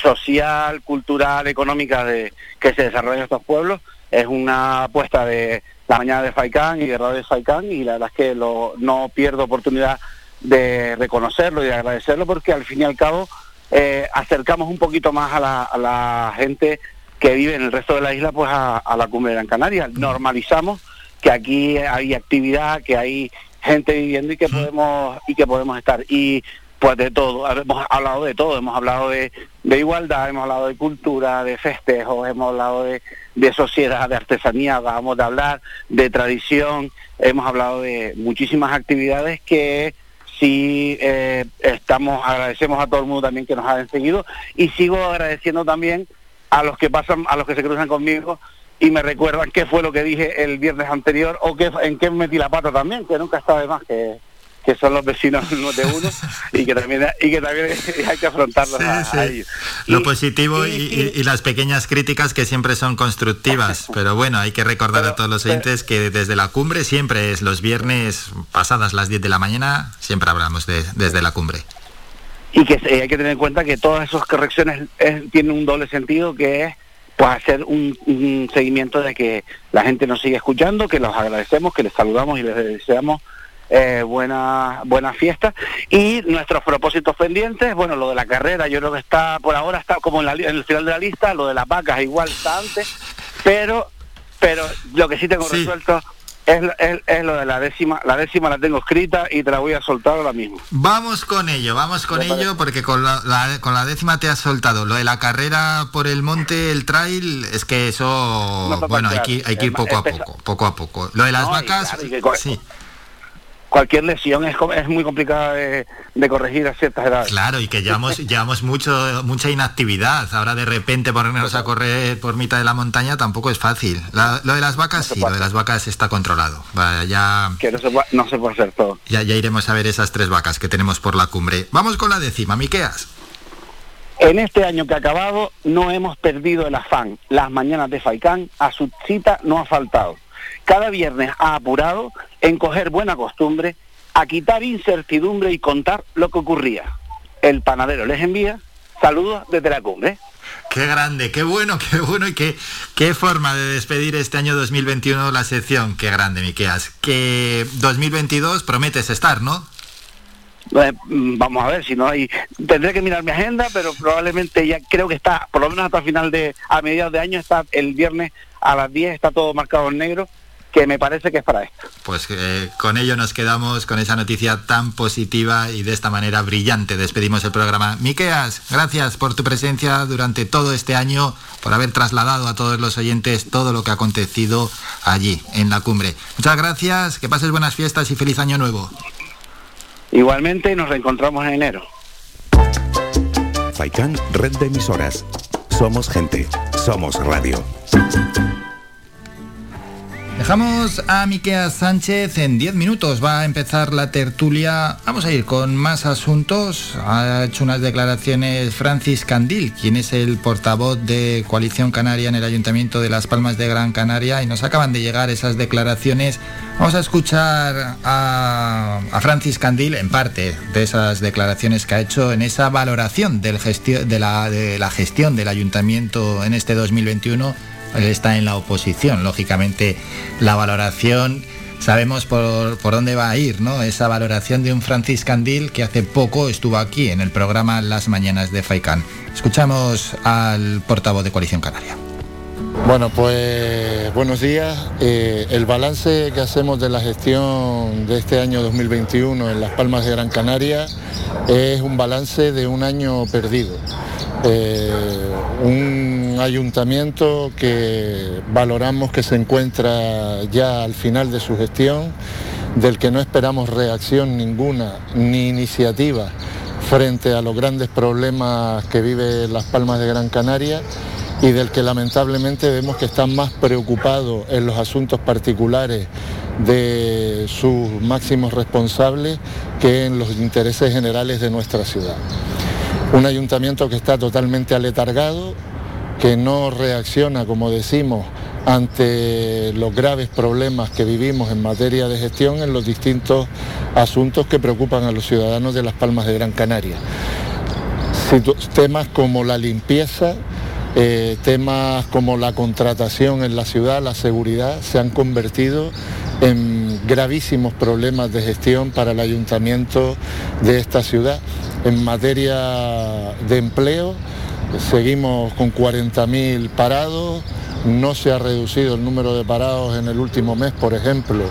social, cultural, económica de, que se desarrolla en estos pueblos. Es una apuesta de la mañana de Faicán y de Radio Faicán y la verdad es que lo- no pierdo oportunidad de reconocerlo y de agradecerlo porque al fin y al cabo eh, acercamos un poquito más a la, a la gente que vive en el resto de la isla pues a, a la cumbre de Gran Canaria. Normalizamos que aquí hay actividad, que hay gente viviendo y que podemos y que podemos estar. Y pues de todo, hemos hablado de todo, hemos hablado de, de igualdad, hemos hablado de cultura, de festejos, hemos hablado de, de sociedad, de artesanía, acabamos de hablar de tradición, hemos hablado de muchísimas actividades que sí eh, estamos, agradecemos a todo el mundo también que nos ha seguido. Y sigo agradeciendo también a los que pasan, a los que se cruzan conmigo y me recuerdan qué fue lo que dije el viernes anterior o qué, en qué metí la pata también, que nunca está de más, que, que son los vecinos de uno y que también, y que también hay que afrontarlos a, a ellos. Lo positivo y, y- y las pequeñas críticas que siempre son constructivas. Pero bueno, hay que recordar a todos los oyentes que desde la cumbre siempre es los viernes pasadas las 10 de la mañana, siempre hablamos de, desde la cumbre. y que se- hay que tener en cuenta que todas esas correcciones es- tienen un doble sentido que es pues hacer un, un seguimiento de que la gente nos sigue escuchando, que los agradecemos, que les saludamos y les deseamos eh, buena buena fiesta. Y nuestros propósitos pendientes, bueno, lo de la carrera yo creo que está por ahora está como en, la en el final de la lista, lo de las vacas igual está antes, pero pero lo que sí tengo resuelto es, lo- es, es lo de la décima, la décima la tengo escrita y te la voy a soltar ahora mismo. Vamos con ello, vamos con ello, porque con la, la- con la décima te has soltado. Lo de la carrera por el monte, el trail, es que eso, No, no, bueno, hay que, hay que ir poco a poco, poco a poco. Lo de las No, vacas, claro, que sí. Cualquier lesión es, es muy complicada de, de corregir a ciertas edades. Claro, y que llevamos, llevamos mucho, mucha inactividad. Ahora de repente ponernos a correr por mitad de la montaña tampoco es fácil. La- lo de las vacas, sí, lo de las vacas está controlado. Ya, Que no se, puede, no se puede hacer todo. ya, ya iremos a ver esas tres vacas que tenemos por la cumbre. Vamos con la décima, Miqueas. En este año que ha acabado no hemos perdido el afán. Las mañanas de Faicán a su cita no ha faltado. Cada viernes ha apurado en coger buena costumbre, a quitar incertidumbre y contar lo que ocurría. El panadero les envía saludos desde la cumbre. Qué grande, qué bueno, qué bueno y qué, qué forma de despedir este año 2021 la sección. Qué grande, Miqueas. Que 2022 prometes estar, ¿no? Eh, mm, vamos a ver si no hay tendré que mirar mi agenda pero probablemente ya creo que está por lo menos hasta final de a mediados de año está el viernes a las 10 está todo marcado en negro que me parece que es para esto Pues eh, con ello nos quedamos con esa noticia tan positiva y de esta manera brillante despedimos el programa. Miqueas, gracias por tu presencia durante todo este año, por haber trasladado a todos los oyentes todo lo que ha acontecido allí, en la cumbre. Muchas gracias, que pases buenas fiestas y feliz año nuevo. igualmente nos reencontramos en enero Faikán, red de emisoras. Somos gente, somos radio. Dejamos a Miqueas Sánchez en 10 minutos. Va a empezar la tertulia. Vamos a ir con más asuntos. Ha hecho unas declaraciones Francis Candil, quien es el portavoz de Coalición Canaria en el Ayuntamiento de Las Palmas de Gran Canaria. Y nos acaban de llegar esas declaraciones. Vamos a escuchar a, Francis Candil en parte de esas declaraciones que ha hecho en esa valoración de la gestión del Ayuntamiento en este 2021 él está en la oposición. Lógicamente, la valoración, sabemos por, por dónde va a ir, ¿no? Esa valoración de un Francis Candil que hace poco estuvo aquí en el programa Las Mañanas de Faicán. Escuchamos al portavoz de Coalición Canaria. Bueno, pues buenos días. Eh, el balance que hacemos de la gestión de este año 2021 en Las Palmas de Gran Canaria es un balance de un año perdido. eh, un ayuntamiento que valoramos que se encuentra ya al final de su gestión, del que no esperamos reacción ninguna ni iniciativa frente a los grandes problemas que vive Las Palmas de Gran Canaria y del que lamentablemente vemos que están más preocupados en los asuntos particulares de sus máximos responsables que en los intereses generales de nuestra ciudad. Un ayuntamiento que está totalmente aletargado, que no reacciona, como decimos, ante los graves problemas que vivimos en materia de gestión en los distintos asuntos que preocupan a los ciudadanos de Las Palmas de Gran Canaria. Temas como la limpieza, eh, temas como la contratación en la ciudad, la seguridad, se han convertido en gravísimos problemas de gestión para el ayuntamiento de esta ciudad. En materia de empleo, seguimos con 40.000 parados, no se ha reducido el número de parados en el último mes, por ejemplo,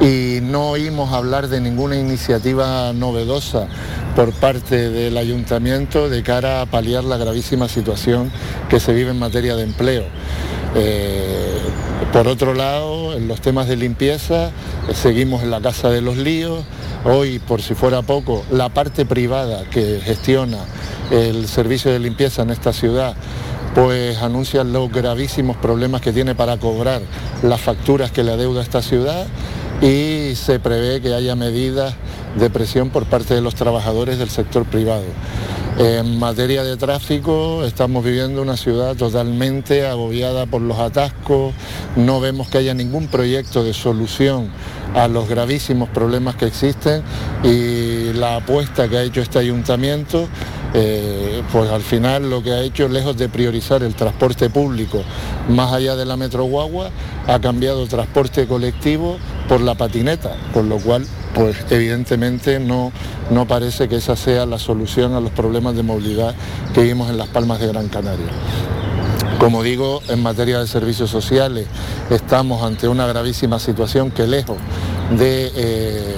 y no oímos hablar de ninguna iniciativa novedosa por parte del ayuntamiento de cara a paliar la gravísima situación que se vive en materia de empleo. Eh, por otro lado, en los temas de limpieza, seguimos en la Casa de los Líos. Hoy, por si fuera poco, la parte privada que gestiona el servicio de limpieza en esta ciudad pues anuncia los gravísimos problemas que tiene para cobrar las facturas que le adeuda esta ciudad y se prevé que haya medidas de presión por parte de los trabajadores del sector privado. En materia de tráfico, estamos viviendo una ciudad totalmente agobiada por los atascos, no vemos que haya ningún proyecto de solución a los gravísimos problemas que existen y la apuesta que ha hecho este ayuntamiento eh, pues al final lo que ha hecho, lejos de priorizar el transporte público más allá de la Metro Guagua, ha cambiado el transporte colectivo por la patineta, con lo cual pues evidentemente no, no parece que esa sea la solución a los problemas de movilidad que vimos en las Palmas de Gran Canaria. Como digo, en materia de servicios sociales estamos ante una gravísima situación que lejos de eh,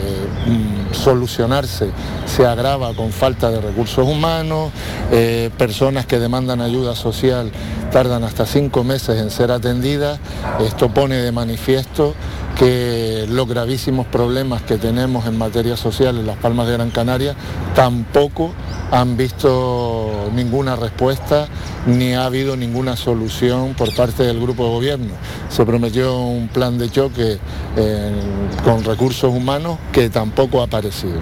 solucionarse se agrava con falta de recursos humanos, eh, personas que demandan ayuda social tardan hasta cinco meses en ser atendidas. Esto pone de manifiesto que los gravísimos problemas que tenemos en materia social en Las Palmas de Gran Canaria tampoco han visto ninguna respuesta ni ha habido ninguna solución por parte del grupo de gobierno. Se prometió un plan de choque eh, con recursos humanos que tampoco ha aparecido.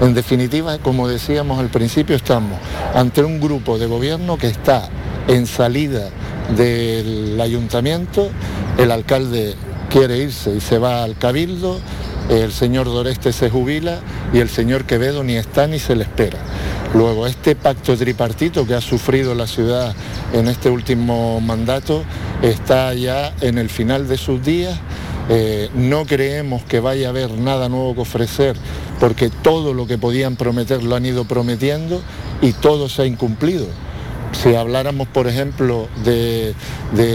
En definitiva, como decíamos al principio, estamos ante un grupo de gobierno que está en salida del ayuntamiento, el alcalde quiere irse y se va al cabildo, el señor Doreste se jubila y el señor Quevedo ni está ni se le espera. Luego, este pacto tripartito que ha sufrido la ciudad en este último mandato está ya en el final de sus días. Eh, no creemos que vaya a haber nada nuevo que ofrecer porque todo lo que podían prometer lo han ido prometiendo y todo se ha incumplido si habláramos, por ejemplo, de,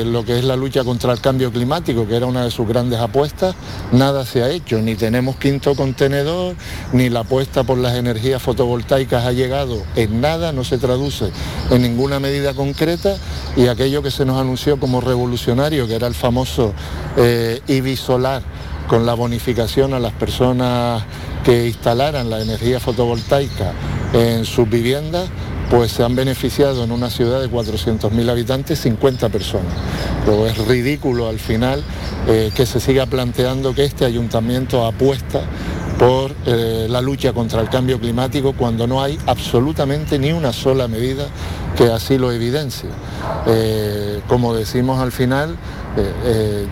lo que es la lucha contra el cambio climático, que era una de sus grandes apuestas, nada se ha hecho. Ni tenemos quinto contenedor, ni la apuesta por las energías fotovoltaicas ha llegado en nada, no se traduce en ninguna medida concreta y aquello que se nos anunció como revolucionario, que era el famoso eh, IBI solar, con la bonificación a las personas que instalaran la energía fotovoltaica en sus viviendas, pues se han beneficiado en una ciudad de 400.000 habitantes 50 personas. Pero es ridículo al final eh, que se siga planteando que este ayuntamiento apuesta por eh, la lucha contra el cambio climático cuando no hay absolutamente ni una sola medida que así lo evidencie. Eh, como decimos al final,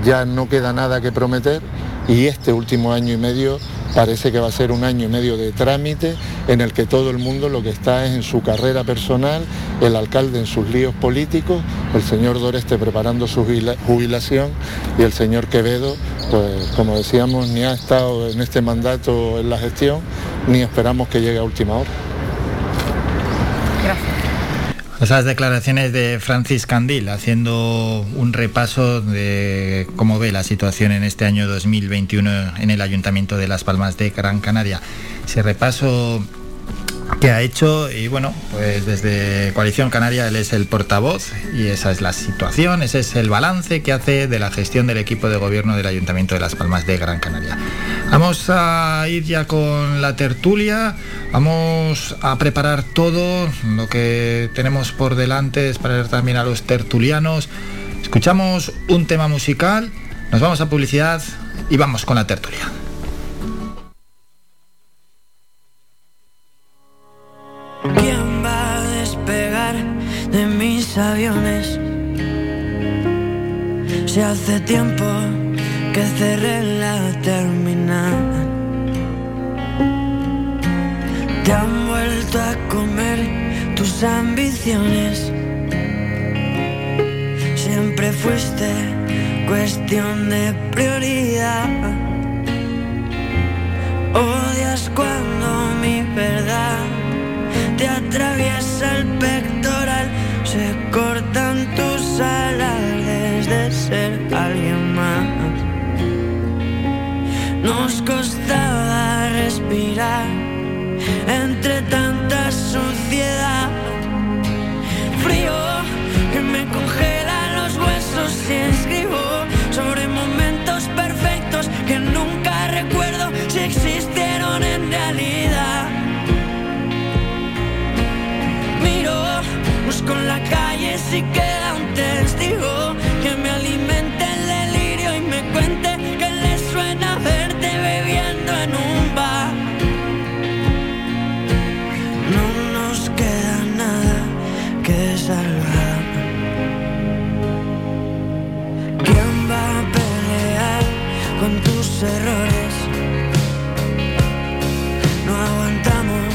ya no queda nada que prometer y este último año y medio Parece que va a ser un año y medio de trámite en el que todo el mundo lo que está es en su carrera personal, el alcalde en sus líos políticos, el señor Doreste preparando su jubilación y el señor Quevedo, pues como decíamos, ni ha estado en este mandato en la gestión, ni esperamos que llegue a última hora. Esas declaraciones de Francis Candil haciendo un repaso de cómo ve la situación en este año 2021 en el Ayuntamiento de Las Palmas de Gran Canaria. Ese repaso que ha hecho y bueno, pues desde Coalición Canaria él es el portavoz y esa es la situación, ese es el balance que hace de la gestión del equipo de gobierno del Ayuntamiento de Las Palmas de Gran Canaria. Vamos a ir ya con la tertulia, vamos a preparar todo lo que tenemos por delante, es para ver también a los tertulianos. Escuchamos un tema musical, nos vamos a publicidad y vamos con la tertulia. Aviones? Si hace tiempo que cerré la terminal. Te han vuelto a comer tus ambiciones. Siempre fuiste cuestión de prioridad. Odias cuando mi verdad te atraviesa el pectoral, se cortan tus alas de ser alguien más. Nos costaba respirar entre tanta suciedad, frío que me congela los huesos y escribo en la calle si queda un testigo que me alimente el delirio y me cuente que le suena verte bebiendo en un bar. No nos queda nada que salvar. ¿Quién va a pelear con tus errores? No aguantamos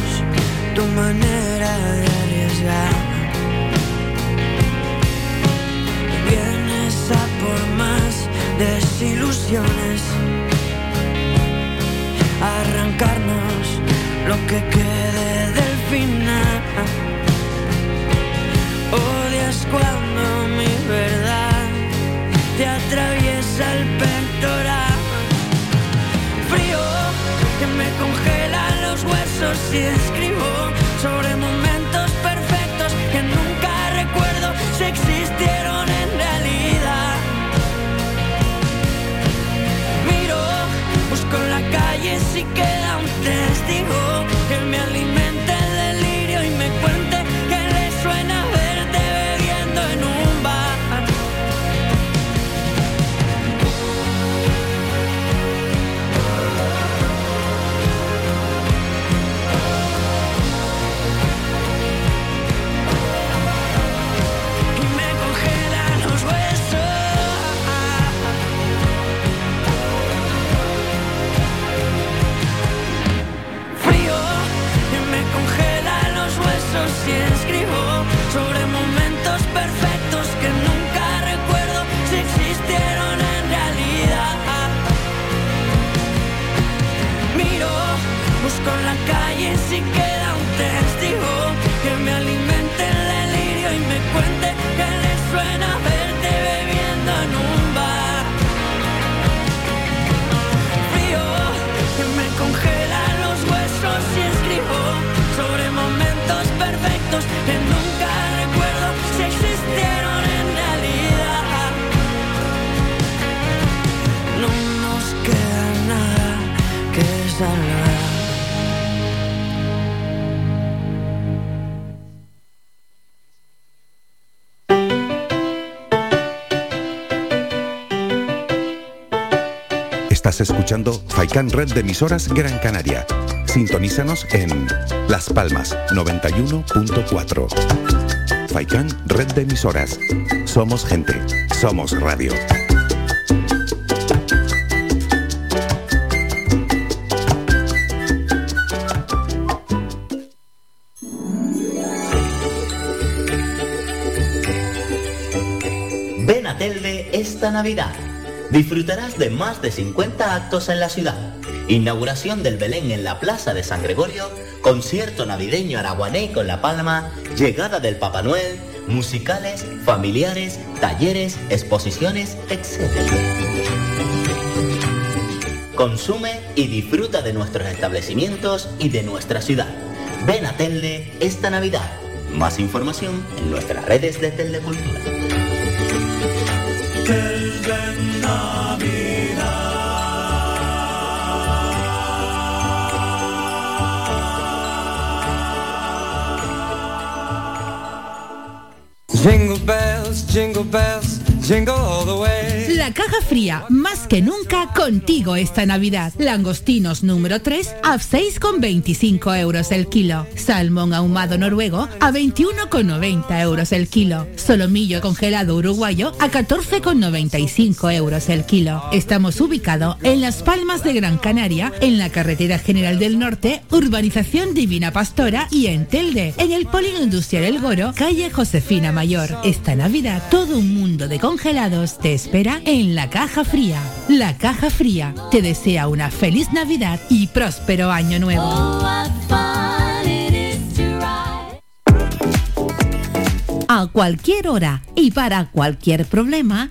tu manera desilusiones, arrancarnos lo que quede del final. Odias cuando mi verdad te atraviesa el pectoral. Frío que me congela los huesos y escribo sobre momentos perfectos que nunca recuerdo si existieron en realidad. La calle si queda un testigo que me alimente en la calle si queda un testigo Estás escuchando Faikan Red de emisoras Gran Canaria. Sintonízanos en Las Palmas 91.4. Faikan Red de emisoras. Somos gente. Somos radio. Ven a Telde esta Navidad. Disfrutarás de más de 50 actos en la ciudad. Inauguración del Belén en la Plaza de San Gregorio, concierto navideño araguané con La Palma, llegada del Papá Noel, musicales, familiares, talleres, exposiciones, etc. Consume y disfruta de nuestros establecimientos y de nuestra ciudad. Ven a Telde esta Navidad. Más información en nuestras redes de Telecultura. Jingle bells, jingle bells, jingle all the way. La caja fría, más que nunca contigo esta Navidad. Langostinos número 3 a 6,25 euros el kilo. Salmón ahumado noruego a 21,90 euros el kilo. Solomillo congelado uruguayo a 14,95 euros el kilo. Estamos ubicados en Las Palmas de Gran Canaria, en la Carretera General del Norte, Urbanización Divina Pastora y en Telde, en el Polígono Industrial El Goro, calle Josefina Mayor. Esta Navidad todo un mundo de congelados te espera en la caja fría. La caja fría te desea una feliz Navidad y próspero año nuevo. A cualquier hora y para cualquier problema,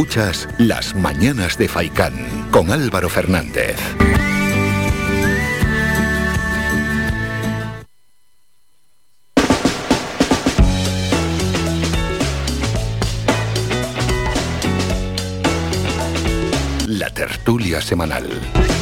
Escuchas Las Mañanas de Faicán con Álvaro Fernández. La tertulia semanal.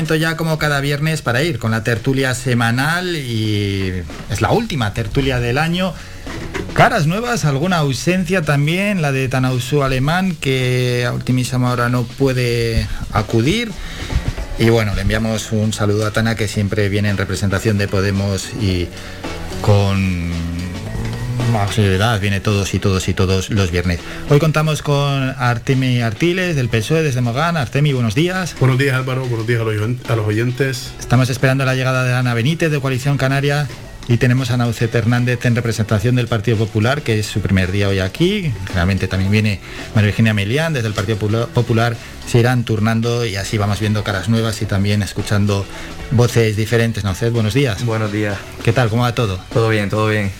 Ya como cada viernes para ir con la tertulia semanal y es la última tertulia del año. Caras nuevas, alguna ausencia también, la de Tanausu Alemán que a ultimísima hora no puede acudir. Y bueno, le enviamos un saludo a Tana que siempre viene en representación de Podemos y con más seriedad viene todos y todos y todos los viernes. Hoy contamos con Artemi Artiles del PSOE desde Mogán. Artemi, buenos días. Buenos días Álvaro, buenos días a los, oyentes. Estamos esperando la llegada de Ana Benítez de Coalición Canaria y tenemos a Naucet Hernández en representación del Partido Popular, que es su primer día hoy aquí. Realmente también viene María Virginia Melián desde el Partido Pula- Popular. Se irán turnando y así vamos viendo caras nuevas y también escuchando voces diferentes. Naucet, buenos días. Buenos días. ¿Qué tal? ¿Cómo va todo? Todo bien, todo bien.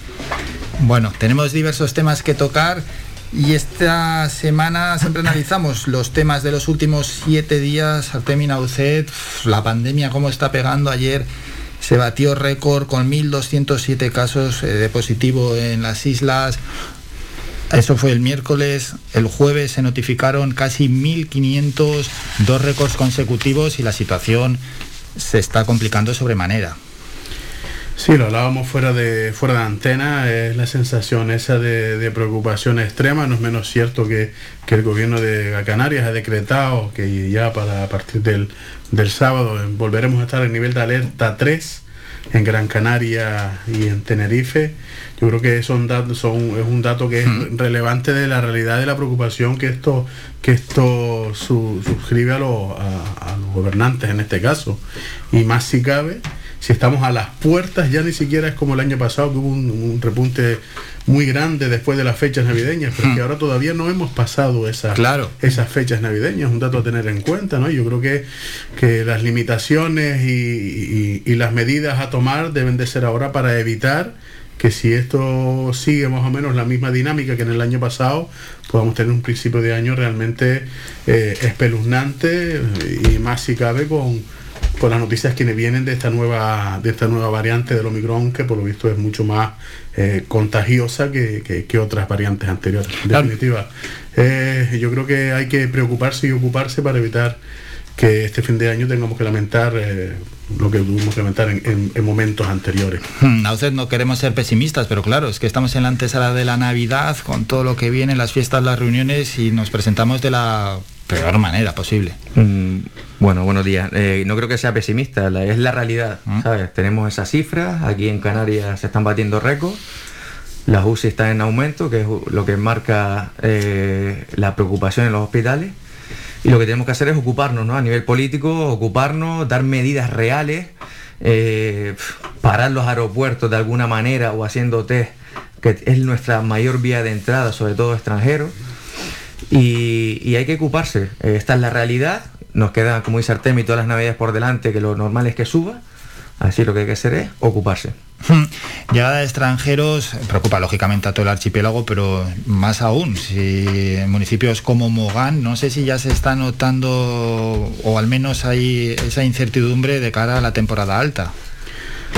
Bueno, tenemos diversos temas que tocar y esta semana siempre analizamos los temas de los últimos siete días. Artemi Naucet, uf, la pandemia cómo está pegando ayer. Se batió récord con 1.207 casos eh, de positivo en las islas. Eso fue el miércoles. El jueves se notificaron casi 1.500, dos récords consecutivos y la situación se está complicando sobremanera. Sí, lo hablábamos fuera de, fuera de antena, es la sensación esa de, de preocupación extrema, no es menos cierto que, que el gobierno de Canarias ha decretado que ya para a partir del, del sábado volveremos a estar en nivel de alerta 3 en Gran Canaria y en Tenerife. Yo creo que son son, es un dato que es relevante de la realidad de la preocupación que esto, que esto su- suscribe a, los- a- a los gobernantes en este caso. Y más si cabe, si estamos a las puertas, ya ni siquiera es como el año pasado, que hubo un, un repunte muy grande después de las fechas navideñas, pero que ahora todavía no hemos pasado esa, Claro. esas fechas navideñas, un dato a tener en cuenta, ¿no? Yo creo que, que las limitaciones y, y- y las medidas a tomar deben de ser ahora para evitar que si esto sigue más o menos la misma dinámica que en el año pasado, podamos tener un principio de año realmente eh, espeluznante y más si cabe con, por las noticias que vienen de esta nueva, de esta nueva variante del Omicron, que por lo visto es mucho más eh, contagiosa que, que- que otras variantes anteriores. En definitiva, eh, yo creo que hay que preocuparse y ocuparse para evitar que este fin de año tengamos que lamentar eh, lo que tuvimos que lamentar en, en- en momentos anteriores. Hmm, A usted no queremos ser pesimistas, pero claro, es que estamos en la antesala de la Navidad, con todo lo que viene, las fiestas, las reuniones, y nos presentamos de la peor manera posible. Mm, Bueno, buenos días. Eh, no creo que sea pesimista, la- es la realidad, ¿Mm? ¿sabes? Tenemos esas cifras, aquí en Canarias se están batiendo récords, las UCI están en aumento, que es lo que marca eh, la preocupación en los hospitales, y lo que tenemos que hacer es ocuparnos, ¿no? A nivel político, ocuparnos, dar medidas reales, eh, parar los aeropuertos de alguna manera o haciendo test, que es nuestra mayor vía de entrada, sobre todo extranjeros, y, y hay que ocuparse. Eh, esta es la realidad. Nos queda, como dice Artemi, todas las navidades por delante, que lo normal es que suba. Así lo que hay que hacer es ocuparse. Hmm, Llegada de extranjeros preocupa lógicamente a todo el archipiélago, pero más aún, si en municipios como Mogán, no sé si ya se está notando, o al menos hay esa incertidumbre de cara a la temporada alta.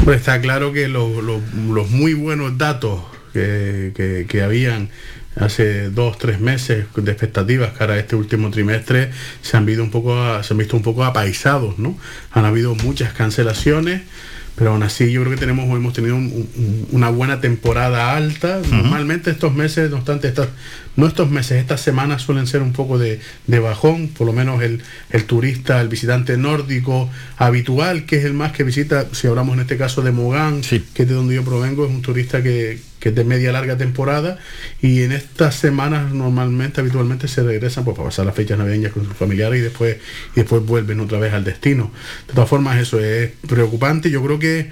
Pues está claro que los, los- los muy buenos datos que, que- que habían hace dos, tres meses de expectativas cara a este último trimestre se han, visto un poco, a- se han visto un poco apaisados, ¿no? Han habido muchas cancelaciones, pero aún así yo creo que tenemos, hemos tenido un- un- una buena temporada alta. Normalmente estos meses, no obstante, estas, no estos meses, estas semanas suelen ser un poco de, de bajón, por lo menos el, el turista, el visitante nórdico habitual, que es el más que visita, si hablamos en este caso de Mogán, que es de donde yo provengo, es un turista que, que es de media larga temporada y en estas semanas normalmente, habitualmente se regresan pues, para pasar las fechas navideñas con sus familiares y después, y después vuelven otra vez al destino. De todas formas, eso es preocupante. Yo creo que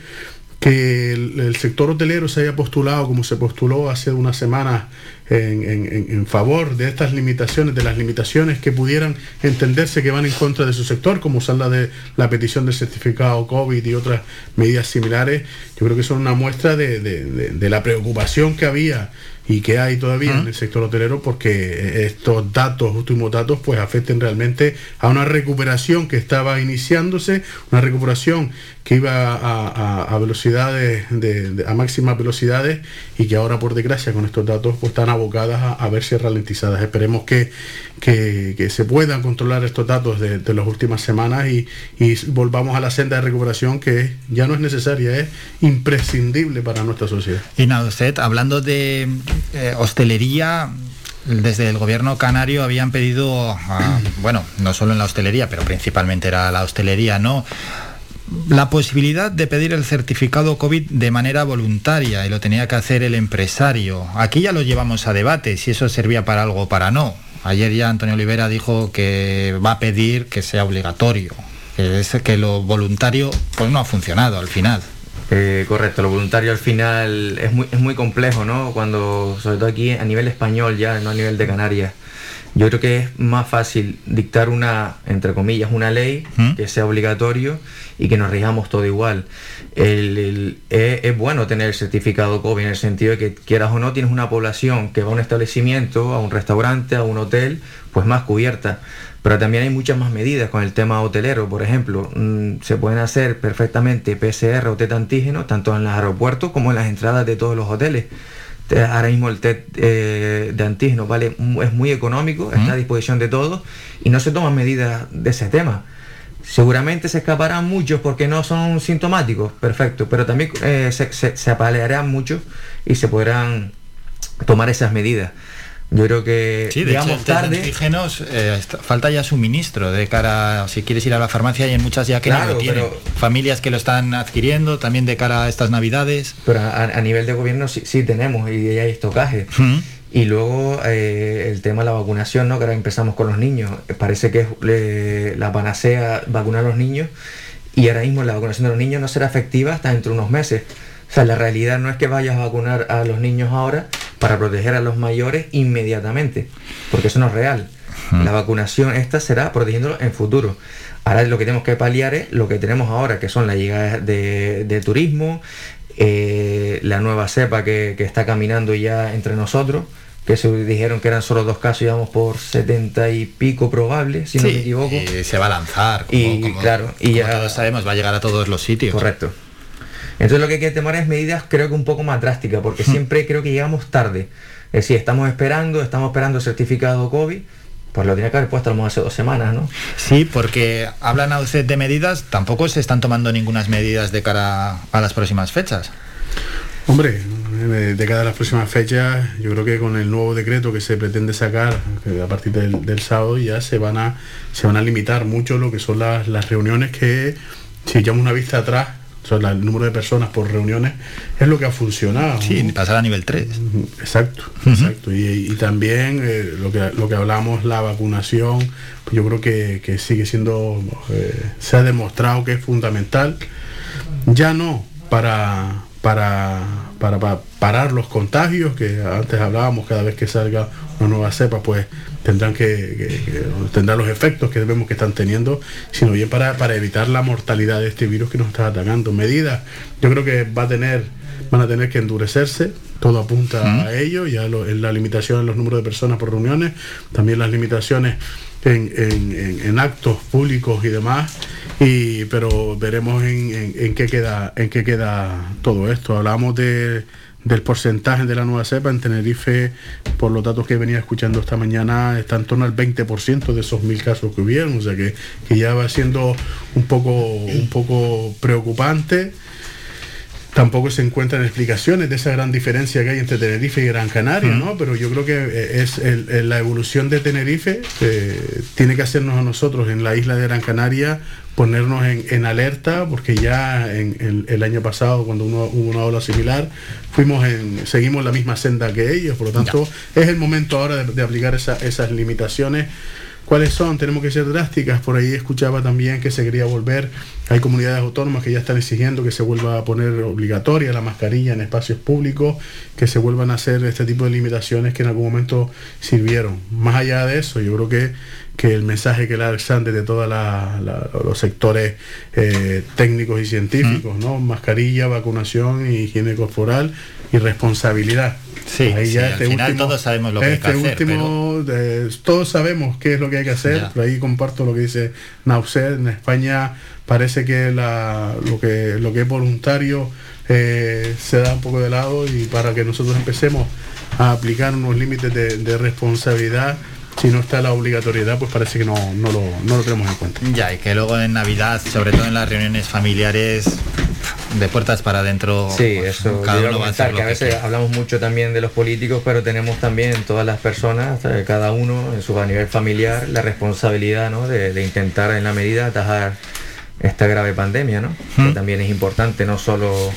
que el, el sector hotelero se haya postulado como se postuló hace unas semanas en, en- en- en favor de estas limitaciones, de las limitaciones que pudieran entenderse que van en contra de su sector, como son la de la petición del certificado COVID y otras medidas similares, yo creo que son una muestra de, de- de- de la preocupación que había y que hay todavía en el sector hotelero porque estos datos, últimos datos, pues afecten realmente a una recuperación que estaba iniciándose, una recuperación que iba a, a- velocidades, de, a máximas velocidades y que ahora por desgracia con estos datos pues están abocadas a, a verse ralentizadas. Esperemos que, que- que se puedan controlar estos datos de, de las últimas semanas y, y volvamos a la senda de recuperación que ya no es necesaria, es imprescindible para nuestra sociedad. Y nada, usted, hablando de eh, hostelería, desde el gobierno canario habían pedido, a- bueno, no solo en la hostelería, pero principalmente era la hostelería, ¿no? La posibilidad de pedir el certificado COVID de manera voluntaria y lo tenía que hacer el empresario. Aquí ya lo llevamos a debate, si eso servía para algo o para no. Ayer ya Antonio Olivera dijo que va a pedir que sea obligatorio, que, es, que lo voluntario pues no ha funcionado al final. Eh, correcto, lo voluntario al final es muy, es muy complejo, ¿no? Cuando, sobre todo aquí a nivel español ya, no a nivel de Canarias. Yo creo que es más fácil dictar una, entre comillas, una ley que sea obligatorio y que nos rijamos todo igual. El- el- es, es bueno tener el certificado COVID en el sentido de que quieras o no tienes una población que va a un establecimiento, a un restaurante, a un hotel, pues más cubierta. Pero también hay muchas más medidas con el tema hotelero, por ejemplo, mm, se pueden hacer perfectamente PCR o test antígeno tanto en los aeropuertos como en las entradas de todos los hoteles. Te- Ahora mismo el test eh, de antígeno vale, es muy económico, está a disposición de todos y no se toman medidas de ese tema. Seguramente se escaparán muchos porque no son sintomáticos, perfecto, pero también eh, se, se, se apalearán muchos y se podrán tomar esas medidas. Yo creo que Sí, de hecho, de tarde. antígenos, eh, falta ya suministro de cara, a- si quieres ir a la farmacia, y en muchas ya que no Claro, lo tienen. pero- Familias que lo están adquiriendo también de cara a estas navidades. Pero a, a nivel de gobierno sí, sí tenemos y hay estocaje. Y luego eh, el tema de la vacunación, ¿no? Que ahora empezamos con los niños. Parece que es eh, la panacea vacunar a los niños y ahora mismo la vacunación de los niños no será efectiva hasta dentro de unos meses. O sea, la realidad no es que vayas a vacunar a los niños ahora para proteger a los mayores inmediatamente, porque eso no es real. La vacunación esta será protegiéndolos en futuro. Ahora lo que tenemos que paliar es lo que tenemos ahora, que son la llegada de, de turismo, eh, la nueva cepa que, que está caminando ya entre nosotros, que se dijeron que eran solo dos casos, íbamos por 70 y pico probables, si no me equivoco. y se va a lanzar, como- y como- claro, y como ya todos sabemos, va a llegar a todos los sitios. Correcto. Entonces lo que hay que tomar es medidas creo que un poco más drásticas, porque siempre creo que llegamos tarde. Es decir, estamos esperando, estamos esperando el certificado COVID, pues lo tenía que haber puesto a lo mejor hace dos semanas, ¿no? Sí, porque hablan a usted de medidas, tampoco se están tomando ninguna medidas de cara a las próximas fechas. Hombre, eh, de cara a las próximas fechas, yo creo que con el nuevo decreto que se pretende sacar a partir del, del sábado ya se van a se van a limitar mucho lo que son las, las reuniones que si echamos una vista atrás, o sea, la- el número de personas por reuniones es lo que ha funcionado. Sí, ¿no? pasar a nivel 3. Exacto, exacto. Y, y también eh, lo que lo que hablamos, la vacunación, pues yo creo que, que sigue siendo, eh, se ha demostrado que es fundamental, ya no para, para, para, para parar los contagios, que antes hablábamos, cada vez que salga una nueva cepa, pues tendrán que, que- que- tendrán los efectos que vemos que están teniendo, sino bien para, para evitar la mortalidad de este virus que nos está atacando. Medidas, yo creo que va a tener, van a tener que endurecerse, todo apunta a ello, ya lo- en la limitación en los números de personas por reuniones, también las limitaciones en, en- en- en actos públicos y demás, y, pero veremos en, en- en qué queda, en qué queda todo esto. Hablamos de, del porcentaje de la nueva cepa en Tenerife, por los datos que venía escuchando esta mañana, está en torno al 20% de esos mil casos que hubieron, o sea que, que ya va siendo un poco, un poco preocupante. Tampoco se encuentran explicaciones de esa gran diferencia que hay entre Tenerife y Gran Canaria, ¿no? Pero yo creo que es el- el- la evolución de Tenerife eh, tiene que hacernos a nosotros en la isla de Gran Canaria ponernos en, en alerta, porque ya en, en- el año pasado, cuando uno- hubo una ola similar, fuimos en, seguimos la misma senda que ellos, por lo tanto, es el momento ahora de, de aplicar esa- esas limitaciones. ¿Cuáles son? Tenemos que ser drásticas. Por ahí escuchaba también que se quería volver. Hay comunidades autónomas que ya están exigiendo que se vuelva a poner obligatoria la mascarilla en espacios públicos, que se vuelvan a hacer este tipo de limitaciones que en algún momento sirvieron. Más allá de eso, yo creo que, que el mensaje que lanzan desde todos los sectores eh, técnicos y científicos, ¿no? Mascarilla, vacunación, higiene corporal y responsabilidad. Sí, sí, al final todos sabemos lo que hay que este hacer, último, eh, todos sabemos qué es lo que hay que hacer. Ya. Por ahí comparto lo que dice Nauset. En España parece que la, lo que lo que es voluntario eh, se da un poco de lado y para que nosotros empecemos a aplicar unos límites de, de responsabilidad, si no está la obligatoriedad, pues parece que no, no, lo, no lo tenemos en cuenta. Ya, y que luego en Navidad, sobre todo en las reuniones familiares, de puertas para adentro, Sí, pues, eso cada uno va a hacer lo que a que veces hablamos mucho también de los políticos, pero tenemos también todas las personas, eh, cada uno en su a nivel familiar, la responsabilidad ¿no? de, de intentar en la medida atajar esta grave pandemia, ¿no? Que también es importante no solo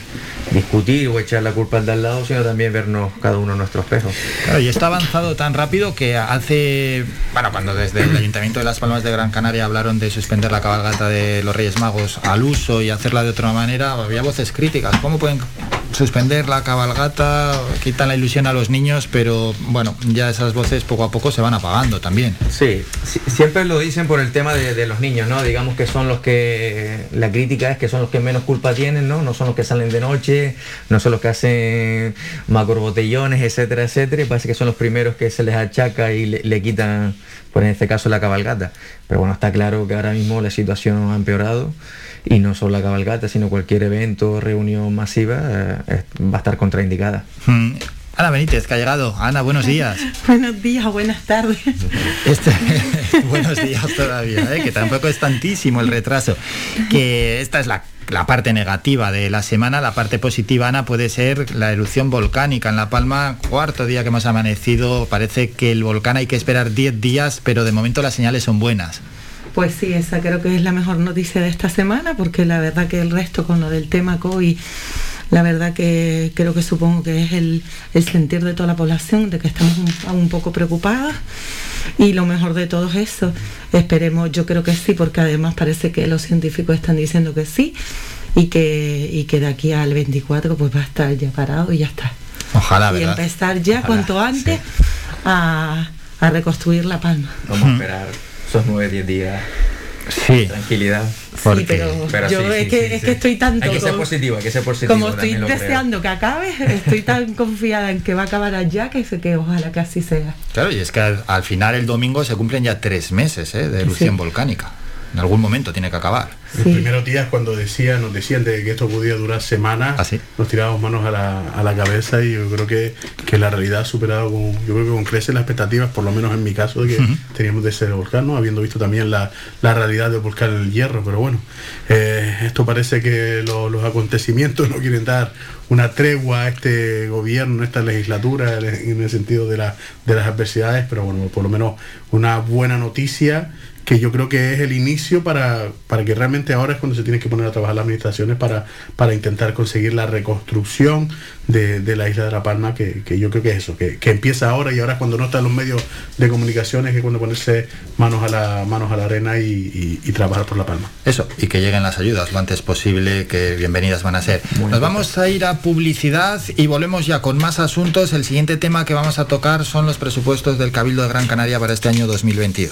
discutir o echar la culpa al de al lado, sino también vernos cada uno en nuestro espejo. Claro, y esto ha avanzado tan rápido que hace, bueno, cuando desde el Ayuntamiento de Las Palmas de Gran Canaria hablaron de suspender la cabalgata de los Reyes Magos al uso y hacerla de otra manera, había voces críticas. ¿Cómo pueden suspender la cabalgata? Quitan la ilusión a los niños, pero bueno, ya esas voces poco a poco se van apagando también. Sí, sí, siempre lo dicen por el tema de, de los niños, ¿no? Digamos que son los que, la crítica es que son los que menos culpa tienen, ¿no? No son los que salen de noche, no son los que hacen macrobotellones, etcétera, etcétera, y parece que son los primeros que se les achaca y le, quitan, por en este caso, la cabalgata. Pero bueno, está claro que ahora mismo la situación ha empeorado y no solo la cabalgata, sino cualquier evento, reunión masiva eh, va a estar contraindicada. Mm, Ana Benítez, que ha llegado. Ana, buenos días. Buenos días, buenas tardes. Este, buenos días todavía, ¿eh? que tampoco es tantísimo el retraso. Que esta es la, la parte negativa de la semana. La parte positiva, Ana, puede ser la erupción volcánica en La Palma. Cuarto día que hemos amanecido. Parece que el volcán hay que esperar 10 días, pero de momento las señales son buenas. Pues sí, esa creo que es la mejor noticia de esta semana, porque la verdad que el resto con lo del tema COVID, la verdad que creo que supongo que es el, el sentir de toda la población, de que estamos un, aún un poco preocupadas. Y lo mejor de todo es eso. Esperemos, yo creo que sí, porque además parece que los científicos están diciendo que sí y que, y que de aquí al 24 pues va a estar ya parado y ya está. Ojalá, y ¿verdad? empezar ya Ojalá, cuanto antes a, a reconstruir La Palma. Vamos a esperar esos 9-10 días Sí. Tranquilidad. Sí, pero, yo es, que, es que estoy tanto... Hay que ser como- positivo, hay que ser positivo. Como estoy deseando que acabe, estoy tan confiada en que va a acabar allá que, que ojalá que así sea. Claro, y es que al, al final el domingo se cumplen ya tres meses ¿eh? de erupción Sí. volcánica. En algún momento tiene que acabar. Los primeros días cuando decían, nos decían de que esto podía durar semanas, ¿Ah, nos tirábamos manos a la, a la cabeza y yo creo que, que la realidad ha superado con, yo creo que con creces las expectativas, por lo menos en mi caso, de que teníamos de ese volcán, ¿no? habiendo visto también la, la realidad del volcán El Hierro, pero bueno, eh, esto parece que lo- los acontecimientos no quieren dar una tregua a este gobierno, a esta legislatura, en el sentido de, la- de las adversidades, pero bueno, por lo menos una buena noticia que yo creo que es el inicio para, para que realmente ahora es cuando se tienen que poner a trabajar las administraciones para, para intentar conseguir la reconstrucción de, de la isla de La Palma, que, que yo creo que es eso, que, que empieza ahora y ahora es cuando no están los medios de comunicaciones, que es cuando ponerse manos a la, manos a la arena y, y- y trabajar por La Palma. Eso, y que lleguen las ayudas lo antes posible, que bienvenidas van a ser. Nos vamos a ir a publicidad y volvemos ya con más asuntos. El siguiente tema que vamos a tocar son los presupuestos del Cabildo de Gran Canaria para este año 2022.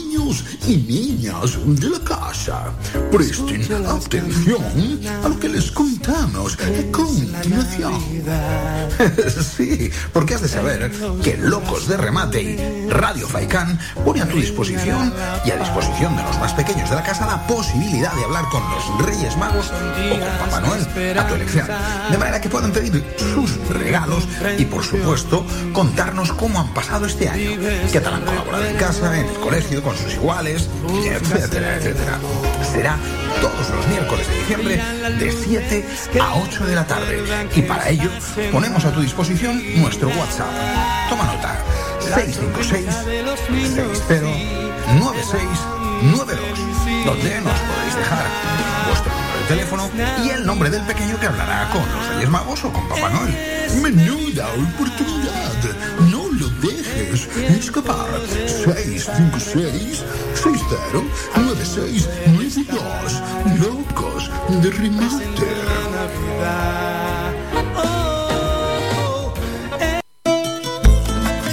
y niñas de la casa, presten atención a lo que les contamos a continuación. sí, porque has de saber que Locos de Remate y Radio Faikán pone a tu disposición y a disposición de los más pequeños de la casa la posibilidad de hablar con los Reyes Magos o con Papá Noel a tu elección. De manera que puedan pedir sus regalos y, por supuesto, contarnos cómo han pasado este año. Qué tal han colaborado en casa, en el colegio, con sus iguales, etcétera, etcétera. Será todos los miércoles de diciembre de 7 a 8 de la tarde. Y para ello ponemos a tu disposición nuestro WhatsApp. Toma nota. 656 60 9692 donde nos podéis dejar vuestro número de teléfono y el nombre del pequeño que hablará con los Reyes Magos o con Papá Noel. Menuda oportunidad. Dejes escapar. 656 60 9692 Locos de remate.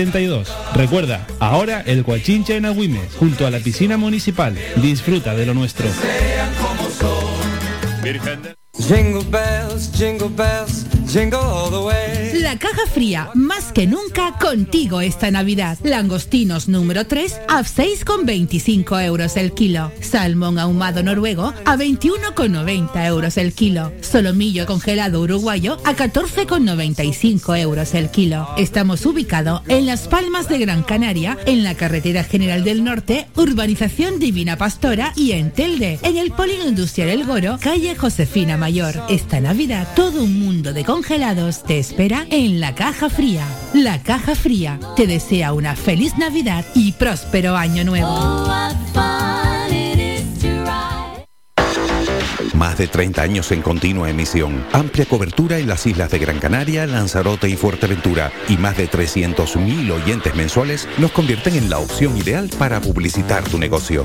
72. Recuerda, ahora el Guachinche en Agüimes, junto a la piscina municipal. Disfruta de lo nuestro. Jingle bells, jingle bells, La caja fría, más que nunca contigo esta Navidad. Langostinos número 3 a 6,25 euros el kilo. Salmón ahumado noruego a 21,90 euros el kilo. Solomillo congelado uruguayo a 14,95 euros el kilo. Estamos ubicados en Las Palmas de Gran Canaria, en la carretera general del norte, urbanización Divina Pastora y en Telde, en el polígono industrial El Goro, calle Josefina Mayor. Esta Navidad todo un mundo de congelados te espera en la caja fría. La caja fría te desea una feliz Navidad y próspero año nuevo. Más de 30 años en continua emisión, amplia cobertura en las islas de Gran Canaria, Lanzarote y Fuerteventura y más de 300.000 oyentes mensuales nos convierten en la opción ideal para publicitar tu negocio.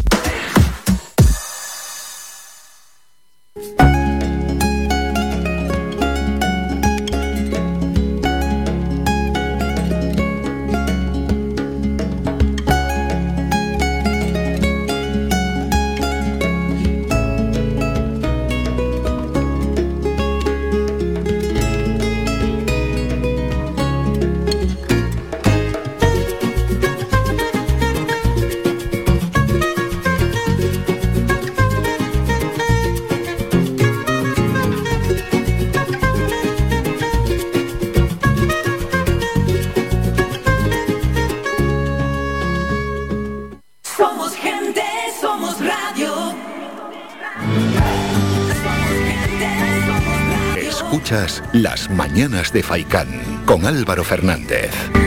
Mañanas de Faicán con Álvaro Fernández.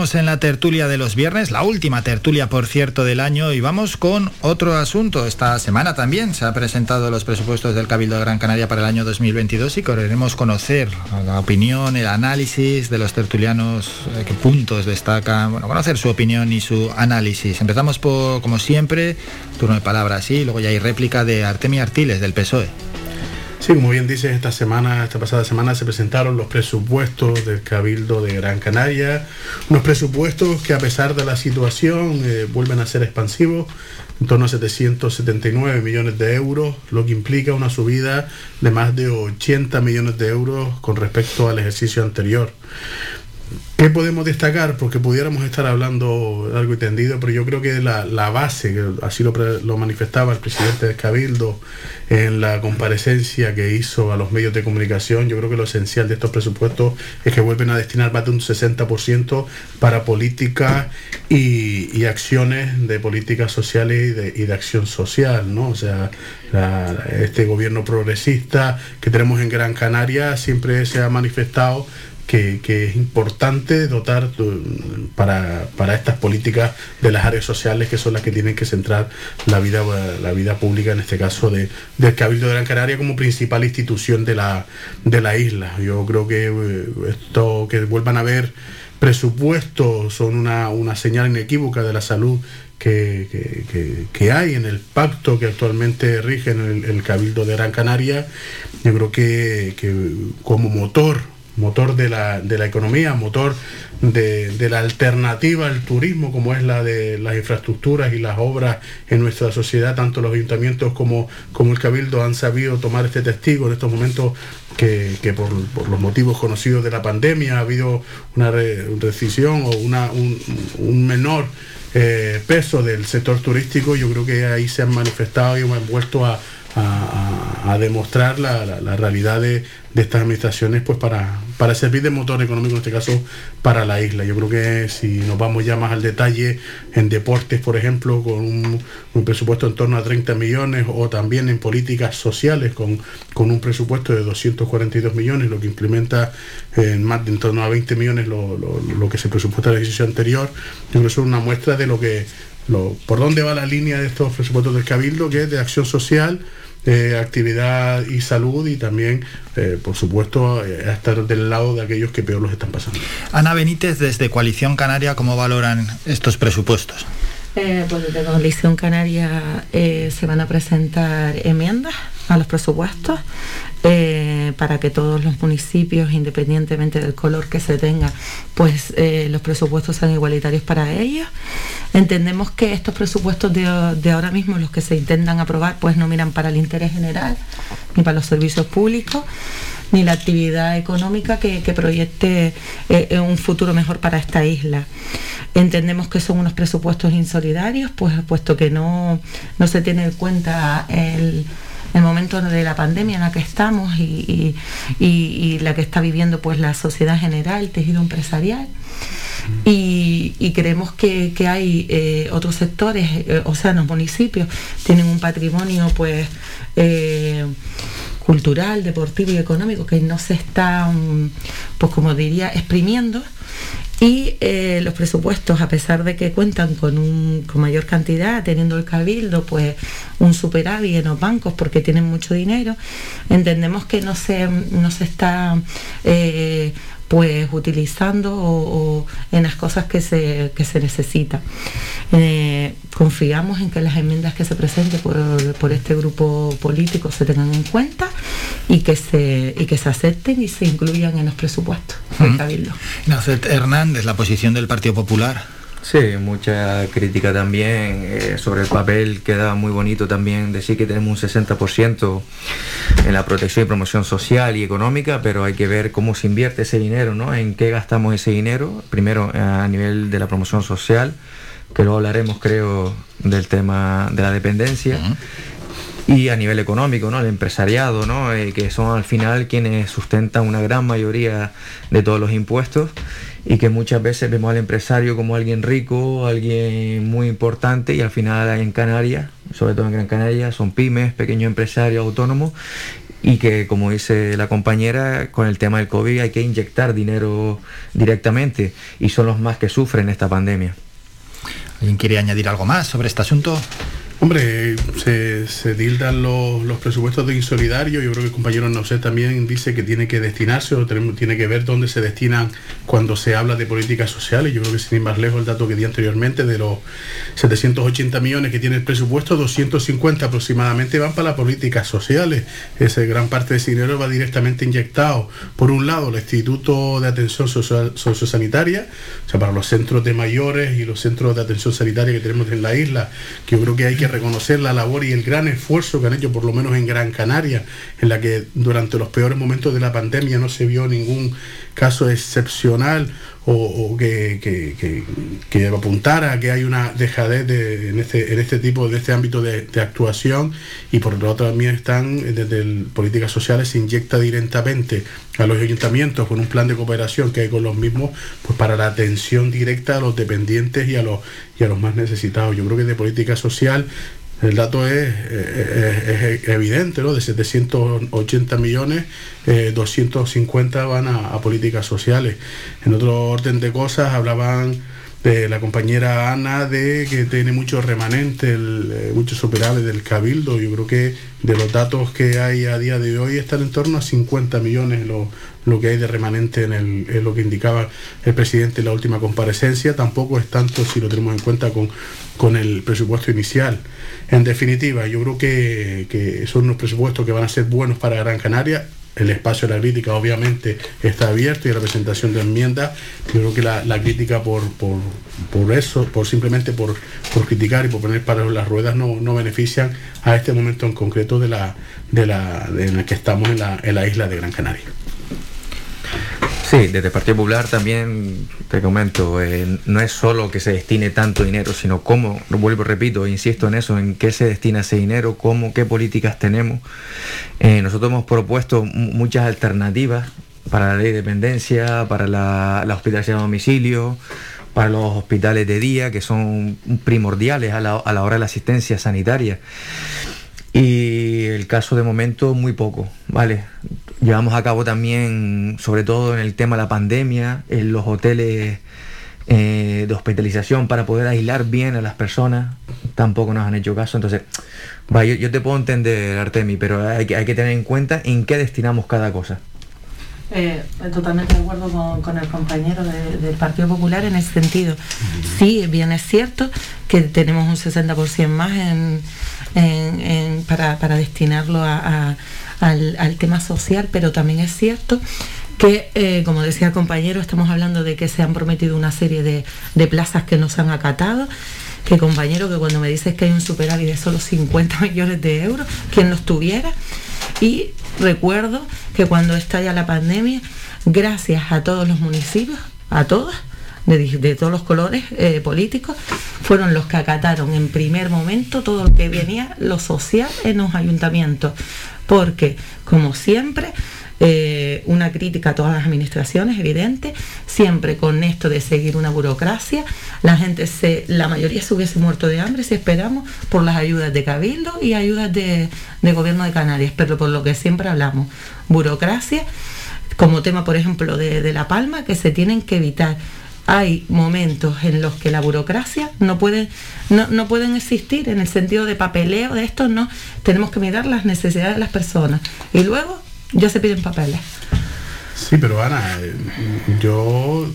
En la tertulia de los viernes, la última tertulia, por cierto, del año, y vamos con otro asunto. Esta semana también se han presentado los presupuestos del Cabildo de Gran Canaria para el año 2022 y queremos conocer la opinión, el análisis de los tertulianos, eh, qué puntos destacan, bueno, conocer su opinión y su análisis. Empezamos por, como siempre, turno de palabras, sí, luego ya hay réplica de Artemia Artiles, del PSOE. Sí, como bien dices, esta semana, esta pasada semana se presentaron los presupuestos del Cabildo de Gran Canaria, unos presupuestos que a pesar de la situación eh, vuelven a ser expansivos, en torno a 779 millones de euros, lo que implica una subida de más de 80 millones de euros con respecto al ejercicio anterior. ¿Qué podemos destacar? Porque pudiéramos estar hablando algo y tendido, pero yo creo que la, base, que así lo, lo, manifestaba el presidente del Cabildo en la comparecencia que hizo a los medios de comunicación, yo creo que lo esencial de estos presupuestos es que vuelven a destinar más de un 60% para políticas y, acciones de políticas sociales y de, acción social, ¿no? O sea, este gobierno progresista que tenemos en Gran Canaria siempre se ha manifestado que, es importante dotar para, estas políticas de las áreas sociales que son las que tienen que centrar la vida, la vida pública, en este caso de, del Cabildo de Gran Canaria como principal institución de la, de la isla. Yo creo que eh, esto que vuelvan a ver presupuestos son una, señal inequívoca de la salud que, hay en el pacto que actualmente rige en el, Cabildo de Gran Canaria, yo creo que, que como motor motor de la, de la economía, motor de, la alternativa al turismo, como es la de las infraestructuras y las obras en nuestra sociedad, tanto los ayuntamientos como, como el Cabildo han sabido tomar este testigo en estos momentos que, por, los motivos conocidos de la pandemia ha habido una recesión o una, un, menor eh, peso del sector turístico, yo creo que ahí se han manifestado y han vuelto a, a, demostrar la, realidad de, estas administraciones pues para, para servir de motor económico, en este caso para la isla. Yo creo que si nos vamos ya más al detalle, en deportes, por ejemplo, con un, presupuesto en torno a 30 millones, o también en políticas sociales con, con un presupuesto de 242 millones, lo que implementa en más de en torno a 20 millones lo, que se presupuesta en la ejercicio anterior, yo creo que es una muestra de lo que por dónde va la línea de estos presupuestos del Cabildo, que es de acción social, actividad y salud y también, eh, por supuesto, eh, estar del lado de aquellos que peor los están pasando. Ana Benítez, desde Coalición Canaria, ¿cómo valoran estos presupuestos? Eh, pues desde Coalición Canaria se van a presentar enmiendas a los presupuestos eh, para que todos los municipios, independientemente del color que se tenga, pues eh, los presupuestos sean igualitarios para ellos. Entendemos que estos presupuestos de, ahora mismo, los que se intentan aprobar, pues no miran para el interés general ni para los servicios públicos ni la actividad económica que, proyecte eh, un futuro mejor para esta isla. Entendemos que son unos presupuestos insolidarios, pues puesto que no, no se tiene en cuenta el el momento de la pandemia en la que estamos y, la que está viviendo pues la sociedad general, el tejido empresarial. Y, creemos que, hay eh, otros sectores, eh, o sea, los municipios tienen un patrimonio pues eh, cultural, deportivo y económico que no se está, pues como diría, exprimiendo y eh, los presupuestos, a pesar de que cuentan con, un, con mayor cantidad, teniendo el cabildo, pues un superávit en los bancos porque tienen mucho dinero, entendemos que no se, no se está eh, pues utilizando o, en las cosas que se, que se necesitan. Eh, confiamos en que las enmiendas que se presenten por, este grupo político se tengan en cuenta y que se, y que se acepten y se incluyan en los presupuestos. Hernández, la posición del Partido Popular. Sí, mucha crítica también eh, sobre el papel. Queda muy bonito también decir que tenemos un 60% en la protección y promoción social y económica, pero hay que ver cómo se invierte ese dinero, ¿no? En qué gastamos ese dinero. Primero a nivel de la promoción social, que luego hablaremos, creo, del tema de la dependencia. Y a nivel económico, ¿no? El empresariado, ¿no? Eh, que son al final quienes sustentan una gran mayoría de todos los impuestos y que muchas veces vemos al empresario como alguien rico, alguien muy importante y al final en Canarias, sobre todo en Gran Canaria, son pymes, pequeños empresarios autónomos y que como dice la compañera, con el tema del COVID hay que inyectar dinero directamente y son los más que sufren esta pandemia. ¿Alguien quiere añadir algo más sobre este asunto? Hombre, se, se los, los, presupuestos de insolidario. Yo creo que el compañero no sé también dice que tiene que destinarse o tenemos, tiene que ver dónde se destinan cuando se habla de políticas sociales. Yo creo que sin ir más lejos el dato que di anteriormente de los 780 millones que tiene el presupuesto, 250 aproximadamente van para las políticas sociales. Esa gran parte de ese dinero va directamente inyectado, por un lado, al Instituto de Atención Social, Sociosanitaria, o sea, para los centros de mayores y los centros de atención sanitaria que tenemos en la isla, que yo creo que hay que reconocer la labor y el gran esfuerzo que han hecho, por lo menos en Gran Canaria, en la que durante los peores momentos de la pandemia no se vio ningún caso excepcional o, que, que, que, que, apuntara que hay una dejadez de, en, este, en este tipo de este ámbito de, actuación y por otro lado también están desde el, políticas sociales se inyecta directamente a los ayuntamientos con un plan de cooperación que hay con los mismos pues para la atención directa a los dependientes y a los y a los más necesitados. Yo creo que de política social el dato es, es, es, evidente, ¿no? De 780 millones, eh, 250 van a, políticas sociales. En otro orden de cosas hablaban de la compañera Ana de que tiene mucho remanente, el, eh, mucho superávit del cabildo. Yo creo que de los datos que hay a día de hoy están en torno a 50 millones lo, que hay de remanente en, el, en lo que indicaba el presidente en la última comparecencia. Tampoco es tanto si lo tenemos en cuenta con el presupuesto inicial. En definitiva, yo creo que, son unos presupuestos que van a ser buenos para Gran Canaria. El espacio de la crítica obviamente está abierto y la presentación de enmiendas. Yo creo que la, crítica por, eso, por simplemente por, criticar y por poner para las ruedas no, benefician a este momento en concreto de la, que estamos en la isla de Gran Canaria. Sí, desde el Partido Popular también te comento, eh, no es solo que se destine tanto dinero, sino cómo, vuelvo, repito, insisto en eso, en qué se destina ese dinero, cómo, qué políticas tenemos. Eh, nosotros hemos propuesto muchas alternativas para la ley de dependencia, para la, la hospitalización a domicilio, para los hospitales de día, que son primordiales a la, a la hora de la asistencia sanitaria. Y el caso de momento muy poco, ¿vale? Llevamos a cabo también, sobre todo en el tema de la pandemia, en los hoteles eh, de hospitalización para poder aislar bien a las personas, tampoco nos han hecho caso. Entonces, va, yo, te puedo entender, Artemi, pero hay que, tener en cuenta en qué destinamos cada cosa. Eh, totalmente de acuerdo con, el compañero de, del Partido Popular en ese sentido. Sí, bien es cierto que tenemos un 60% más en, para, destinarlo a, al, al, tema social, pero también es cierto que, eh, como decía el compañero, estamos hablando de que se han prometido una serie de, de plazas que no se han acatado que compañero, que cuando me dices que hay un superávit de solo 50 millones de euros, quien los tuviera. Y recuerdo que cuando estalla la pandemia, gracias a todos los municipios, a todas, de, de todos los colores eh, políticos, fueron los que acataron en primer momento todo lo que venía, lo social en los ayuntamientos. Porque, como siempre, eh, una crítica a todas las administraciones, evidente, siempre con esto de seguir una burocracia, la gente se, la mayoría se hubiese muerto de hambre si esperamos por las ayudas de Cabildo y ayudas de, gobierno de Canarias, pero por lo que siempre hablamos, burocracia, como tema por ejemplo de La Palma, que se tienen que evitar hay momentos en los que la burocracia no puede no, no, pueden existir en el sentido de papeleo de esto no. Tenemos que mirar las necesidades de las personas. Y luego ya se piden papeles. Sí pero Ana yo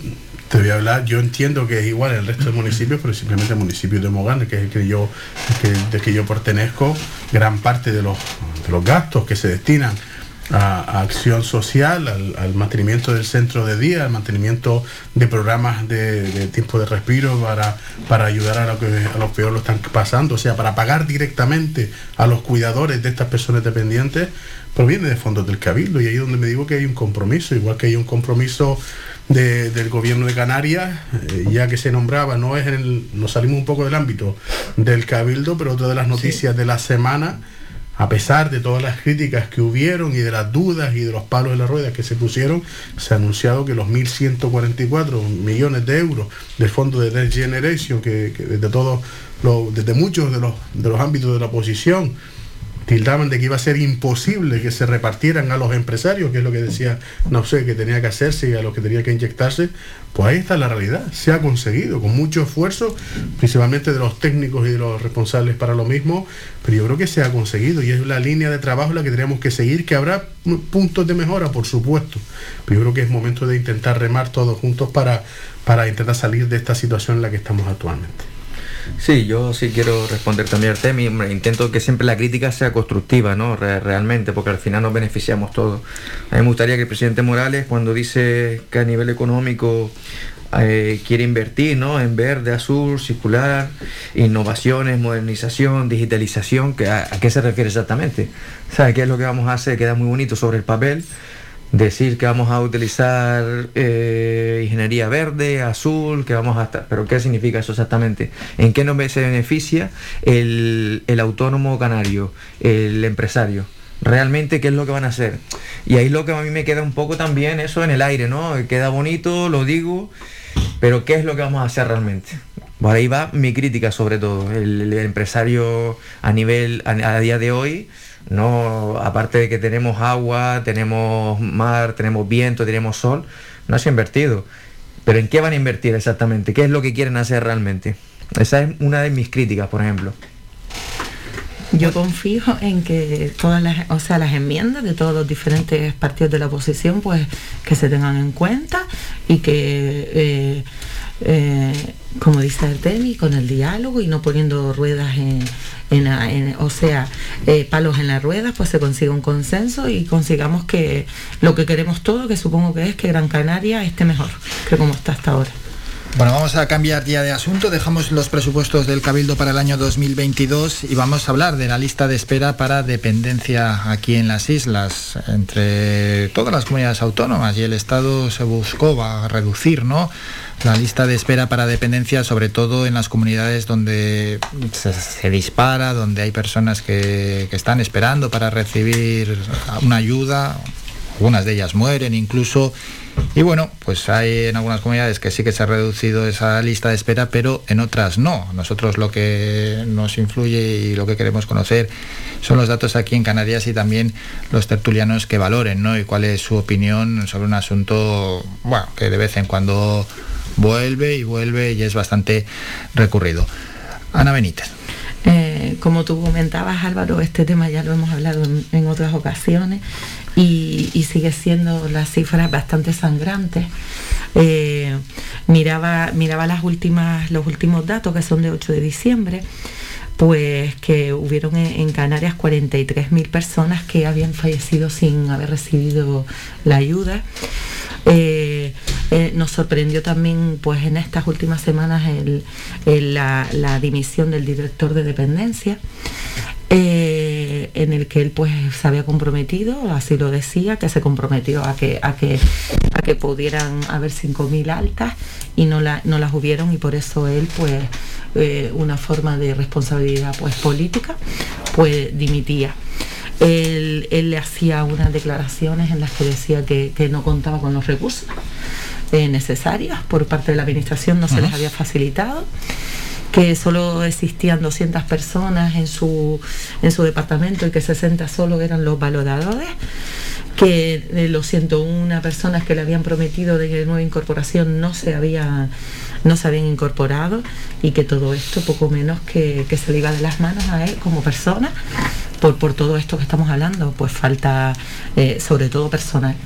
te voy a hablar, yo entiendo que es igual en el resto de municipios, pero simplemente el municipio de Mogán, que es el que yo, que, de que yo pertenezco, gran parte de los, de los gastos que se destinan a, a, acción social, al, al, mantenimiento del centro de día, al mantenimiento de programas de, de tiempo de respiro para, para ayudar a, lo que, a los peores lo están pasando, o sea, para pagar directamente a los cuidadores de estas personas dependientes, proviene de fondos del Cabildo y ahí es donde me digo que hay un compromiso, igual que hay un compromiso de, del gobierno de Canarias, eh, ya que se nombraba, no es el, nos salimos un poco del ámbito del Cabildo, pero otra de las noticias sí. de la semana a pesar de todas las críticas que hubieron y de las dudas y de los palos de las ruedas que se pusieron, se ha anunciado que los 1.144 millones de euros del fondo de Next Generation, que, desde todos desde muchos de los, de los ámbitos de la oposición, tildaban de que iba a ser imposible que se repartieran a los empresarios, que es lo que decía no sé, que tenía que hacerse y a los que tenía que inyectarse, pues ahí está la realidad, se ha conseguido con mucho esfuerzo, principalmente de los técnicos y de los responsables para lo mismo, pero yo creo que se ha conseguido y es la línea de trabajo la que tenemos que seguir, que habrá puntos de mejora, por supuesto, pero yo creo que es momento de intentar remar todos juntos para, para intentar salir de esta situación en la que estamos actualmente. Sí, yo sí quiero responder también al tema. Hombre, intento que siempre la crítica sea constructiva, ¿no? Re- realmente, porque al final nos beneficiamos todos. A mí me gustaría que el presidente Morales, cuando dice que a nivel económico eh, quiere invertir ¿no? en verde, azul, circular, innovaciones, modernización, digitalización, a, ¿a qué se refiere exactamente? ¿Sabe qué es lo que vamos a hacer? Queda muy bonito sobre el papel, decir que vamos a utilizar eh, ingeniería verde, azul, que vamos a estar, pero ¿qué significa eso exactamente? ¿En qué nos se beneficia el, el autónomo canario, el empresario? Realmente, ¿qué es lo que van a hacer? Y ahí lo que a mí me queda un poco también eso en el aire, ¿no? Queda bonito, lo digo, pero ¿qué es lo que vamos a hacer realmente? Por ahí va mi crítica sobre todo. El, empresario a nivel, a día de hoy, no, aparte de que tenemos agua, tenemos mar, tenemos viento, tenemos sol, no se ha invertido. Pero ¿en qué van a invertir exactamente? ¿Qué es lo que quieren hacer realmente? Esa es una de mis críticas, por ejemplo. Yo confío en que todas las, o sea, las enmiendas de todos los diferentes partidos de la oposición, pues que se tengan en cuenta y que, eh, eh, como dice Artemi, con el diálogo y no poniendo ruedas en, en- en- o sea, eh, palos en las ruedas, pues se consiga un consenso y consigamos que lo que queremos todos, que supongo que es que Gran Canaria esté mejor que como está hasta ahora. Bueno, vamos a cambiar ya de asunto, dejamos los presupuestos del Cabildo para el año 2022 y vamos a hablar de la lista de espera para dependencia aquí en las islas. Entre todas las comunidades autónomas y el Estado se buscó a reducir, ¿no? La lista de espera para dependencia, sobre todo en las comunidades donde se, se dispara, donde hay personas que, que están esperando para recibir una ayuda, algunas de ellas mueren incluso. Y bueno, pues hay en algunas comunidades que sí que se ha reducido esa lista de espera, pero en otras no. Nosotros lo que nos influye y lo que queremos conocer son los datos aquí en Canarias y también los tertulianos que valoren, ¿no? Y cuál es su opinión sobre un asunto, bueno, que de vez en cuando vuelve y vuelve y es bastante recurrido. Ana Benítez. Eh, como tú comentabas, Álvaro, este tema ya lo hemos hablado en, en otras ocasiones y, sigue siendo las cifras bastante sangrantes. Eh, miraba miraba las últimas, los últimos datos que son de 8 de diciembre, pues que hubieron en, en Canarias 43.000 personas que habían fallecido sin haber recibido la ayuda. Eh, eh, nos sorprendió también pues en estas últimas semanas el- la, dimisión del director de dependencia en el que él pues se había comprometido, así lo decía, que se comprometió a que, a que, a que pudieran haber 5.000 altas y no, la- no las hubieron y por eso él pues eh, una forma de responsabilidad pues política pues dimitía. Él, él le hacía unas declaraciones en las que decía que, que no contaba con los recursos eh, necesarios por parte de la administración, no se les había facilitado que solo existían 200 personas en su, en su departamento y que 60 solo eran los valoradores, que eh, los 101 personas que le habían prometido de nueva incorporación no se, había, no se habían incorporado y que todo esto poco menos que, que se le iba de las manos a él como persona por, por todo esto que estamos hablando, pues falta eh, sobre todo personal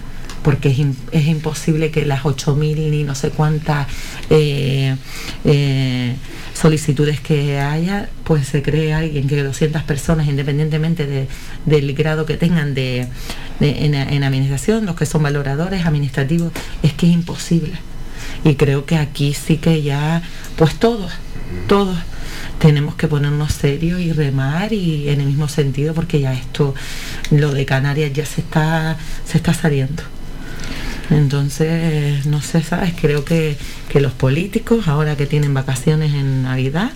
porque es, es imposible que las 8.000 ni no sé cuántas eh, eh, solicitudes que haya, pues se cree alguien que 200 personas, independientemente de- del grado que tengan de- en, en administración, los que son valoradores administrativos, es que es imposible. Y creo que aquí sí que ya, pues todos, todos tenemos que ponernos serios y remar y en el mismo sentido porque ya esto, lo de Canarias ya se está, se está saliendo. Entonces, no sé, ¿sabes? Creo que, que los políticos, ahora que tienen vacaciones en Navidad,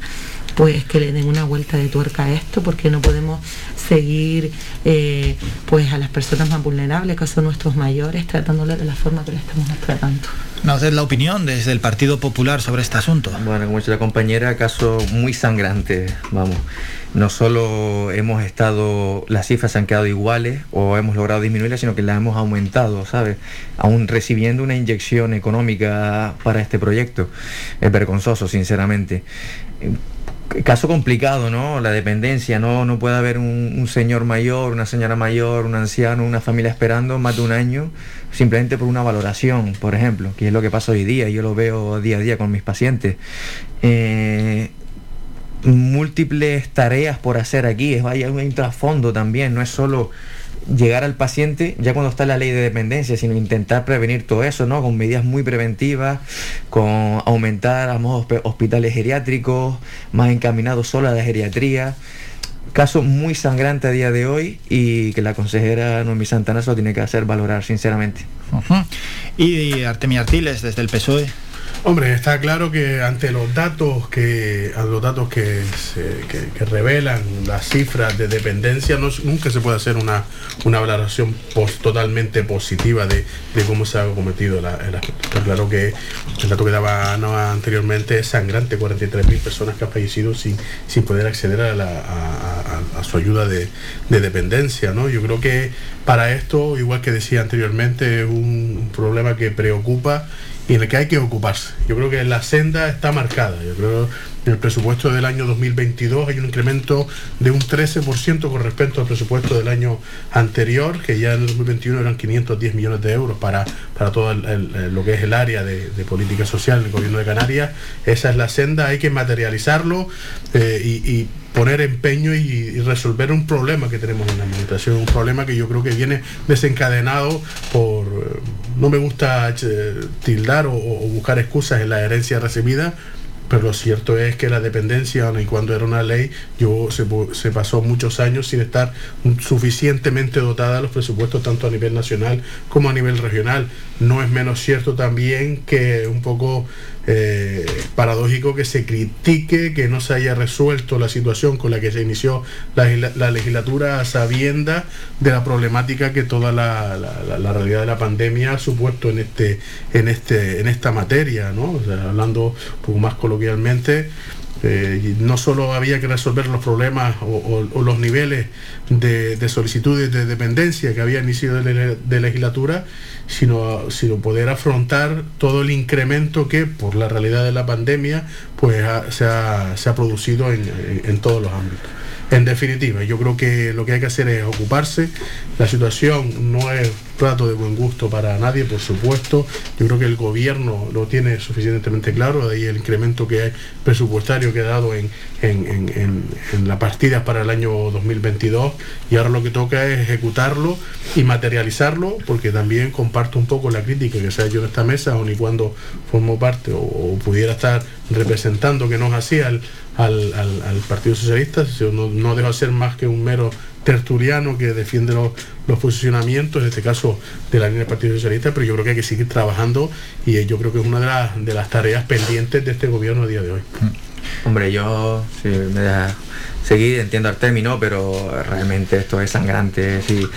pues que le den una vuelta de tuerca a esto, porque no podemos seguir eh, pues a las personas más vulnerables, que son nuestros mayores, tratándoles de la forma que le estamos tratando. ¿No es la opinión desde el Partido Popular sobre este asunto? Bueno, como ha dicho la compañera, caso muy sangrante, vamos. No solo hemos estado, las cifras se han quedado iguales o hemos logrado disminuirlas, sino que las hemos aumentado, ¿sabes? Aún recibiendo una inyección económica para este proyecto. Es vergonzoso, sinceramente caso complicado, ¿no? La dependencia, ¿no? No puede haber un, un, señor mayor, una señora mayor, un anciano, una familia esperando más de un año simplemente por una valoración, por ejemplo, que es lo que pasa hoy día, yo lo veo día a día con mis pacientes. Eh, múltiples tareas por hacer aquí, es, hay un trasfondo también, no es solo llegar al paciente ya cuando está la ley de dependencia, sino intentar prevenir todo eso, ¿no? Con medidas muy preventivas, con aumentar a hospitales geriátricos, más encaminados solo a la geriatría. Caso muy sangrante a día de hoy y que la consejera Noemí Santana lo tiene que hacer valorar, sinceramente. Y Artemia Artiles, desde el PSOE. Hombre, está claro que ante los datos que los datos que, que, revelan las cifras de dependencia, no, nunca se puede hacer una, una valoración totalmente positiva de, cómo se ha cometido la, Está claro que el dato que daba Noa anteriormente es sangrante, 43.000 personas que han fallecido sin, sin poder acceder a, su ayuda de, dependencia. ¿no? Yo creo que para esto, igual que decía anteriormente, es un problema que preocupa y en el que hay que ocuparse. Yo creo que la senda está marcada. Yo creo que en el presupuesto del año 2022 hay un incremento de un 13% con respecto al presupuesto del año anterior, que ya en el 2021 eran 510 millones de euros para, para todo lo que es el área de, política social en el gobierno de Canarias. Esa es la senda, hay que materializarlo eh, y poner empeño y, resolver un problema que tenemos en la administración, un problema que yo creo que viene desencadenado por, no me gusta eh, tildar o, buscar excusas en la herencia recibida, pero lo cierto es que la dependencia, y cuando era una ley, yo se, pasó muchos años sin estar suficientemente dotada los presupuestos tanto a nivel nacional como a nivel regional. No es menos cierto también que un poco eh, paradójico que se critique que no se haya resuelto la situación con la que se inició la, legislatura a sabienda de la problemática que toda la, realidad de la pandemia ha supuesto en este en este en esta materia no hablando más coloquialmente eh, no solo había que resolver los problemas o, los niveles de, solicitudes de dependencia que había iniciado de, de legislatura, sino, sino poder afrontar todo el incremento que por la realidad de la pandemia pues se, ha, se, ha, producido en, en todos los ámbitos. En definitiva, yo creo que lo que hay que hacer es ocuparse. La situación no es plato de buen gusto para nadie, por supuesto. Yo creo que el gobierno lo tiene suficientemente claro, de ahí el incremento que hay presupuestario que ha dado en, en, las partidas para el año 2022 y ahora lo que toca es ejecutarlo y materializarlo, porque también comparto un poco la crítica que se ha hecho en esta mesa, aun y cuando formo parte o, pudiera estar representando que no es así al, al, Partido Socialista, no, no debo ser más que un mero tertuliano que defiende los, posicionamientos, en este caso de la línea del Partido Socialista, pero yo creo que hay que seguir trabajando y yo creo que es una de las, de las tareas pendientes de este gobierno a día de hoy. Hombre, yo si me da seguir, entiendo el término, pero realmente esto es sangrante. Si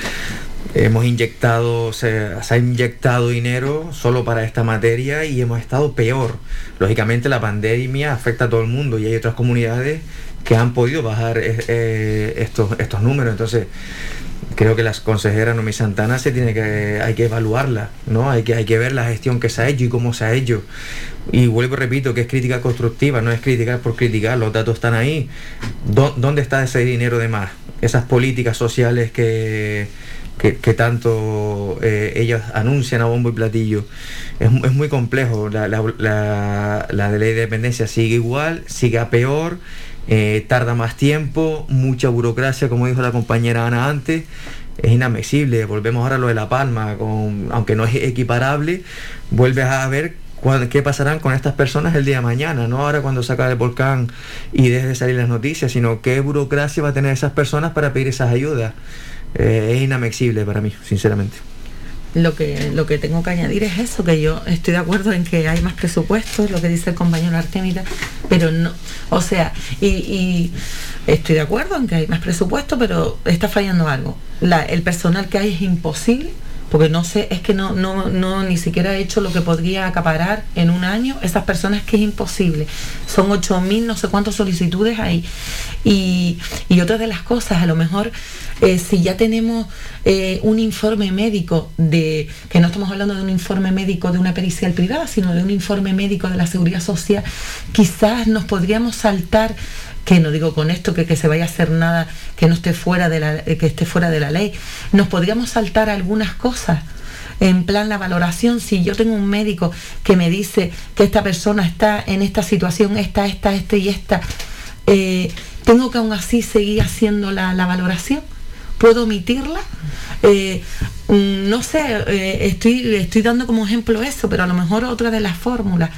hemos inyectado, se, ha inyectado dinero solo para esta materia y hemos estado peor. Lógicamente la pandemia afecta a todo el mundo y hay otras comunidades que han podido bajar eh, eh, estos, estos números. Entonces, creo que las consejeras Nomi Santana se tiene que, hay que evaluarla, ¿no? Hay que, hay que ver la gestión que se ha hecho y cómo se ha hecho. Y vuelvo y repito que es crítica constructiva, no es criticar por criticar, los datos están ahí. ¿Dónde está ese dinero de más? Esas políticas sociales que, que, tanto eh, ellos anuncian a bombo y platillo. Es, muy complejo. La, la, la, ley de dependencia sigue igual, sigue a peor eh, tarda más tiempo, mucha burocracia, como dijo la compañera Ana antes, es inadmisible. Volvemos ahora a lo de La Palma, con, aunque no es equiparable, vuelves a ver qué pasarán con estas personas el día de mañana, no ahora cuando saca el volcán y deje de salir las noticias, sino qué burocracia va a tener esas personas para pedir esas ayudas. Eh, es inadmisible para mí, sinceramente. Lo que lo que tengo que añadir es eso, que yo estoy de acuerdo en que hay más presupuestos, lo que dice el compañero Artemita, pero no, o sea, y, y estoy de acuerdo en que hay más presupuesto, pero está fallando algo. La- el personal que hay es imposible porque no sé, es que no, no, no ni siquiera he hecho lo que podría acaparar en un año esas personas que es imposible. Son 8.000 no sé cuántas solicitudes ahí. Y, y otra de las cosas, a lo mejor eh, si ya tenemos eh, un informe médico de, que no estamos hablando de un informe médico de una pericial privada, sino de un informe médico de la seguridad social, quizás nos podríamos saltar que no digo con esto que, que se vaya a hacer nada que no esté fuera de la eh, que esté fuera de la ley. Nos podríamos saltar algunas cosas. En plan la valoración si yo tengo un médico que me dice que esta persona está en esta situación esta esta esta y esta eh, tengo que aún así seguir haciendo la, la valoración puedo omitirla Eh, mm, no sé estoy estoy dando como ejemplo eso pero a lo mejor otra de las fórmulas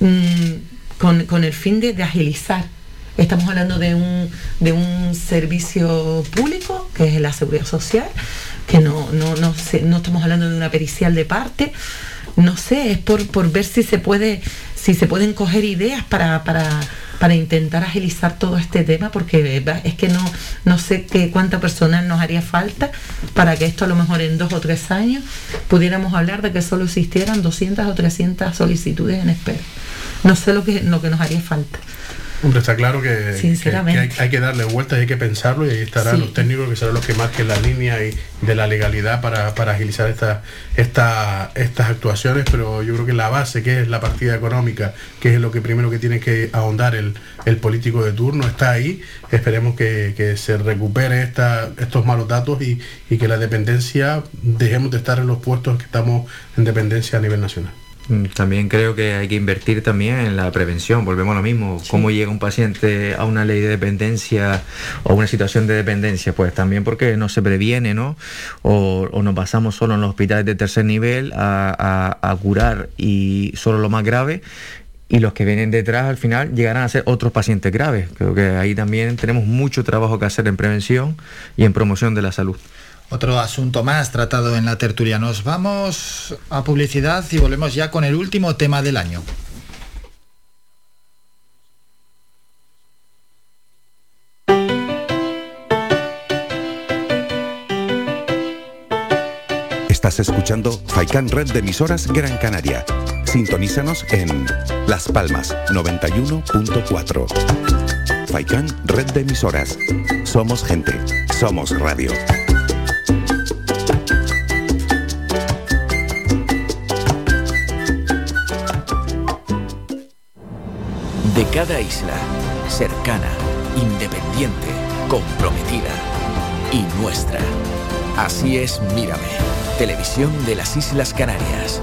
mm, con, con el fin de, de agilizar Estamos hablando de un, de un servicio público, que es la seguridad social, que no, no, no, no estamos hablando de una pericial de parte. No sé, es por, por ver si se puede, si se pueden coger ideas para, para, para intentar agilizar todo este tema, porque es que no, no sé qué cuánta personal nos haría falta para que esto a lo mejor en dos o tres años pudiéramos hablar de que solo existieran 200 o 300 solicitudes en espera. No sé lo que, lo que nos haría falta. Hombre, está claro que, que- Sinceramente. que hay, hay que darle vueltas y hay que pensarlo y ahí estarán Sí. los técnicos que serán los que marquen la línea y de la legalidad para, para agilizar esta, esta, estas actuaciones, pero yo creo que la base, que es la partida económica, que es lo que primero que tiene que ahondar el, el político de turno, está ahí. Esperemos que, que se recupere esta, estos malos datos y, y que la dependencia, dejemos de estar en los puestos que estamos en dependencia a nivel nacional. Mm, También creo que hay que invertir también en la prevención, volvemos a lo mismo. ¿Cómo llega un paciente a una ley de dependencia o una situación de dependencia? Pues también porque no se previene, ¿no? O, o nos basamos solo en los hospitales de tercer nivel a, a- a curar y solo lo más grave y los que vienen detrás al final llegarán a ser otros pacientes graves. Creo que ahí también tenemos mucho trabajo que hacer en prevención y en promoción de la salud. Otro asunto más tratado en la tertulia. Nos vamos a publicidad y volvemos ya con el último tema del año. Estás escuchando Faikan Red de emisoras Gran Canaria. Sintonízanos en Las Palmas 91.4. Faikan Red de emisoras. Somos gente. Somos radio. De cada isla, cercana, independiente, comprometida y nuestra. Así es Mírame, televisión de las Islas Canarias.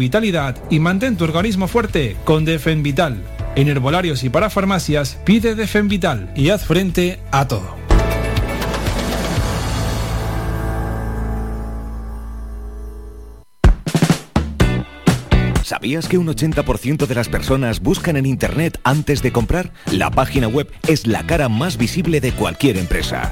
vitalidad y mantén tu organismo fuerte con Defen Vital. En herbolarios y para farmacias, pide Defen Vital y haz frente a todo. ¿Sabías que un 80% de las personas buscan en Internet antes de comprar? La página web es la cara más visible de cualquier empresa.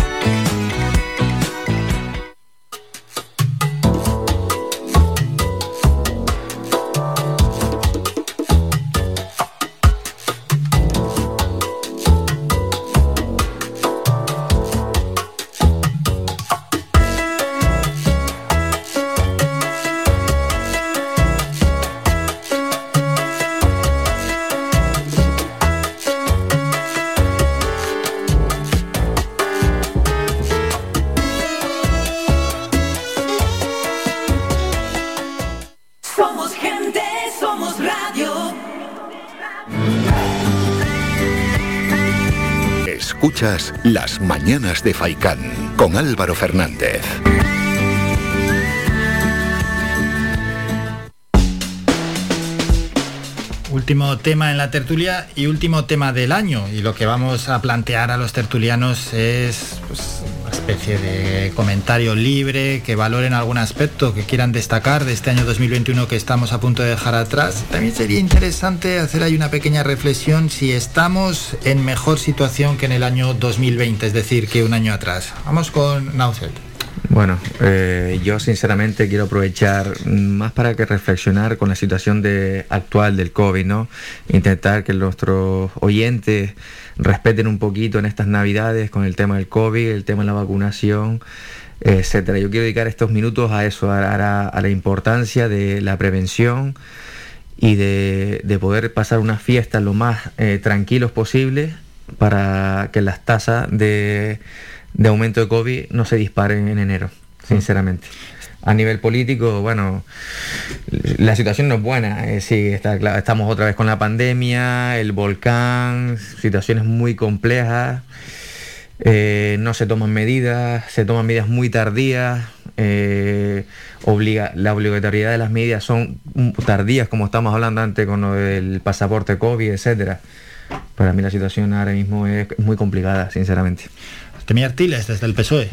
Las Mañanas de Faicán con Álvaro Fernández. Último tema en la tertulia y último tema del año. Y lo que vamos a plantear a los tertulianos es pues, de comentario libre, que valoren algún aspecto que quieran destacar de este año 2021 que estamos a punto de dejar atrás. También sería interesante hacer ahí una pequeña reflexión si estamos en mejor situación que en el año 2020, es decir, que un año atrás. Vamos con Nauset. Bueno, eh, yo sinceramente quiero aprovechar más para que reflexionar con la situación de, actual del COVID, ¿no? Intentar que nuestros oyentes respeten un poquito en estas navidades con el tema del COVID, el tema de la vacunación, etcétera. Yo quiero dedicar estos minutos a eso, a, la, importancia de la prevención y de, de poder pasar unas fiestas lo más eh, tranquilos posible para que las tasas de, de aumento de COVID no se disparen en enero, sinceramente. A nivel político, bueno, la situación no es buena. eh, sí, está claro, estamos otra vez con la pandemia, el volcán, situaciones muy complejas. eh, no se toman medidas, se toman medidas muy tardías. eh, la obligatoriedad de las medidas son tardías, como estamos hablando antes con lo del pasaporte COVID, etcétera. Para mí la situación ahora mismo es muy complicada, sinceramente. Artiles, desde el PSOE.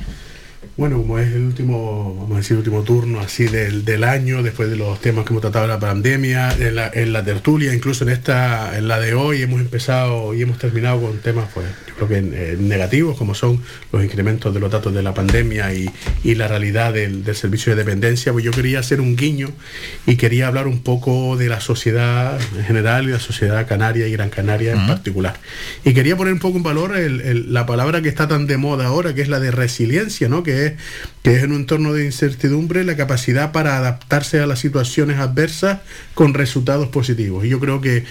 Bueno, como es el último, vamos a decir, último turno así del, del año, después de los temas que hemos tratado de la pandemia, en la, en la tertulia, incluso en esta, en la de hoy, hemos empezado y hemos terminado con temas, pues, yo creo que eh, negativos, como son los incrementos de los datos de la pandemia y, y la realidad del, del servicio de dependencia. Pues yo quería hacer un guiño y quería hablar un poco de la sociedad en general y la sociedad canaria y Gran Canaria en particular. Y quería poner un poco en valor el- el- la palabra que está tan de moda ahora, que es la de resiliencia, ¿no? Que es, que es en un entorno de incertidumbre la capacidad para adaptarse a las situaciones adversas con resultados positivos. Y yo creo que,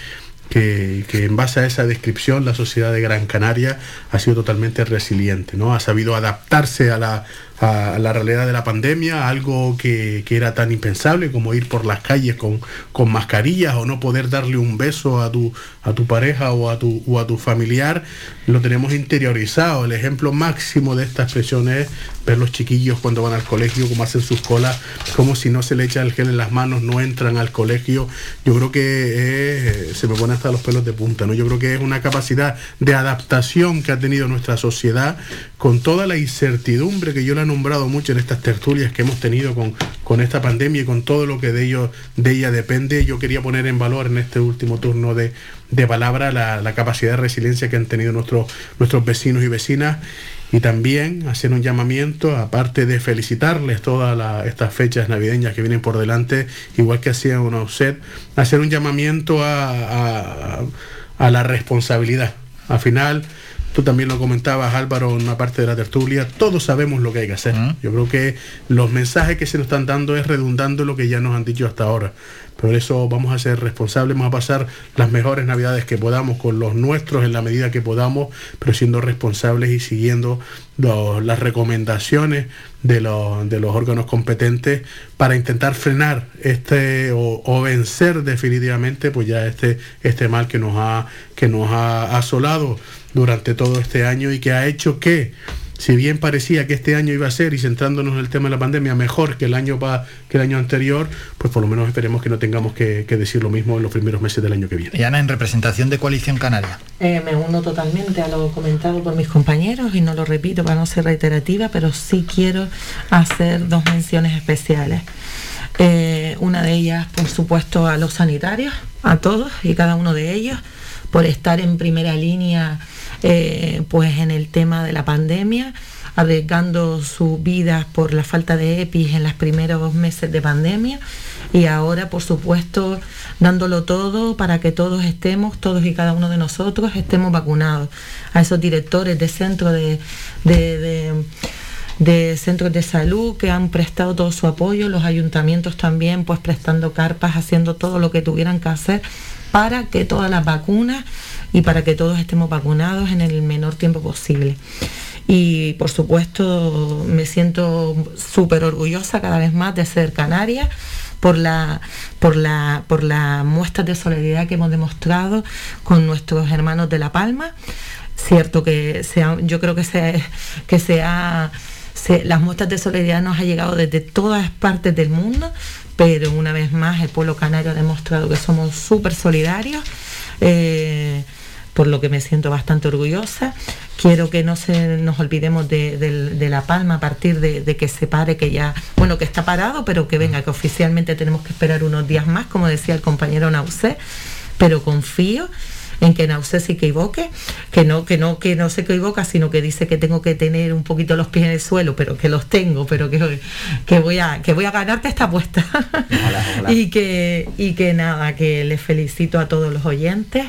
que, que en base a esa descripción la sociedad de Gran Canaria ha sido totalmente resiliente, ¿no? Ha sabido adaptarse a la, a la realidad de la pandemia, algo que, que era tan impensable como ir por las calles con, con mascarillas o no poder darle un beso a tu, a tu pareja o a tu, o a tu familiar, lo tenemos interiorizado. El ejemplo máximo de esta expresión es ver los chiquillos cuando van al colegio, cómo hacen sus colas, como si no se le echa el gel en las manos, no entran al colegio. Yo creo que es- se me pone hasta los pelos de punta, ¿no? Yo creo que es una capacidad de adaptación que ha tenido nuestra sociedad con toda la incertidumbre que yo la nombrado mucho en estas tertulias que hemos tenido con, con esta pandemia y con todo lo que de ello de ella depende. Yo quería poner en valor en este último turno de, de palabra la, capacidad de resiliencia que han tenido nuestros, nuestros vecinos y vecinas y también hacer un llamamiento, aparte de felicitarles todas estas fechas navideñas que vienen por delante, igual que hacía una USED, hacer un llamamiento a, a- a la responsabilidad. Al final, tú también lo comentabas Álvaro en una parte de la tertulia, todos sabemos lo que hay que hacer. Yo creo que los mensajes que se nos están dando es redundando lo que ya nos han dicho hasta ahora. Por eso vamos a ser responsables, vamos a pasar las mejores navidades que podamos con los nuestros en la medida que podamos, pero siendo responsables y siguiendo las recomendaciones de los, de los órganos competentes para intentar frenar este o, o vencer definitivamente pues ya este, este mal que nos ha, que nos ha asolado durante todo este año y que ha hecho que si bien parecía que este año iba a ser, y centrándonos en el tema de la pandemia, mejor que el año, pa- que el año anterior, pues por lo menos esperemos que no tengamos que, que decir lo mismo en los primeros meses del año que viene. Y Ana, en representación de Coalición Canaria. Eh, me uno totalmente a lo comentado por mis compañeros y no lo repito para no ser reiterativa, pero sí quiero hacer dos menciones especiales. Eh, una de ellas, por supuesto, a los sanitarios, a todos y cada uno de ellos, por estar en primera línea eh, pues en el tema de la pandemia, arriesgando sus vidas por la falta de EPIs en los primeros meses de pandemia y ahora, por supuesto, dándolo todo para que todos estemos, todos y cada uno de nosotros estemos vacunados. A esos directores de centro de, de- de- de centros de salud que han prestado todo su apoyo, los ayuntamientos también, pues prestando carpas, haciendo todo lo que tuvieran que hacer para que todas las vacunas y para que todos estemos vacunados en el menor tiempo posible. Y por supuesto me siento súper orgullosa cada vez más de ser canaria por la, por la, por la muestra de solidaridad que hemos demostrado con nuestros hermanos de La Palma. Cierto que se ha- yo creo que se, que se ha- se- las muestras de solidaridad nos ha llegado desde todas partes del mundo, pero una vez más el pueblo canario ha demostrado que somos súper solidarios. eh, por lo que me siento bastante orgullosa. Quiero que no se nos olvidemos de, de- de La Palma a partir de, de que se pare, que ya, bueno, que está parado, pero que venga, que oficialmente tenemos que esperar unos días más, como decía el compañero Nausé, pero confío en que Nausé se equivoque, que no, que no, que no se equivoca, sino que dice que tengo que tener un poquito los pies en el suelo, pero que los tengo, pero que, que voy a, que voy a ganarte esta apuesta. y que, y que nada, que les felicito a todos los oyentes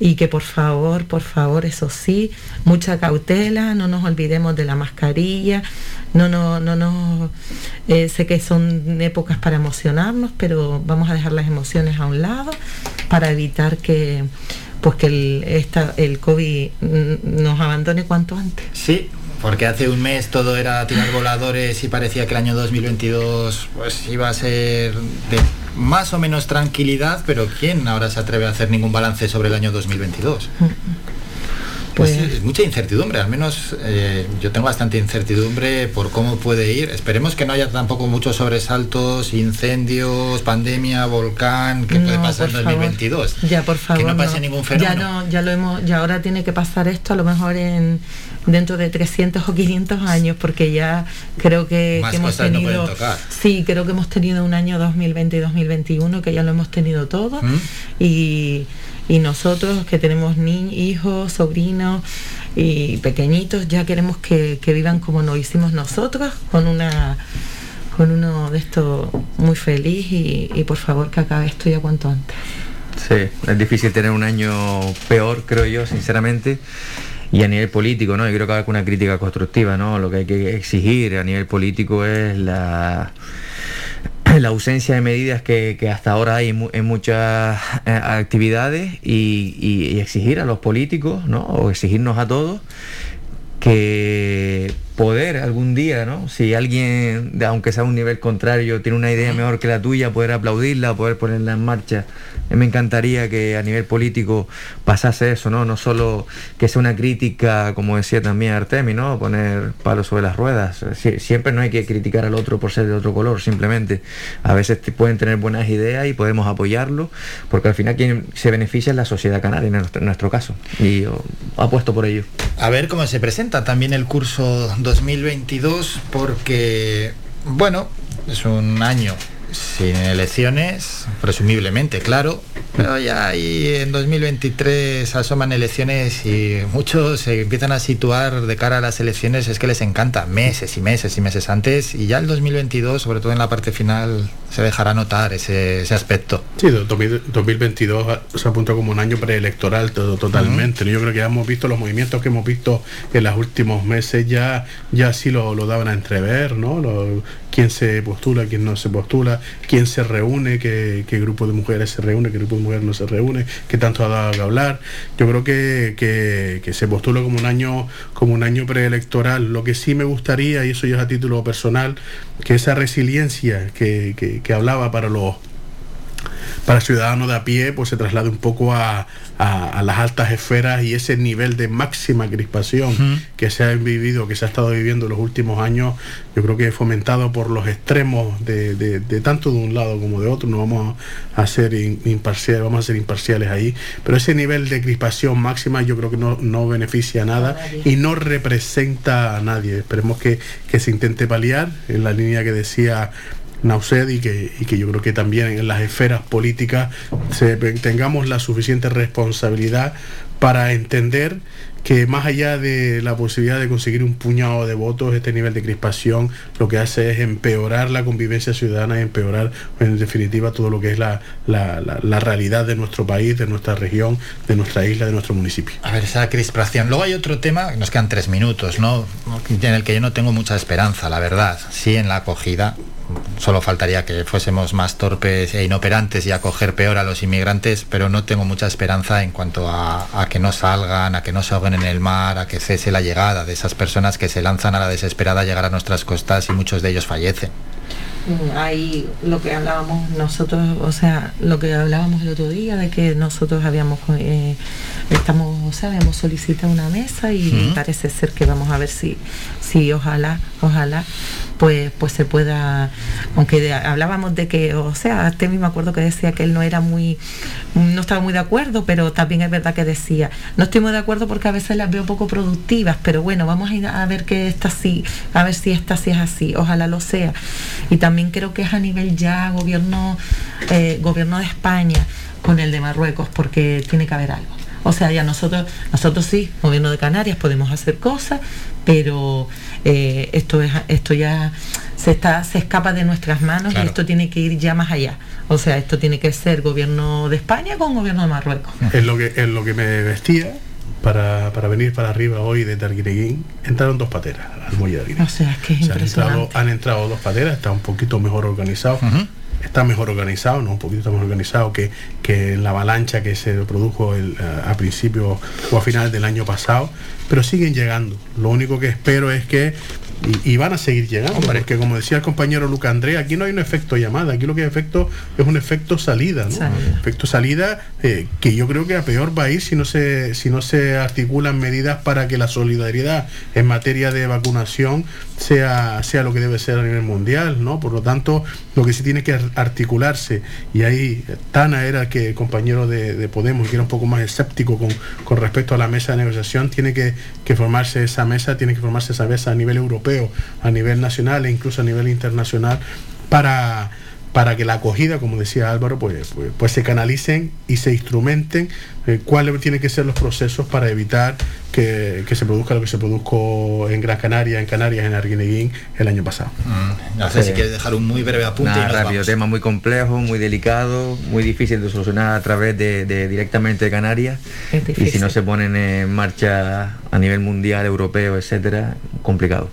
y que por favor, por favor, eso sí, mucha cautela, no nos olvidemos de la mascarilla, no, no, no, no, eh, sé que son épocas para emocionarnos, pero vamos a dejar las emociones a un lado para evitar que pues que el, esta, el COVID nos abandone cuanto antes. Sí, porque hace un mes todo era tirar voladores y parecía que el año 2022 pues iba a ser de más o menos tranquilidad, pero ¿quién ahora se atreve a hacer ningún balance sobre el año 2022? Pues sí, es mucha incertidumbre, al menos eh, yo tengo bastante incertidumbre por cómo puede ir. Esperemos que no haya tampoco muchos sobresaltos, incendios, pandemia, volcán, que puede pasar en por favor. 2022. Ya, por favor. Que no pase ningún fenómeno. Ya no, ya lo hemos, ya ahora tiene que pasar esto a lo mejor en dentro de 300 o 500 años, porque ya creo que, que hemos no tenido, sí, creo que hemos tenido un año 2020 y 2021 que ya lo hemos tenido todo ¿Mm? y, y nosotros que tenemos ni hijos, sobrinos y pequeñitos, ya queremos que, que vivan como lo hicimos nosotros, con una con uno de estos muy feliz y, y por favor que acabe esto ya cuanto antes. Sí, es difícil tener un año peor, creo yo, sinceramente. Y a nivel político, ¿no? Yo creo que hay una crítica constructiva, ¿no? Lo que hay que exigir a nivel político es la, la ausencia de medidas que, que hasta ahora hay en, mu- en muchas eh, actividades y- y exigir a los políticos, ¿no? O exigirnos a todos que poder algún día, ¿no? Si alguien, aunque sea a un nivel contrario, tiene una idea mejor que la tuya, poder aplaudirla, poder ponerla en marcha. Me encantaría que a nivel político pasase eso, ¿no? No solo que sea una crítica, como decía también Artemi, ¿no? Poner palos sobre las ruedas. Sie- siempre no hay que criticar al otro por ser de otro color, simplemente. A veces te- pueden tener buenas ideas y podemos apoyarlo, porque al final quien se beneficia es la sociedad canaria en nuestro, en nuestro caso. Y yo apuesto por ello. A ver cómo se presenta también el curso 2022, porque, bueno, es un año sin elecciones, presumiblemente, claro, pero ya ahí en 2023 asoman elecciones y muchos se empiezan a situar de cara a las elecciones, es que les encanta, meses y meses y meses antes, y ya el 2022, sobre todo en la parte final, se dejará notar ese, ese aspecto. Sí, do- 2000 2022 a- se apunta como un año preelectoral todo, totalmente. Yo creo que ya hemos visto los movimientos que hemos visto en los últimos meses, ya, ya sí lo, lo daban a entrever, ¿no? Lo- quién se postula, quién no se postula, quién se reúne, qué, grupo de mujeres se reúne, qué grupo de mujeres no se reúne, qué tanto ha dado que hablar. Yo creo que, se postula como un año, como un año preelectoral. Lo que sí me gustaría, y eso ya es a título personal, que esa resiliencia que, que- hablaba para los para el ciudadano de a pie pues se traslade un poco a, a- a las altas esferas y ese nivel de máxima crispación que se ha vivido, que se ha estado viviendo en los últimos años, yo creo que fomentado por los extremos de, de- de tanto de un lado como de otro, no vamos a ser imparciales, vamos a ser imparciales ahí, pero ese nivel de crispación máxima yo creo que no, no beneficia a nada y no representa a nadie. Esperemos que, que se intente paliar en la línea que decía Y que, y que yo creo que también en las esferas políticas tengamos la suficiente responsabilidad para entender que más allá de la posibilidad de conseguir un puñado de votos, este nivel de crispación lo que hace es empeorar la convivencia ciudadana y empeorar en definitiva todo lo que es la, la- la- la realidad de nuestro país, de nuestra región, de nuestra isla, de nuestro municipio. A ver, esa crispación. Luego hay otro tema, nos quedan tres minutos, ¿no? En el que yo no tengo mucha esperanza, la verdad. Sí, en la acogida. Solo faltaría que fuésemos más torpes e inoperantes y acoger peor a los inmigrantes, pero no tengo mucha esperanza en cuanto a, a que no salgan, a que no se ahoguen en el mar, a que cese la llegada de esas personas que se lanzan a la desesperada a llegar a nuestras costas y muchos de ellos fallecen. Mm, Ahí lo que hablábamos nosotros, o sea, lo que hablábamos el otro día de que nosotros habíamos, eh, estamos, o sea, habíamos solicitado una mesa y parece ser que vamos a ver si, si ojalá, ojalá, pues, pues se pueda, aunque hablábamos de que, o sea, este mismo acuerdo que decía que él no era muy, no estaba muy de acuerdo, pero también es verdad que decía, no estoy muy de acuerdo porque a veces las veo poco productivas, pero bueno, vamos a ir a ver que esta sí, a ver si esta sí es así, ojalá lo sea. Y también creo que es a nivel ya gobierno, eh, gobierno de España con el de Marruecos, porque tiene que haber algo. O sea, ya nosotros, nosotros sí, gobierno de Canarias, podemos hacer cosas, pero eh, esto es, esto ya se está, se escapa de nuestras manos Claro. y esto tiene que ir ya más allá. O sea, esto tiene que ser gobierno de España con gobierno de Marruecos. Es lo que, es lo que me vestía para, para venir para arriba hoy de Arguineguín. Entraron dos pateras al muelle de Arguineguín. O sea, es que es O sea, han, entrado, impresionante. han entrado dos pateras, está un poquito mejor organizado. Está mejor organizado, no un poquito más organizado que, que la avalancha que se produjo el, eh, a principio o a finales del año pasado, pero siguen llegando. Lo único que espero es que, y, y van a seguir llegando, porque como decía el compañero Luca André, aquí no hay un efecto llamada, aquí lo que hay efecto es un efecto salida, ¿no? Salida. Efecto salida eh, que yo creo que a peor va a ir si no se, si no se articulan medidas para que la solidaridad en materia de vacunación sea, sea lo que debe ser a nivel mundial, ¿no? Por lo tanto, lo que sí tiene que ar- articularse, y ahí Tana era que el compañero de, de Podemos, que era un poco más escéptico con, con respecto a la mesa de negociación, tiene que, que formarse esa mesa, tiene que formarse esa mesa a nivel europeo, a nivel nacional e incluso a nivel internacional para para que la acogida, como decía Álvaro, pues, pues, pues se canalicen y se instrumenten eh, cuáles tienen que ser los procesos para evitar que, que se produzca lo que se produjo en Gran Canaria, en Canarias, en Arguineguín el año pasado. No sé si quieres dejar un muy breve apunte. Nada, y nos rápido, vamos. tema muy complejo, muy delicado, muy difícil de solucionar a través de, de directamente de Canarias. Y si no se ponen en marcha a nivel mundial, europeo, etcétera, complicado.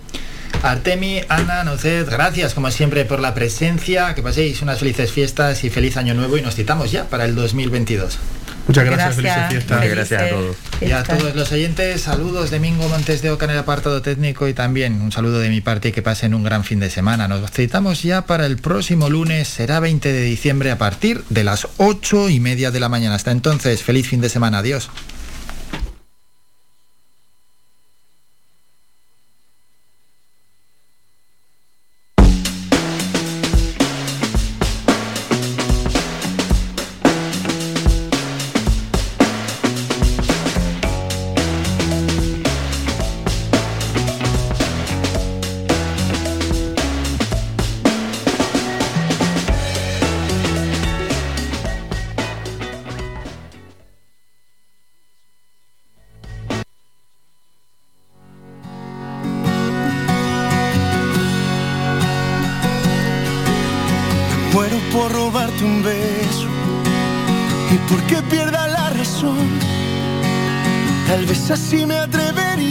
Artemi, Ana, Nocet, gracias como siempre por la presencia, que paséis unas felices fiestas y feliz año nuevo y nos citamos ya para el 2022. Muchas gracias, Gracias, felices fiestas. Muchas gracias a todos. Y a todos los oyentes, saludos de Mingo Montes de Oca en el apartado técnico y también un saludo de mi parte y que pasen un gran fin de semana. Nos citamos ya para el próximo lunes, será 20 de diciembre a partir de las 8 y media de la mañana. Hasta entonces, feliz fin de semana, adiós.